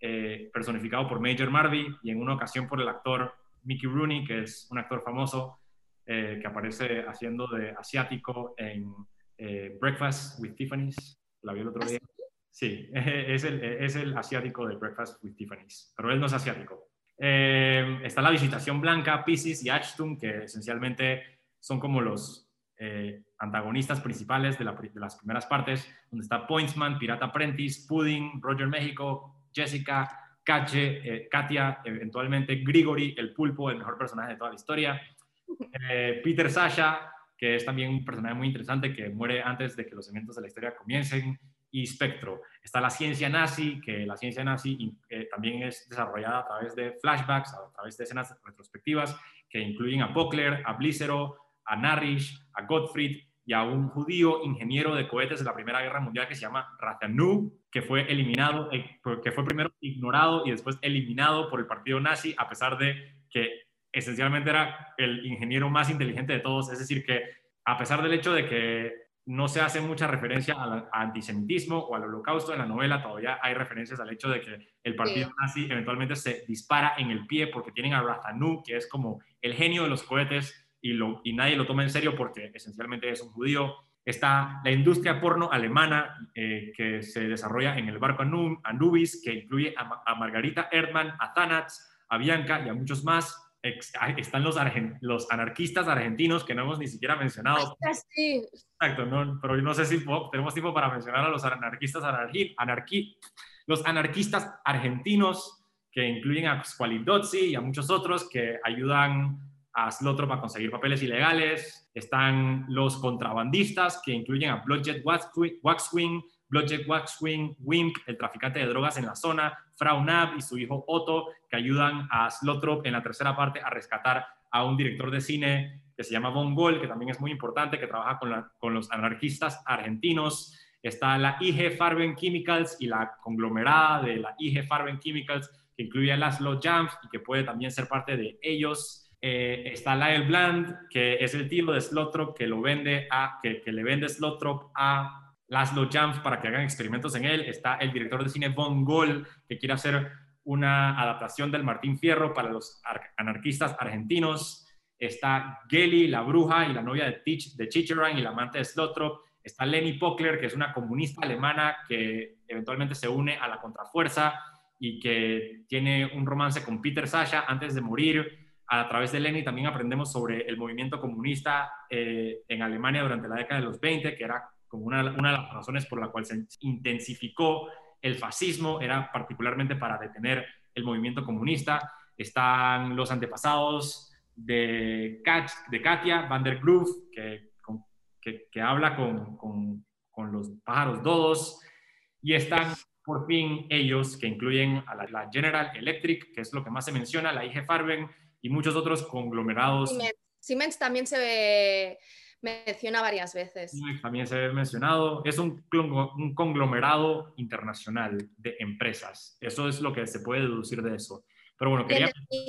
eh, personificado por Major Mardy y en una ocasión por el actor Mickey Rooney, que es un actor famoso eh, que aparece haciendo de asiático en eh, Breakfast with Tiffany's. La vi el otro ¿Ah, día. Sí, es el, es el asiático de Breakfast with Tiffany's, pero él no es asiático. Eh, está la visitación blanca, Pisces y Ashton, que esencialmente son como los eh, antagonistas principales de, las primeras partes, donde está Pointsman, Pirata Apprentice, Pudding, Roger México, Jessica, Cache, eh, Katia, eventualmente Grigori, el pulpo, el mejor personaje de toda la historia, Peter Sasha, que es también un personaje muy interesante que muere antes de que los eventos de la historia comiencen, y Spectro. Está la ciencia nazi, que la ciencia nazi eh, también es desarrollada a través de flashbacks, a través de escenas retrospectivas que incluyen a Buckler, a Blícero, a Narish, a Gottfried y a un judío ingeniero de cohetes de la Primera Guerra Mundial que se llama Razanu, que fue eliminado, eh, que fue primero ignorado y después eliminado por el partido nazi, a pesar de que esencialmente era el ingeniero más inteligente de todos. Es decir, que a pesar del hecho de que no se hace mucha referencia al antisemitismo o al holocausto en la novela, todavía hay referencias al hecho de que el partido nazi eventualmente se dispara en el pie porque tienen a Razanu, que es como el genio de los cohetes y, lo, y nadie lo toma en serio porque esencialmente es un judío. Está la industria porno alemana eh, que se desarrolla en el barco Anubis, que incluye a, a Margarita Erdmann, a Thanats, a Bianca y a muchos más están los, los anarquistas argentinos que no hemos ni siquiera mencionado. sí. Exacto, no, pero no sé si tenemos tiempo para mencionar a los anarquistas anarquí, los anarquistas argentinos que incluyen a Squalidozzi y a muchos otros que ayudan a Slotrop a conseguir papeles ilegales. Están los contrabandistas que incluyen a Bloodjet Waxwing, Blodgett Waxwing, Wimp, el traficante de drogas en la zona, Frau Nab y su hijo Otto, que ayudan a Slotrop en la tercera parte a rescatar a un director de cine que se llama Von Gol, que también es muy importante, que trabaja con, con los anarquistas argentinos. Está la IG Farben Chemicals y la conglomerada de la IG Farben Chemicals, que incluye a Laszlo Jams y que puede también ser parte de ellos. Eh, está Lyle Bland, que es el tío de Slotrop, que, que le vende Slotrop a Laszlo Jams para que hagan experimentos en él. Está el director de cine Von Gol, que quiere hacer una adaptación del Martín Fierro para los anarquistas argentinos. Está Geli, la bruja y la novia de, Tich, de y la amante de Slotrop. Está Leni Pockler, que es una comunista alemana que eventualmente se une a la contrafuerza y que tiene un romance con Peter Sasha antes de morir. A través de Leni también aprendemos sobre el movimiento comunista eh, en Alemania durante la década de los 20, que era como una, una de las razones por la cual se intensificó el fascismo, era particularmente para detener el movimiento comunista. Están los antepasados de, de Katia van der Groove, que, que, que habla con, con, con, los pájaros dodos, y están por fin ellos, que incluyen a la, General Electric, que es lo que más se menciona, la IG Farben y muchos otros conglomerados. Siemens, Siemens también se ve menciona varias veces. También se ha mencionado, es un, un, conglomerado internacional de empresas. Eso es lo que se puede deducir de eso. Pero bueno, quería... En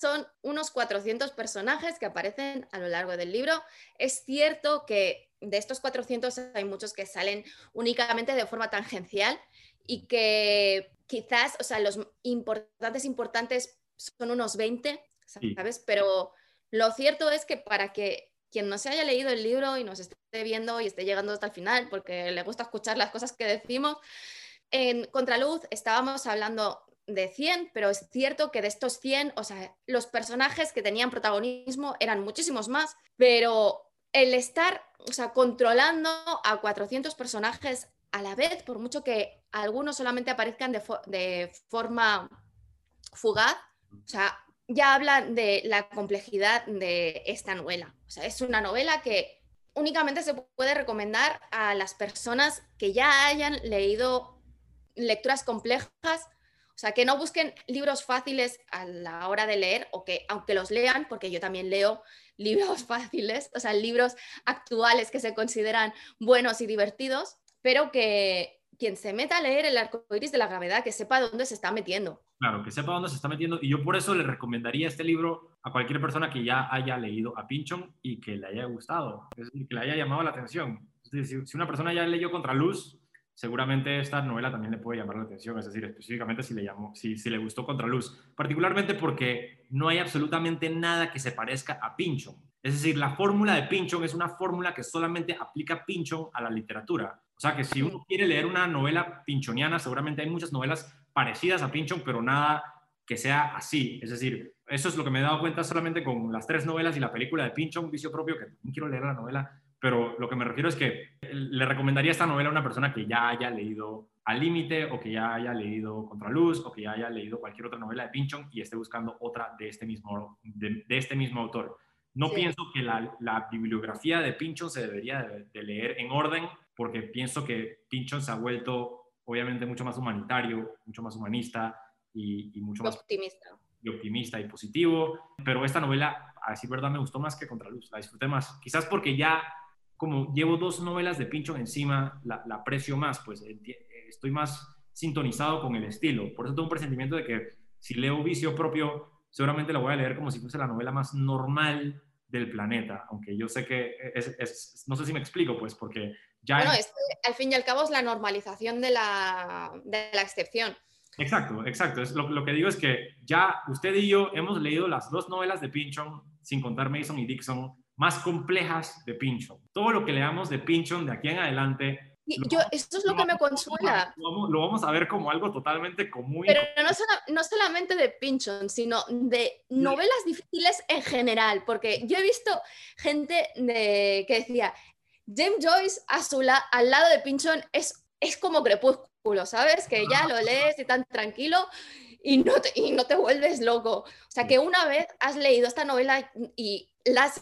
son unos 400 personajes que aparecen a lo largo del libro. Es cierto que de estos 400 hay muchos que salen únicamente de forma tangencial y que quizás, o sea, los importantes, importantes son unos 20, ¿sabes? Pero lo cierto es que para que quien no se haya leído el libro y nos esté viendo y esté llegando hasta el final porque le gusta escuchar las cosas que decimos, en Contraluz estábamos hablando de 100, pero es cierto que de estos 100, o sea, los personajes que tenían protagonismo eran muchísimos más, pero el estar, o sea, controlando a 400 personajes a la vez, por mucho que algunos solamente aparezcan de, de forma fugaz, o sea, ya habla de la complejidad de esta novela. O sea, es una novela que únicamente se puede recomendar a las personas que ya hayan leído lecturas complejas, o sea, que no busquen libros fáciles a la hora de leer o que aunque los lean, porque yo también leo libros fáciles, o sea, libros actuales que se consideran buenos y divertidos, pero que quien se meta a leer el arco iris de la gravedad, que sepa dónde se está metiendo. Claro, que sepa dónde se está metiendo. Y yo por eso le recomendaría este libro a cualquier persona que ya haya leído a Pinchon y que le haya gustado, es decir, que le haya llamado la atención. Es decir, si una persona ya leyó Contraluz, seguramente esta novela también le puede llamar la atención, es decir, específicamente si le, llamó, si, si le gustó Contraluz, particularmente porque no hay absolutamente nada que se parezca a Pinchon. Es decir, la fórmula de Pinchon es una fórmula que solamente aplica Pinchon a la literatura. O sea que si uno quiere leer una novela pinchoniana, seguramente hay muchas novelas parecidas a Pinchon, pero nada que sea así. Es decir, eso es lo que me he dado cuenta solamente con las tres novelas y la película de Pinchon, Vicio Propio, que no quiero leer la novela, pero lo que me refiero es que le recomendaría esta novela a una persona que ya haya leído Al Límite o que ya haya leído Contraluz o que ya haya leído cualquier otra novela de Pinchon y esté buscando otra de este mismo, de, este mismo autor. No pienso que la, bibliografía de Pinchon se debería de leer en orden porque pienso que Pinchon se ha vuelto obviamente mucho más humanitario, mucho más humanista y, mucho más optimista. Y optimista y positivo. Pero esta novela, a decir verdad, me gustó más que Contraluz, la disfruté más. Quizás porque ya, como llevo dos novelas de Pincho encima, la, aprecio más, pues estoy más sintonizado con el estilo. Por eso tengo un presentimiento de que si leo Vicio propio, seguramente la voy a leer como si fuese la novela más normal del planeta, aunque yo sé que es, no sé si me explico, pues, porque bueno, al fin y al cabo es la normalización de la, excepción. Exacto, exacto. Es lo, que digo es que ya usted y yo hemos leído las dos novelas de Pinchon, sin contar Mason y Dixon, más complejas de Pinchon. Todo lo que leamos de Pinchon de aquí en adelante yo, esto es lo, que me consuela. Lo vamos, a ver como algo totalmente común. Pero no, no, solamente de Pinchon, sino de novelas difíciles en general, porque yo he visto gente de, que decía, James Joyce Azula al lado de Pinchon es, es como crepúsculo, ¿sabes? Que ya lo lees y tan tranquilo y no, te, y no te vuelves loco. O sea, que una vez has leído esta novela y la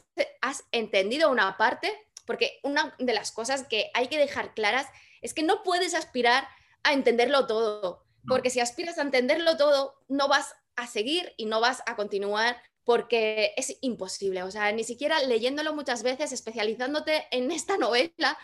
has, entendido una parte, porque una de las cosas que hay que dejar claras es que no puedes aspirar a entenderlo todo, porque si aspiras a entenderlo todo, no vas a seguir y no vas a continuar porque es imposible, o sea, ni siquiera leyéndolo muchas veces, especializándote en esta novela,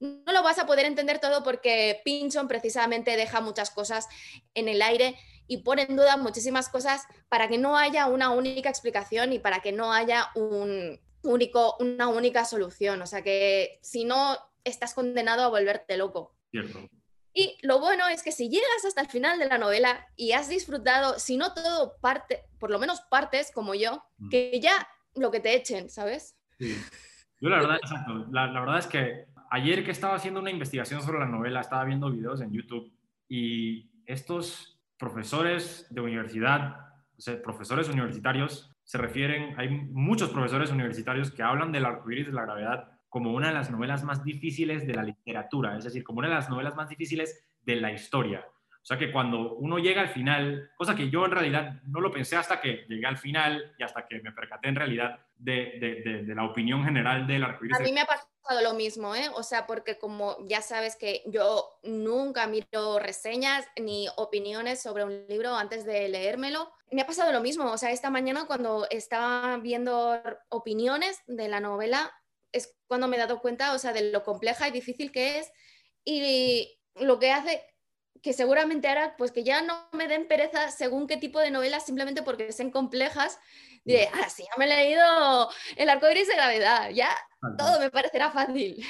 no lo vas a poder entender todo porque Pinchon precisamente deja muchas cosas en el aire y pone en duda muchísimas cosas para que no haya una única explicación y para que no haya un único, una única solución. O sea que si no, estás condenado a volverte loco. Cierto. Y lo bueno es que si llegas hasta el final de la novela y has disfrutado, si no todo parte, por lo menos partes como yo, mm. que ya lo que te echen, ¿sabes? Sí. Yo la verdad, exacto. La, la, verdad es que ayer que estaba haciendo una investigación sobre la novela, estaba viendo videos en YouTube y estos profesores de universidad, o sea, profesores universitarios, se refieren, hay muchos profesores universitarios que hablan del arcoíris de la gravedad como una de las novelas más difíciles de la literatura, es decir, como una de las novelas más difíciles de la historia. O sea que cuando uno llega al final, cosa que yo en realidad no lo pensé hasta que llegué al final y hasta que me percaté en realidad de, la opinión general del arcoíris. A mí me ha pasado lo mismo, ¿eh? O sea, porque como ya sabes que yo nunca miro reseñas ni opiniones sobre un libro antes de leérmelo, me ha pasado lo mismo. O sea, esta mañana cuando estaba viendo opiniones de la novela, es cuando me he dado cuenta, o sea, de lo compleja y difícil que es y lo que hace que seguramente hará pues que ya no me den pereza según qué tipo de novelas simplemente porque sean complejas de ah sí ya me he leído el arco iris de gravedad ya todo me parecerá fácil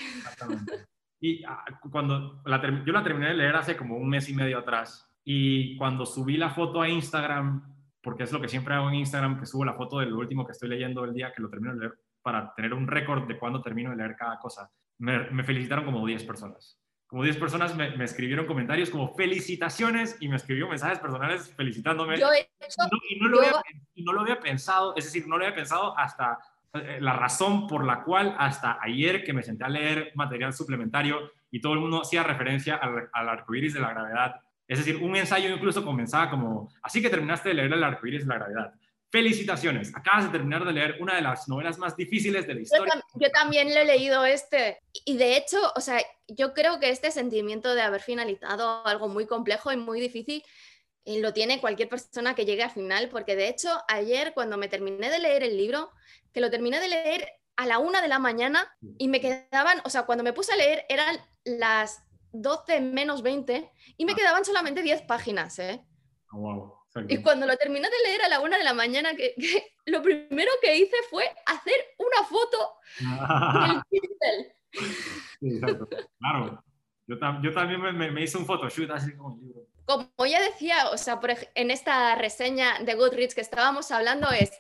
y ah, cuando yo la terminé de leer hace como un mes y medio atrás y cuando subí la foto a Instagram porque es lo que siempre hago en Instagram que subo la foto del último que estoy leyendo el día que lo termino de leer para tener un récord de cuándo termino de leer cada cosa. Me, felicitaron como 10 personas. Como 10 personas me, escribieron comentarios como felicitaciones y me escribió mensajes personales felicitándome. Yo y, no, lo había, pensado, es decir, no lo había pensado hasta, eh, la razón por la cual hasta ayer que me senté a leer material suplementario y todo el mundo hacía referencia al, al arcoíris de la gravedad. Es decir, un ensayo incluso comenzaba como, así que terminaste de leer el arcoíris de la gravedad. Felicitaciones, acabas de terminar de leer una de las novelas más difíciles de la historia. Yo, yo, también le he leído este y de hecho, o sea, yo creo que este sentimiento de haber finalizado algo muy complejo y muy difícil eh, lo tiene cualquier persona que llegue al final, porque de hecho ayer cuando me terminé de leer el libro, que lo terminé de leer a la una de la mañana y me quedaban, o sea, cuando me puse a leer eran las 12 menos 20 y me ah. quedaban solamente 10 páginas, ¿eh? Oh, wow. Y cuando lo terminé de leer a la una de la mañana, que, lo primero que hice fue hacer una foto del Sí, exacto. Claro. Yo, yo también me, me, hice un photoshoot así como el libro. Como ya decía, o sea, por, en esta reseña de Goodreads que estábamos hablando, es,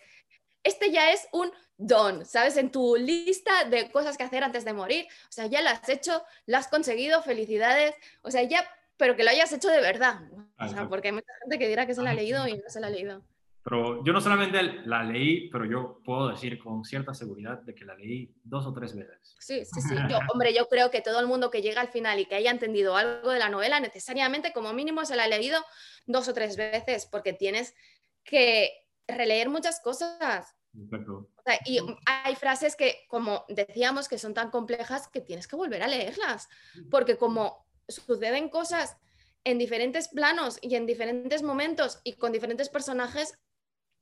este ya es un don, ¿sabes? En tu lista de cosas que hacer antes de morir. O sea, ya lo has hecho, lo has conseguido, felicidades. O sea, ya, pero que lo hayas hecho de verdad. O sea, porque hay mucha gente que dirá que se la ha leído y no se la ha leído. Pero yo no solamente la leí, pero yo puedo decir con cierta seguridad de que la leí dos o tres veces. Sí, sí, sí. Yo, hombre, yo creo que todo el mundo que llega al final y que haya entendido algo de la novela, necesariamente como mínimo se la ha leído dos o tres veces, porque tienes que releer muchas cosas. Perfecto. O sea, y hay frases que, como decíamos, que son tan complejas que tienes que volver a leerlas, porque como suceden cosas en diferentes planos y en diferentes momentos y con diferentes personajes,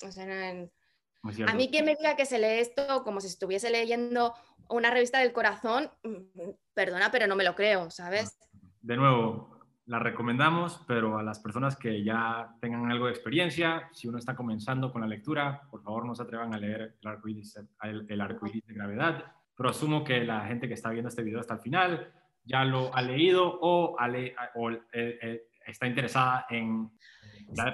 o sea, a mí quien me diga que se lee esto como si estuviese leyendo una revista del corazón, mm, perdona, pero no me lo creo, ¿sabes? De nuevo, la recomendamos, pero a las personas que ya tengan algo de experiencia, si uno está comenzando con la lectura, por favor no se atrevan a leer el arcoíris, el, de gravedad, pero asumo que la gente que está viendo este video hasta el final ya lo ha leído o, o eh, eh, está interesada en...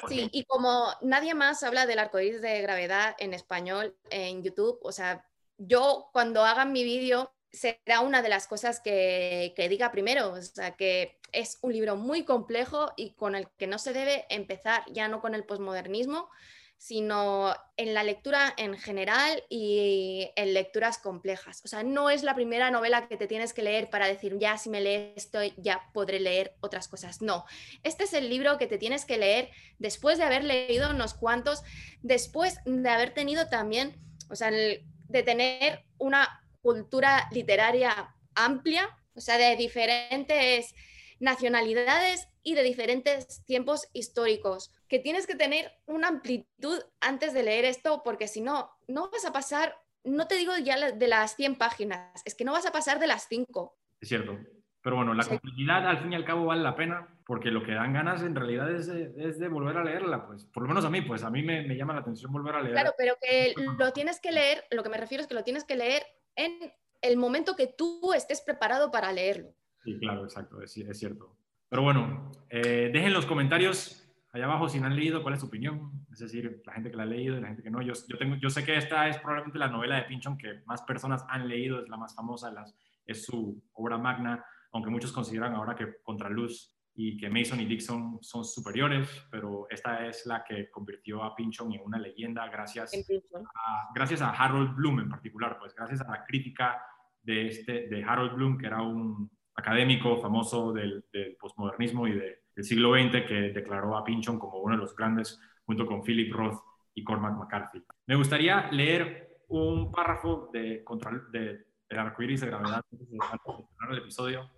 Sí, y como nadie más habla del arcoíris de gravedad en español en YouTube, o sea, yo cuando hagan mi vídeo será una de las cosas que, que, diga primero, o sea, que es un libro muy complejo y con el que no se debe empezar ya no con el posmodernismo, sino en la lectura en general y en lecturas complejas. O sea, no es la primera novela que te tienes que leer para decir, ya si me lees esto, ya podré leer otras cosas. No, este es el libro que te tienes que leer después de haber leído unos cuantos, después de haber tenido también, o sea, de tener una cultura literaria amplia, o sea, de diferentes nacionalidades y de diferentes tiempos históricos, que tienes que tener una amplitud antes de leer esto, porque si no, no vas a pasar, no te digo ya de las 100 páginas, es que no vas a pasar de las 5. Es cierto. Pero bueno, la complejidad al fin y al cabo vale la pena, porque lo que dan ganas en realidad es de, es de volver a leerla, pues por lo menos a mí, pues a mí me, me, llama la atención volver a leer. Claro, pero que lo tienes que leer, lo que me refiero es que lo tienes que leer en el momento que tú estés preparado para leerlo. Sí, claro, exacto, es, es cierto. Pero bueno, eh, dejen los comentarios allá abajo si no han leído cuál es su opinión. Es decir, la gente que la ha leído y la gente que no. Yo, yo, tengo, yo sé que esta es probablemente la novela de Pinchon que más personas han leído, es la más famosa, las, es su obra magna, aunque muchos consideran ahora que Contraluz y que Mason y Dixon son superiores, pero esta es la que convirtió a Pinchon en una leyenda gracias, a, gracias a Harold Bloom en particular, pues gracias a la crítica de, este, de Harold Bloom, que era un académico famoso del, del postmodernismo y del siglo XX que declaró a Pinchon como uno de los grandes junto con Philip Roth y Cormac McCarthy. Me gustaría leer un párrafo de, de, de arcoíris de gravedad antes de terminar el episodio.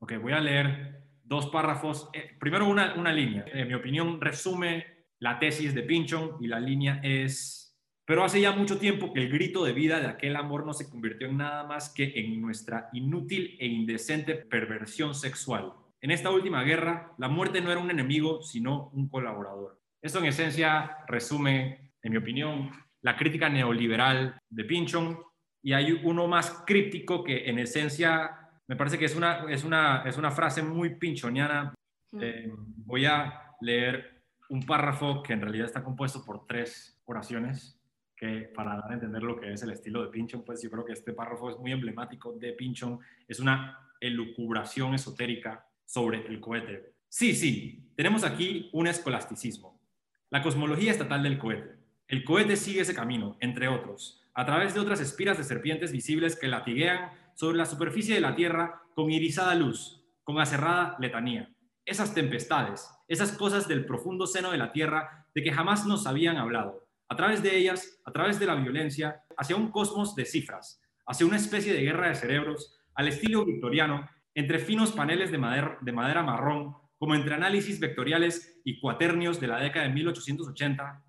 Ok, voy a leer dos párrafos. Eh, primero una, una línea. En mi opinión resume la tesis de Pinchon y la línea es pero hace ya mucho tiempo que el grito de vida de aquel amor no se convirtió en nada más que en nuestra inútil e indecente perversión sexual. En esta última guerra, la muerte no era un enemigo, sino un colaborador. Esto en esencia resume, en mi opinión, la crítica neoliberal de Pinchon y hay uno más críptico que en esencia me parece que es una, es una, es una frase muy pinchoniana. Eh, voy a leer un párrafo que en realidad está compuesto por tres oraciones que para dar a entender lo que es el estilo de Pinchon, pues yo creo que este párrafo es muy emblemático de Pinchon, es una elucubración esotérica sobre el cohete. Sí, sí, tenemos aquí un escolasticismo, la cosmología estatal del cohete. El cohete sigue ese camino, entre otros, a través de otras espiras de serpientes visibles que latiguean sobre la superficie de la tierra con irisada luz, con acerrada letanía. Esas tempestades, esas cosas del profundo seno de la tierra de que jamás nos habían hablado. A través de ellas, a través de la violencia, hacia un cosmos de cifras, hacia una especie de guerra de cerebros, al estilo victoriano, entre finos paneles de madera, de madera marrón, como entre análisis vectoriales y cuaternios de la década de 1880,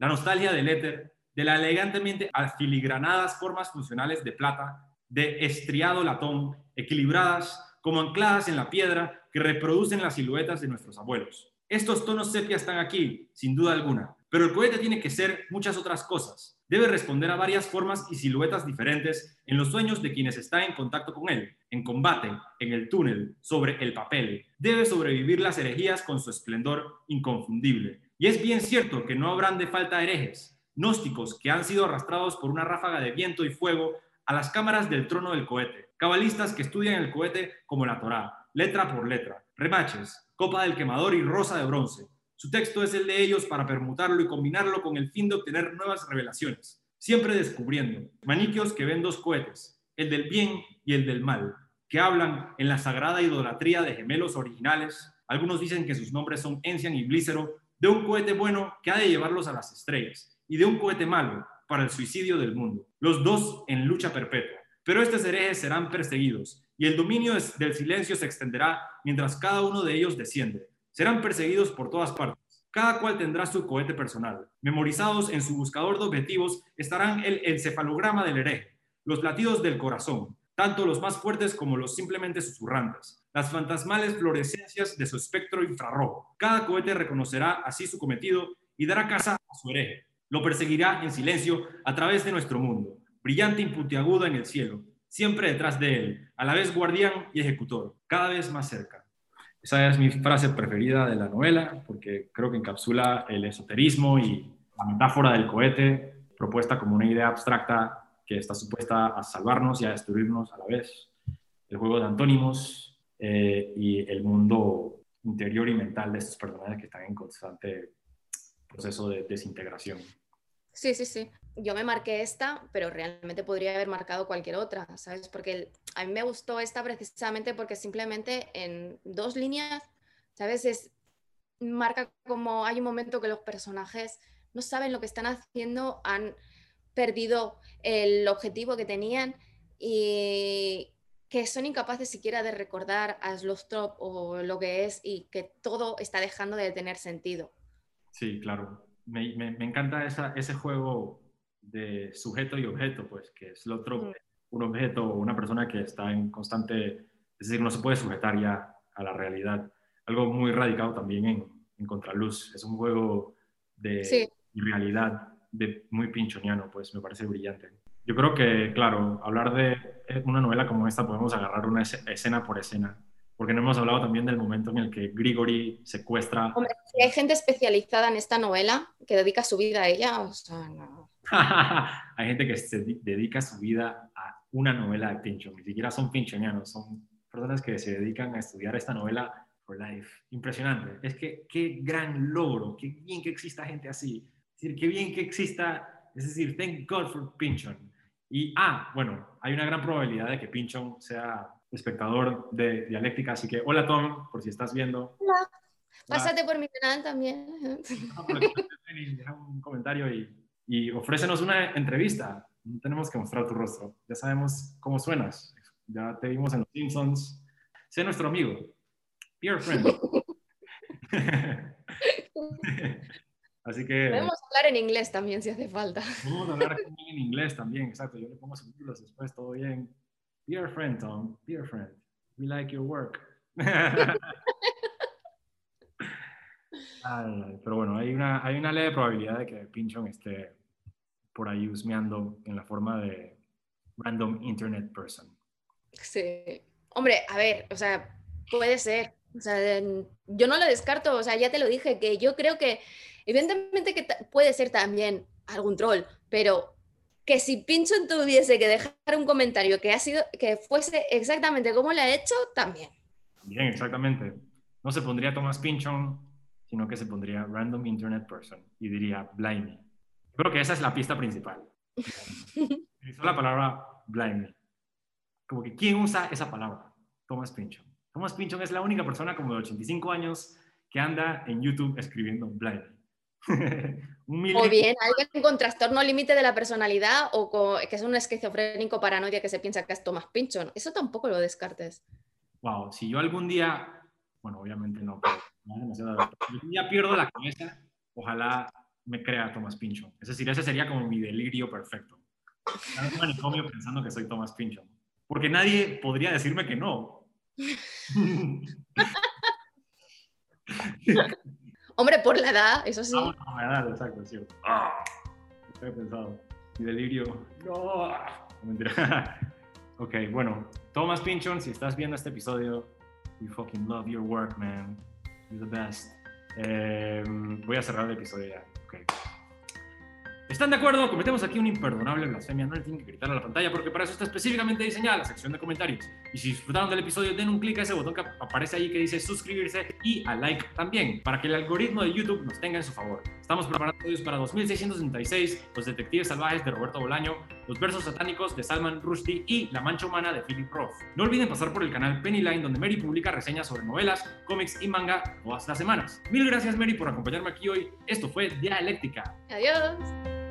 la nostalgia del éter, de las elegantemente afiligranadas formas funcionales de plata, de estriado latón, equilibradas como ancladas en la piedra que reproducen las siluetas de nuestros abuelos. Estos tonos sepia están aquí, sin duda alguna, pero el cohete tiene que ser muchas otras cosas. Debe responder a varias formas y siluetas diferentes en los sueños de quienes están en contacto con él, en combate, en el túnel, sobre el papel. Debe sobrevivir las herejías con su esplendor inconfundible. Y es bien cierto que no habrán de falta herejes, gnósticos que han sido arrastrados por una ráfaga de viento y fuego a las cámaras del trono del cohete, cabalistas que estudian el cohete como la Torá, letra por letra, remaches, copa del quemador y rosa de bronce. Su texto es el de ellos para permutarlo y combinarlo con el fin de obtener nuevas revelaciones, siempre descubriendo maniquios que ven dos cohetes, el del bien y el del mal, que hablan en la sagrada idolatría de gemelos originales. Algunos dicen que sus nombres son Encian y Blícero, de un cohete bueno que ha de llevarlos a las estrellas, y de un cohete malo para el suicidio del mundo, los dos en lucha perpetua. Pero estos herejes serán perseguidos, y el dominio del silencio se extenderá mientras cada uno de ellos desciende. Serán perseguidos por todas partes. Cada cual tendrá su cohete personal. Memorizados en su buscador de objetivos estarán el encefalograma del hereje, los latidos del corazón, tanto los más fuertes como los simplemente susurrantes, las fantasmales florescencias de su espectro infrarrojo. Cada cohete reconocerá así su cometido y dará casa a su hereje. Lo perseguirá en silencio a través de nuestro mundo, brillante y puntiagudo en el cielo, siempre detrás de él, a la vez guardián y ejecutor, cada vez más cerca. Esa es mi frase preferida de la novela, porque creo que encapsula el esoterismo y la metáfora del cohete, propuesta como una idea abstracta que está supuesta a salvarnos y a destruirnos a la vez. El juego de antónimos eh, y el mundo interior y mental de estos personajes que están en constante proceso de desintegración. Sí, sí, sí. Yo me marqué esta, pero realmente podría haber marcado cualquier otra, ¿sabes? Porque a mí me gustó esta precisamente porque simplemente en dos líneas, ¿sabes? Es, marca como hay un momento que los personajes no saben lo que están haciendo, han perdido el objetivo que tenían y que son incapaces siquiera de recordar a Slothrop o lo que es y que todo está dejando de tener sentido. Sí, claro me, me, encanta esa, ese juego de sujeto y objeto, pues que es lo otro, un objeto o una persona que está en constante, es decir, no se puede sujetar ya a la realidad. Algo muy radicado también en, en Contraluz. Es un juego de realidad de, muy pinchoniano, pues me parece brillante. Yo creo que, claro, hablar de una novela como esta podemos agarrar una escena por escena porque no hemos hablado también del momento en el que Grigori secuestra. Hombre, si hay gente especializada en esta novela que dedica su vida a ella, o sea, no. hay gente que se dedica su vida a una novela de Pinchon, ni siquiera son pinchonianos, son personas que se dedican a estudiar esta novela for life. Impresionante. Es que qué gran logro, qué bien que exista gente así. Es decir, qué bien que exista, es decir, thank God for Pinchon. Y, ah, bueno, hay una gran probabilidad de que Pinchon sea espectador de Dialéctica. Así que, hola Tom, por si estás viendo. Hola. Pásate por mi canal también. Deja un comentario y, y ofrécenos una entrevista. No tenemos que mostrar tu rostro. Ya sabemos cómo suenas. Ya te vimos en Los Simpsons. Sé nuestro amigo. Dear friend. Así que. Podemos hablar en inglés también si hace falta. Podemos hablar en inglés también, exacto. Yo le pongo subtítulos después, todo bien. Dear friend, Tom, dear friend, we like your work. pero bueno, hay una, hay una leve probabilidad de que Pinchon esté por ahí husmeando en la forma de random internet person. Sí. Hombre, a ver, o sea, puede ser. O sea, yo no lo descarto, o sea, ya te lo dije, que yo creo que evidentemente que puede ser también algún troll, pero que si Pinchon tuviese que dejar un comentario que, ha sido, que fuese exactamente como le ha hecho, también. Bien, exactamente. No se pondría Thomas Pinchon, sino que se pondría Random Internet Person y diría Blimey. Creo que esa es la pista principal. Utilizó la palabra blindly. Como que, ¿quién usa esa palabra? Thomas Pynchon. Thomas Pynchon es la única persona como de 85 años que anda en YouTube escribiendo blindly. o bien alguien con trastorno límite de la personalidad o que es un esquizofrénico paranoia que se piensa que es Thomas Pynchon. Eso tampoco lo descartes. Wow, si yo algún día, bueno, obviamente no, pero algún día pierdo la cabeza, ojalá me crea Thomas Pynchon. Es decir, ese sería como mi delirio perfecto. En un manicomio pensando que soy Thomas Pynchon. Porque nadie podría decirme que no. Hombre, por la edad, eso sí. Ah, por la edad, exacto, es cierto. Ah, he pensado. Mi delirio. No. mentira. ok, bueno. Thomas Pynchon, si estás viendo este episodio, we fucking love your work, man. You're the best. Eh, voy a cerrar el episodio ya. Okay. ¿Están de acuerdo? Cometemos aquí una imperdonable blasfemia. No le tienen que gritar a la pantalla porque para eso está específicamente diseñada la sección de comentarios. Y si disfrutaron del episodio, den un clic a ese botón que aparece ahí que dice suscribirse y a like también, para que el algoritmo de YouTube nos tenga en su favor. Estamos preparando episodios para 2666, Los Detectives Salvajes de Roberto Bolaño, Los Versos Satánicos de Salman Rushdie y La Mancha Humana de Philip Roth. No olviden pasar por el canal Pennyline, donde Mary publica reseñas sobre novelas, cómics y manga todas las semanas. Mil gracias, Mary, por acompañarme aquí hoy. Esto fue Dialéctica. Adiós.